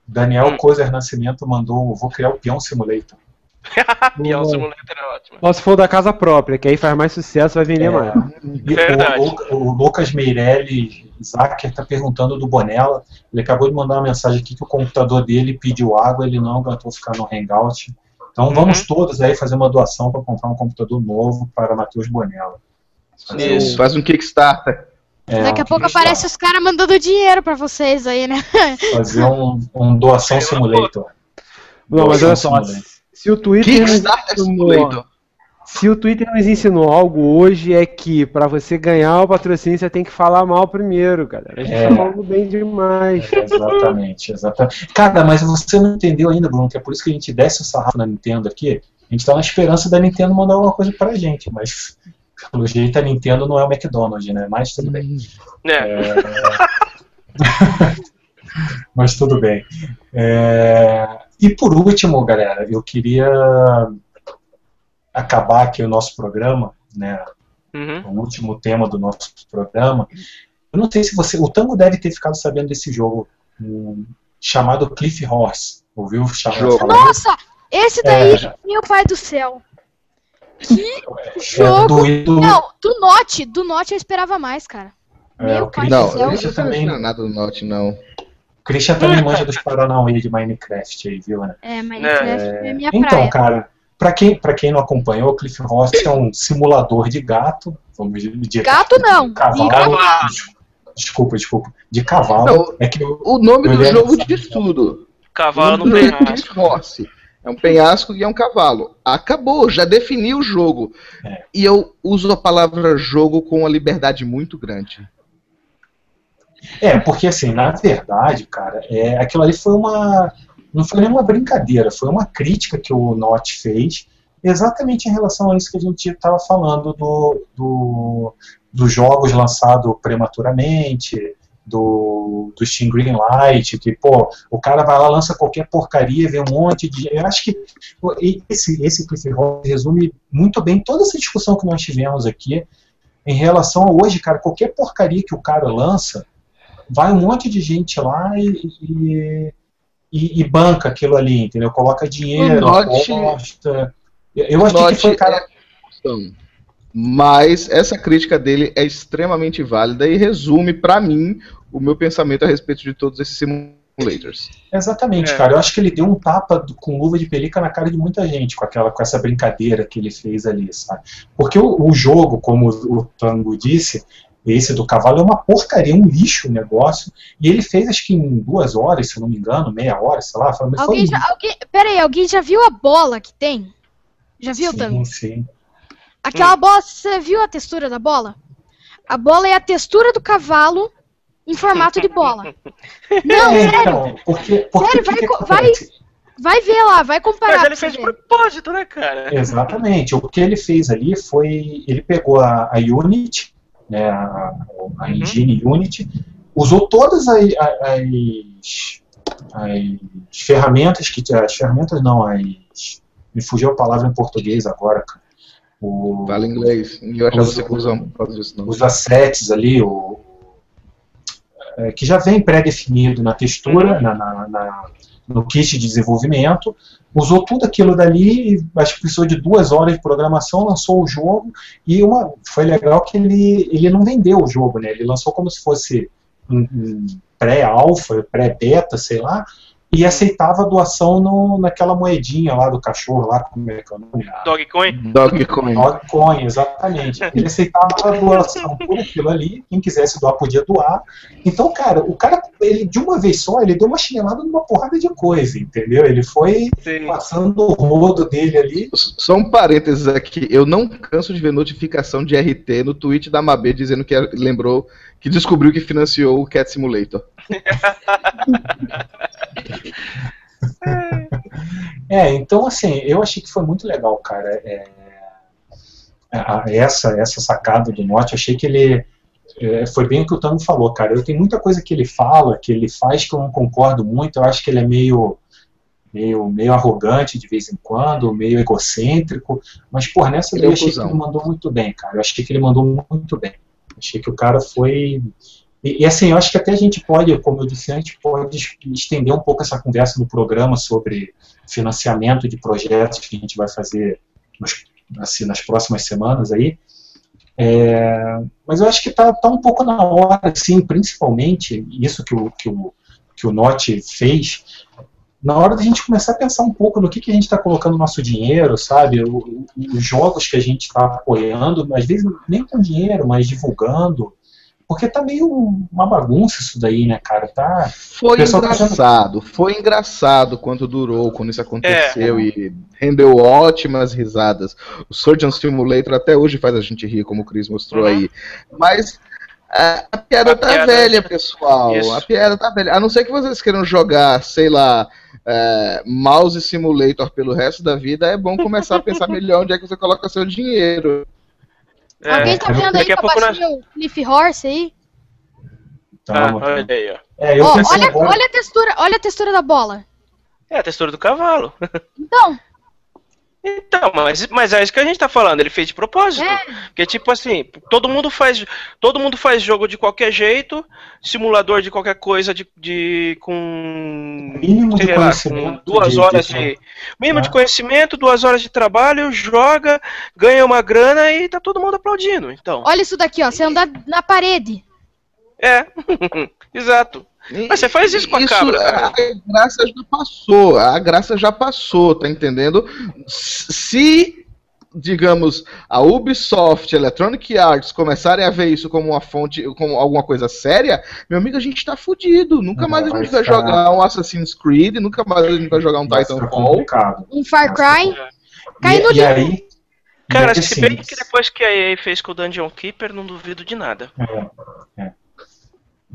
Daniel Hum. Kozer Nascimento mandou, vou criar o Peão Simulator. Boa. Simulator é ótimo. Só se for da casa própria, que aí faz mais sucesso, vai vender É. mais. Verdade. O, o- o Lucas Meirelli Zacher está perguntando do Bonella. Ele acabou de mandar uma mensagem aqui que o computador dele pediu água, ele não aguentou ficar no Hangout. Então vamos Uhum. todos aí fazer uma doação para comprar um computador novo para Matheus Bonella. Fazer Isso, um- faz um Kickstarter. é, Daqui a pouco aparece os caras mandando dinheiro pra vocês aí, né? Fazer um, um doação simulator. Não, mas Doação olha só, simulator. Se o Twitter nos Kickstarter ensinou, Simulator. se o Twitter nos ensinou algo hoje é que pra você ganhar o patrocínio você tem que falar mal primeiro, galera. A gente É. tá falando bem demais. É, exatamente, exatamente. Cara, mas você não entendeu ainda, Bruno, que é por isso que a gente desce o sarrafo na Nintendo aqui. A gente tá na esperança da Nintendo mandar alguma coisa pra gente, mas pelo jeito a Nintendo não é o McDonald's, né? Mas tudo bem. É. Mas tudo bem. É, E por último, galera, eu queria acabar aqui o nosso programa, né? Uhum. o último tema do nosso programa, Eu não sei se você. O Tango deve ter ficado sabendo desse jogo um, chamado Cliff Horse. Ouviu? Nossa, esse daí, É. meu pai do céu. Que É jogo. do, do, Não, do Note, do Note eu esperava mais, cara. é, meu o pai Christian, do céu. Não, isso não também, é nada do Note, não. Christian também manja dos Paranauê de Minecraft aí, viu, né? É, Minecraft é, minha Então, praia. cara, pra quem, pra quem não acompanhou, o Cliff Horse é um simulador de gato. Vamos dizer. Gato não. De cavalo. Cavalo. Desculpa, desculpa. De cavalo. Não, é que eu- O nome do jogo diz tudo. Cavalo no é penhasco. É um penhasco e é um cavalo. Acabou, já defini o jogo. É. E eu uso a palavra jogo com uma liberdade muito grande. É, porque assim, na verdade, cara, é, aquilo ali foi uma. Não foi nenhuma brincadeira, foi uma crítica que o Not fez, exatamente em relação a isso que a gente estava falando do, do, dos jogos lançados prematuramente, do, do Steam Greenlight, que, pô, o cara vai lá, lança qualquer porcaria, vê um monte de. Eu acho que esse, esse Cliff Rock resume muito bem toda essa discussão que nós tivemos aqui em relação a hoje, cara, qualquer porcaria que o cara lança vai um monte de gente lá e, e, e- e banca aquilo ali, entendeu? Coloca dinheiro, Note- aposta. Eu achei que foi, cara. é questão. Mas essa crítica dele é extremamente válida e resume, pra mim, o meu pensamento a respeito de todos esses simulators. Exatamente, É. cara. Eu acho que ele deu um tapa do- com luva de pelica na cara de muita gente com aquela, com essa brincadeira que ele fez ali, sabe? Porque o, o jogo, como o Tango disse, esse do cavalo é uma porcaria, um lixo o negócio. E ele fez, acho que em duas horas, se eu não me engano, meia hora, sei lá. Foi, Alguém foi já, alguém, pera aí, alguém já viu a bola que tem? Já viu? Sim, sim. Aquela bola, você viu a textura da bola? A bola é a textura do cavalo em formato de bola. Não, É, sério. então, porque, porque Sério, o que vai que acontece? Vai ver lá, vai comparar. Mas ele fez de propósito, né, cara? Exatamente. O que ele fez ali foi. Ele pegou a, a Unity, né, a, a engine Unity, usou todas as, as, as ferramentas que. As ferramentas não, as. Me fugiu a palavra em português agora, cara. O, Fala inglês. E eu achava Os- que você usa não. os assets ali, o, é, que já vem pré-definido na textura, na, na- na- no kit de desenvolvimento, usou tudo aquilo dali, acho que precisou de duas horas de programação, lançou o jogo, e uma, foi legal que ele, ele não vendeu o jogo, né? ele lançou como se fosse um, um pré-alfa, pré-beta, sei lá, e aceitava a doação no, naquela moedinha lá do cachorro, lá como é que é o nome? A- Dogecoin? Dogecoin. Dogecoin, exatamente. Ele aceitava a doação por aquilo ali, quem quisesse doar podia doar. Então, cara, o cara, ele de uma vez só, ele deu uma chinelada numa porrada de coisa, entendeu? Ele foi Sim. passando o rodo dele ali. Só um parênteses aqui, eu não canso de ver notificação de RT no tweet da Mabê dizendo que lembrou que descobriu que financiou o Cat Simulator. É, então, assim, eu achei que foi muito legal, cara. É, a- essa, essa sacada do Norte, achei que ele. é, foi bem o que o Tano falou, cara. Eu tenho muita coisa que ele fala, que ele faz que eu não concordo muito. Eu acho que ele é meio, meio, meio arrogante de vez em quando, meio egocêntrico. Mas, por nessa Ele é eu achei que ele mandou muito bem, cara. Eu achei que ele mandou muito bem. Achei que o cara foi. E, e, assim, eu acho que até a gente pode, como eu disse antes, pode es- estender um pouco essa conversa no programa sobre financiamento de projetos que a gente vai fazer nos- assim, nas próximas semanas aí. É, mas eu acho que está tá um pouco na hora, sim, principalmente isso que o, que o, que o Note fez, na hora da gente começar a pensar um pouco no que, que a gente está colocando nosso dinheiro, sabe? O- os jogos que a gente está apoiando, às vezes nem com dinheiro, mas divulgando. Porque tá meio uma bagunça isso daí, né, cara? Tá, Foi tá engraçado, foi engraçado quanto durou, quando isso aconteceu e rendeu ótimas risadas. O Surgeon Simulator até hoje faz a gente rir, como o Chris mostrou Uhum. aí. Mas a, a piada A tá piada- velha, pessoal. Isso. A piada tá velha. A não ser que vocês queiram jogar, sei lá, é, Mouse Simulator pelo resto da vida, é bom começar a pensar melhor onde é que você coloca seu dinheiro. É, Alguém tá vendo aí daqui que a eu pouco nós... o Cliff Horse aí? Ah, tá, olha aí, ó. é, olha a textura, olha a textura da bola. É a textura do cavalo. Então, Então, mas, mas é isso que a gente tá falando, ele fez de propósito. É. Porque, tipo assim, todo mundo faz. Todo mundo faz jogo de qualquer jeito, simulador de qualquer coisa de. de com. Mínimo de lá, conhecimento com duas de- horas de- de. Mínimo de conhecimento, duas horas de trabalho, joga, ganha uma grana e tá todo mundo aplaudindo. Então. Olha isso daqui, ó. Você andar na parede. É. Exato. Mas você faz isso com a cabra, cara. A graça já passou, a graça já passou, tá entendendo? Se, digamos, a Ubisoft, Electronic Arts começarem a ver isso como uma fonte, como alguma coisa séria, meu amigo, a gente tá fudido. Nunca mais a vai gente vai jogar um Assassin's Creed, nunca mais a gente vai jogar um ficar Titanfall. Um Far Cry. Cai E, no e aí. Cara, se assim, bem que depois que a EA fez com o Dungeon Keeper, não duvido de nada. É, é.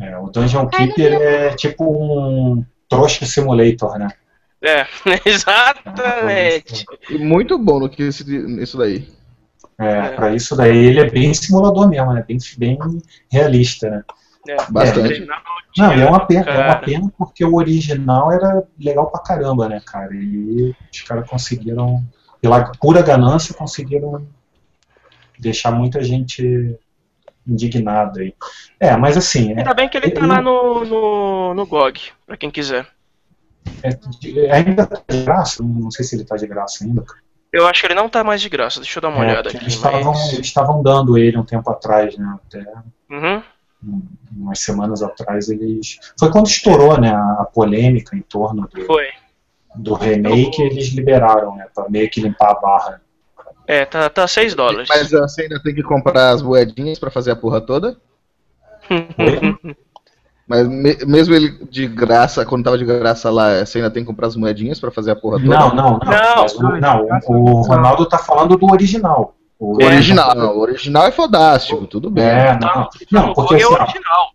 É, o Dungeon Keeper é tipo um trouxa simulator, né? É, exatamente. E muito bom no que esse, nisso daí. É, Pra isso daí ele é bem simulador mesmo, né? Bem, bem realista, né? É, Bastante. Não, e é uma pena, é uma Cara. pena porque o original era legal pra caramba, né, cara? E os caras conseguiram, pela pura ganância, conseguiram deixar muita gente indignada aí. É, mas assim, é, Ainda bem que ele tá Eu- lá no, no, no GOG, pra quem quiser. é- é- ainda tá de graça, não sei se ele tá de graça ainda. Eu acho que ele não tá mais de graça, deixa eu dar uma É, olhada aqui. eles estavam Mas... eles estavam dando ele um tempo atrás, né? Até Uhum. um- umas semanas atrás eles. Foi quando estourou, né, a polêmica em torno do, Foi. do remake, eles liberaram, né? Pra meio que limpar a barra. É, tá, tá 6 dólares. Mas você ainda tem que comprar as moedinhas pra fazer a porra toda? Mas me- mesmo ele de graça, quando tava de graça lá, você ainda tem que comprar as moedinhas pra fazer a porra toda? Não, não, não. Não. não, o, o Ronaldo tá falando do original. O original, não, o original é fodástico, tudo bem. É, não. Não, o porque GOG é assim, original.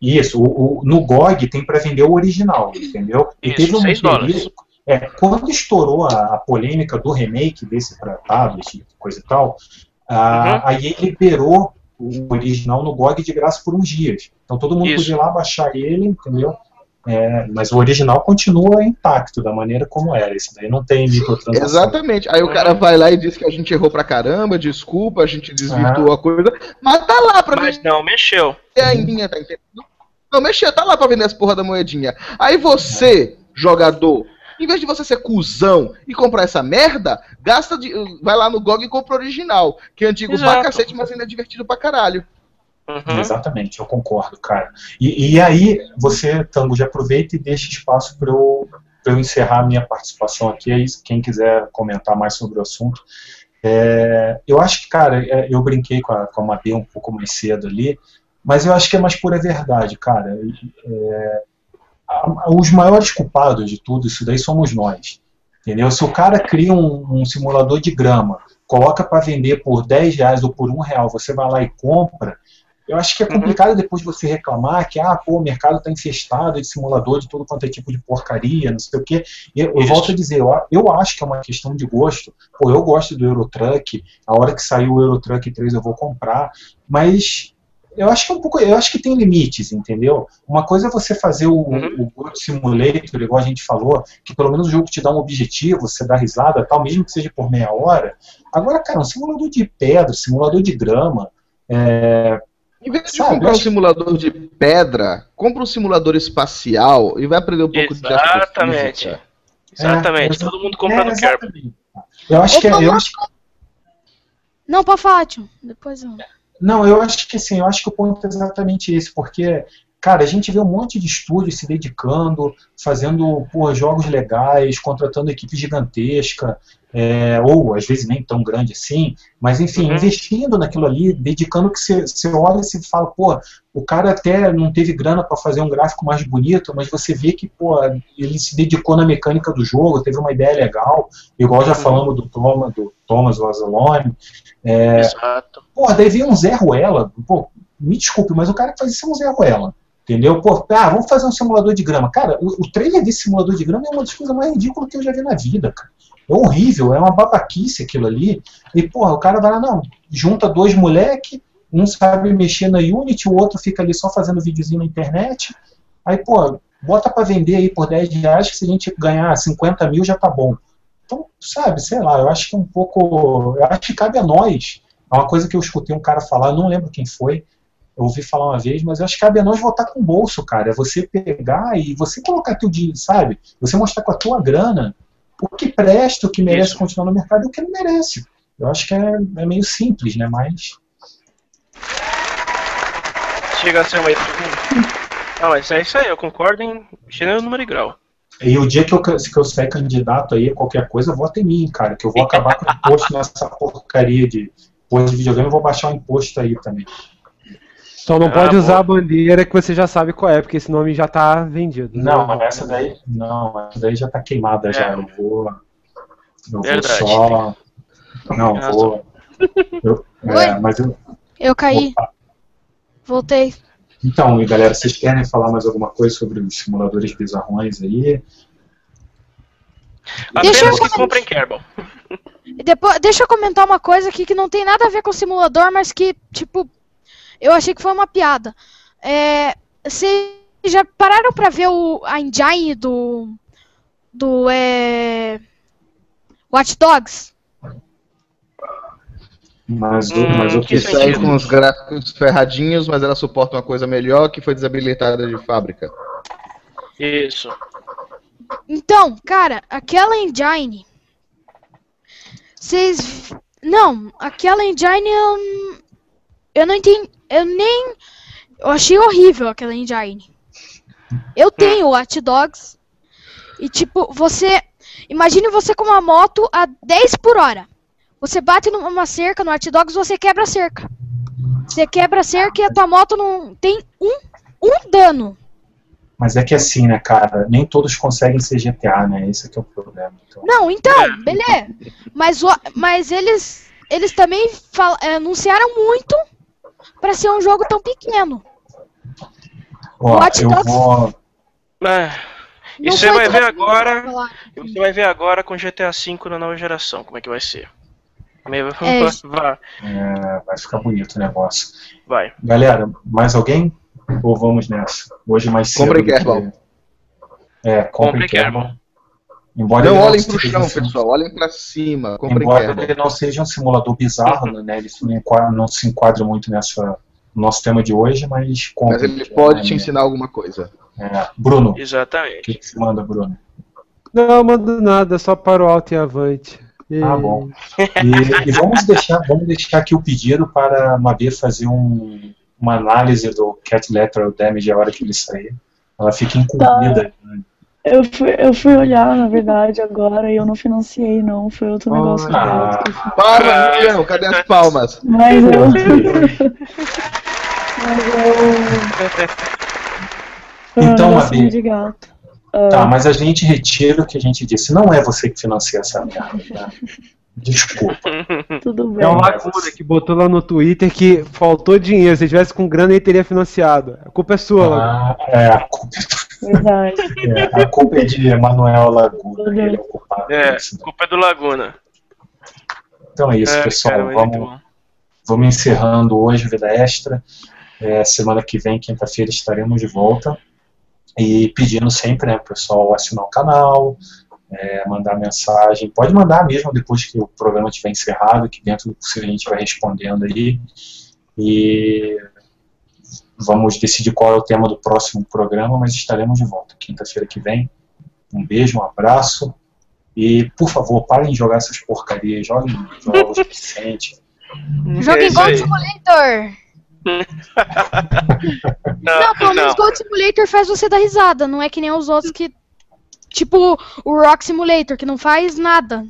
Isso, o, o- no GOG tem para vender o original, entendeu? E Isso, teve um seis dólares. É, quando estourou a, a polêmica do remake desse para tablet, coisa e tal, a, Uhum. a EA liberou o original no GOG de graça por uns dias. Então todo mundo Isso. podia ir lá baixar ele, entendeu? É, mas o original continua intacto da maneira como era. Esse daí não tem microtransação. Exatamente. Aí o cara vai lá e diz que a gente errou pra caramba, desculpa, a gente desvirtuou a coisa, mas tá lá pra Mas não, mexeu. vender ainda, tá entendendo? Não, mexia, tá lá pra vender as porra da moedinha. Aí você, jogador, em vez de você ser cuzão e comprar essa merda, gasta de, vai lá no GOG e compra o original, que é antigo pra Exato. cacete, mas ainda é divertido pra caralho. Uhum. Exatamente, eu concordo, cara. E, e aí, você, Tango, já aproveita e deixa espaço para eu, pra eu encerrar a minha participação aqui. Aí, quem quiser comentar mais sobre o assunto. É, eu acho que, cara, é, eu brinquei com a, com a Mabê um pouco mais cedo ali, mas eu acho que é mais pura verdade, cara. É, os maiores culpados de tudo isso daí somos nós. Entendeu? Se o cara cria um, um simulador de grama, coloca para vender por 10 reais ou por um real, você vai lá e compra, eu acho que é Uhum. complicado depois você reclamar que ah, pô, o mercado está infestado de simulador de todo quanto é tipo de porcaria, não sei o quê. Eu, eu volto a dizer, eu, eu acho que é uma questão de gosto. Pô, eu gosto do Eurotruck, a hora que sair o Eurotruck 3 eu vou comprar, mas eu acho que é um pouco, eu acho que tem limites, entendeu? Uma coisa é você fazer o, Uhum. o Simulator, igual a gente falou, que pelo menos o jogo te dá um objetivo, você dá risada, tal, mesmo que seja por meia hora. Agora, cara, um simulador de pedra, simulador de grama, é, Em vez de Sabe, comprar um simulador de pedra, compra um simulador espacial e vai aprender um pouco de Exatamente. astrofísica. Exatamente. É, Todo mundo compra é, exatamente. Eu acho que é, Opa, eu acho Não, pode falar, tio. Depois eu. Não, eu acho que sim, eu acho que o ponto é exatamente esse, porque, cara, a gente vê um monte de estúdios se dedicando, fazendo pô, jogos legais, contratando equipe gigantesca, é, ou às vezes nem tão grande assim, mas enfim, Uhum. investindo naquilo ali, dedicando que você, olha e você fala, pô, o cara até não teve grana para fazer um gráfico mais bonito, mas você vê que, pô, ele se dedicou na mecânica do jogo, teve uma ideia legal, igual já Uhum. falamos do Thomas, do Thomas Lazzalone, é, Exato. Porra, daí vem um Zé Ruela, pô, me desculpe, mas o cara que faz isso é um Zé Ruela. Entendeu? Pô, ah, vamos fazer um simulador de grama. Cara, o, o trailer desse simulador de grama é uma das coisas mais ridículas que eu já vi na vida, cara. É horrível, é uma babaquice aquilo ali. E, porra, o cara vai lá, não, junta dois moleque, um sabe mexer na Unity, o outro fica ali só fazendo videozinho na internet. Aí, pô, bota pra vender aí por 10 reais que se a gente ganhar 50 mil já tá bom. Então, sabe, sei lá, eu acho que é um pouco. Eu acho que cabe a nós. É uma coisa que eu escutei um cara falar, não lembro quem foi, eu ouvi falar uma vez, mas eu acho que cabe a nós votar com o bolso, cara. É você pegar e você colocar teu dinheiro, sabe? Você mostrar com a tua grana o que presta, o que merece Isso. continuar no mercado e o que não merece. Eu acho que é, é meio simples, né? Mas. Chega a ser uma. Ah, mas é isso aí, eu concordo em gênero, número e grau. E o dia que eu, que eu sair candidato aí, qualquer coisa, vota em mim, cara, que eu vou acabar com o imposto nessa porcaria de imposto de videogame, eu vou baixar o imposto aí também. Só não Ah, pode usar a bandeira que você já sabe qual é, porque esse nome já tá vendido. né? Não, mas essa daí, não, essa daí já tá queimada já. É. Eu vou. Eu vou Verdade. só. Não, vou. Eu, é, mas eu. Eu caí, Opa. voltei. Então, e galera, vocês querem falar mais alguma coisa sobre os simuladores bizarrões aí? Deixa Apenas eu que comprem Kerbal. Depois, deixa eu comentar uma coisa aqui que não tem nada a ver com o simulador, mas que, tipo, eu achei que foi uma piada. É, Vocês já pararam pra ver o, a engine do. do. É, Watch Dogs? Mas, o- Hum, mas o que que sai com os gráficos ferradinhos, mas ela suporta uma coisa melhor que foi desabilitada de fábrica. Isso. Então, cara, aquela engine. Vocês. Não, aquela engine eu. Eu não entendi. Eu nem. Eu achei horrível aquela engine. Eu tenho o Watch Dogs. E tipo, você. Imagine você com uma moto a 10 por hora. Você bate numa cerca no Watch Dogs, você quebra a cerca. Você quebra a cerca e a tua moto não tem um, um dano. Mas é que assim, né, cara, nem todos conseguem ser GTA, né? Esse é que é o problema. Então, Não, então, beleza. Mas, o- mas eles, eles também fal- é, anunciaram muito pra ser um jogo tão pequeno. ó, Watch eu Dogs- vou. É. E você vai ver agora. Você vai ver agora com GTA V na nova geração, como é que vai ser. É. Vai, é, vai ficar bonito o negócio. vai. Galera, mais alguém? Ou vamos nessa? Hoje mais cedo. Comprem do que-. É, Comprem Kerbal. Embora Não olhem seja pro chão, um pessoal, olhem pra cima. Embora ele não seja um simulador bizarro, né? Ele não, enquadra- não se enquadra muito nessa no nosso tema de hoje, mas Mas ele pode É, te ensinar alguma coisa. é. Bruno, o Exatamente. que, que você manda, Bruno? Não, mando nada, só para o alto e avante. E- Ah, bom. E, e vamos, deixar, vamos deixar aqui o pedido para a Mabê fazer um- uma análise do Cat Lateral Damage a hora que ele sair. Ela fica incumbida. né? Eu fui, eu fui olhar, na verdade, agora, e eu não financiei, não. Foi outro negócio Ah. Palmas, Julião, cadê as palmas? Mas eu. Mas eu. Foi um Então, negocinho Abi. de gato. Tá, mas a gente retira o que a gente disse. Não é você que financia essa merda. Tá? Desculpa. Tudo bem. É um Laguna que botou lá no Twitter que faltou dinheiro. Se tivesse com grana, ele teria financiado. A culpa é sua, Laguna. Ah, é, a culpa, Verdade. é, a culpa é de Emanuel Laguna. Ele é o culpado É, disso. culpa é do Laguna. Então é isso, É, pessoal. cara, muito vamos, vamos encerrando hoje Vida Extra. É, semana que vem, quinta-feira, estaremos de volta. E pedindo sempre, né, pessoal, assinar o canal, é, mandar mensagem. Pode mandar mesmo depois que o programa estiver encerrado, que dentro do possível a gente vai respondendo aí. E vamos decidir qual é o tema do próximo programa, mas estaremos de volta quinta-feira que vem. Um beijo, um abraço. E, por favor, parem de jogar essas porcarias, joguem jogos decentes. Joga em isso Gold. Simulator! Não, pelo menos Gold Simulator faz você dar risada, não é que nem os outros que. Tipo o Rock Simulator, que não faz nada.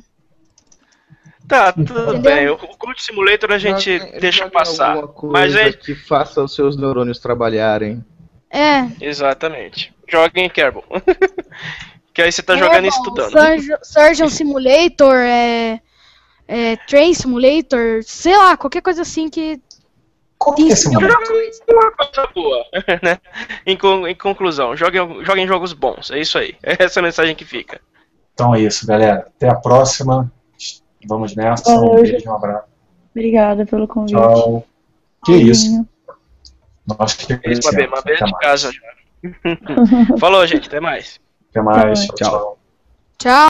Tá, tudo Entendeu? bem. O Code Simulator a gente deixa passar. Mas é que faça os seus neurônios trabalharem. É. Exatamente. Joguem Kerbal. que aí você tá é, jogando e bom, estudando. Surgeon, Surgeon Simulator, é, é. Train Simulator, sei lá, qualquer coisa assim que. Que é esse. Uma boa, né? Em, con- em conclusão, joguem, joguem jogos bons. É isso aí. Essa é a mensagem que fica. Então é isso, galera. Até a próxima. Vamos nessa. Um Valeu, beijo, um abraço. Obrigada pelo convite. Tchau. Que isso. Tchauzinho. Nós que É isso, agradecemos. É Até de mais. casa. Falou, gente. Até mais. Até mais. Tchau. Tchau. tchau. Tchau.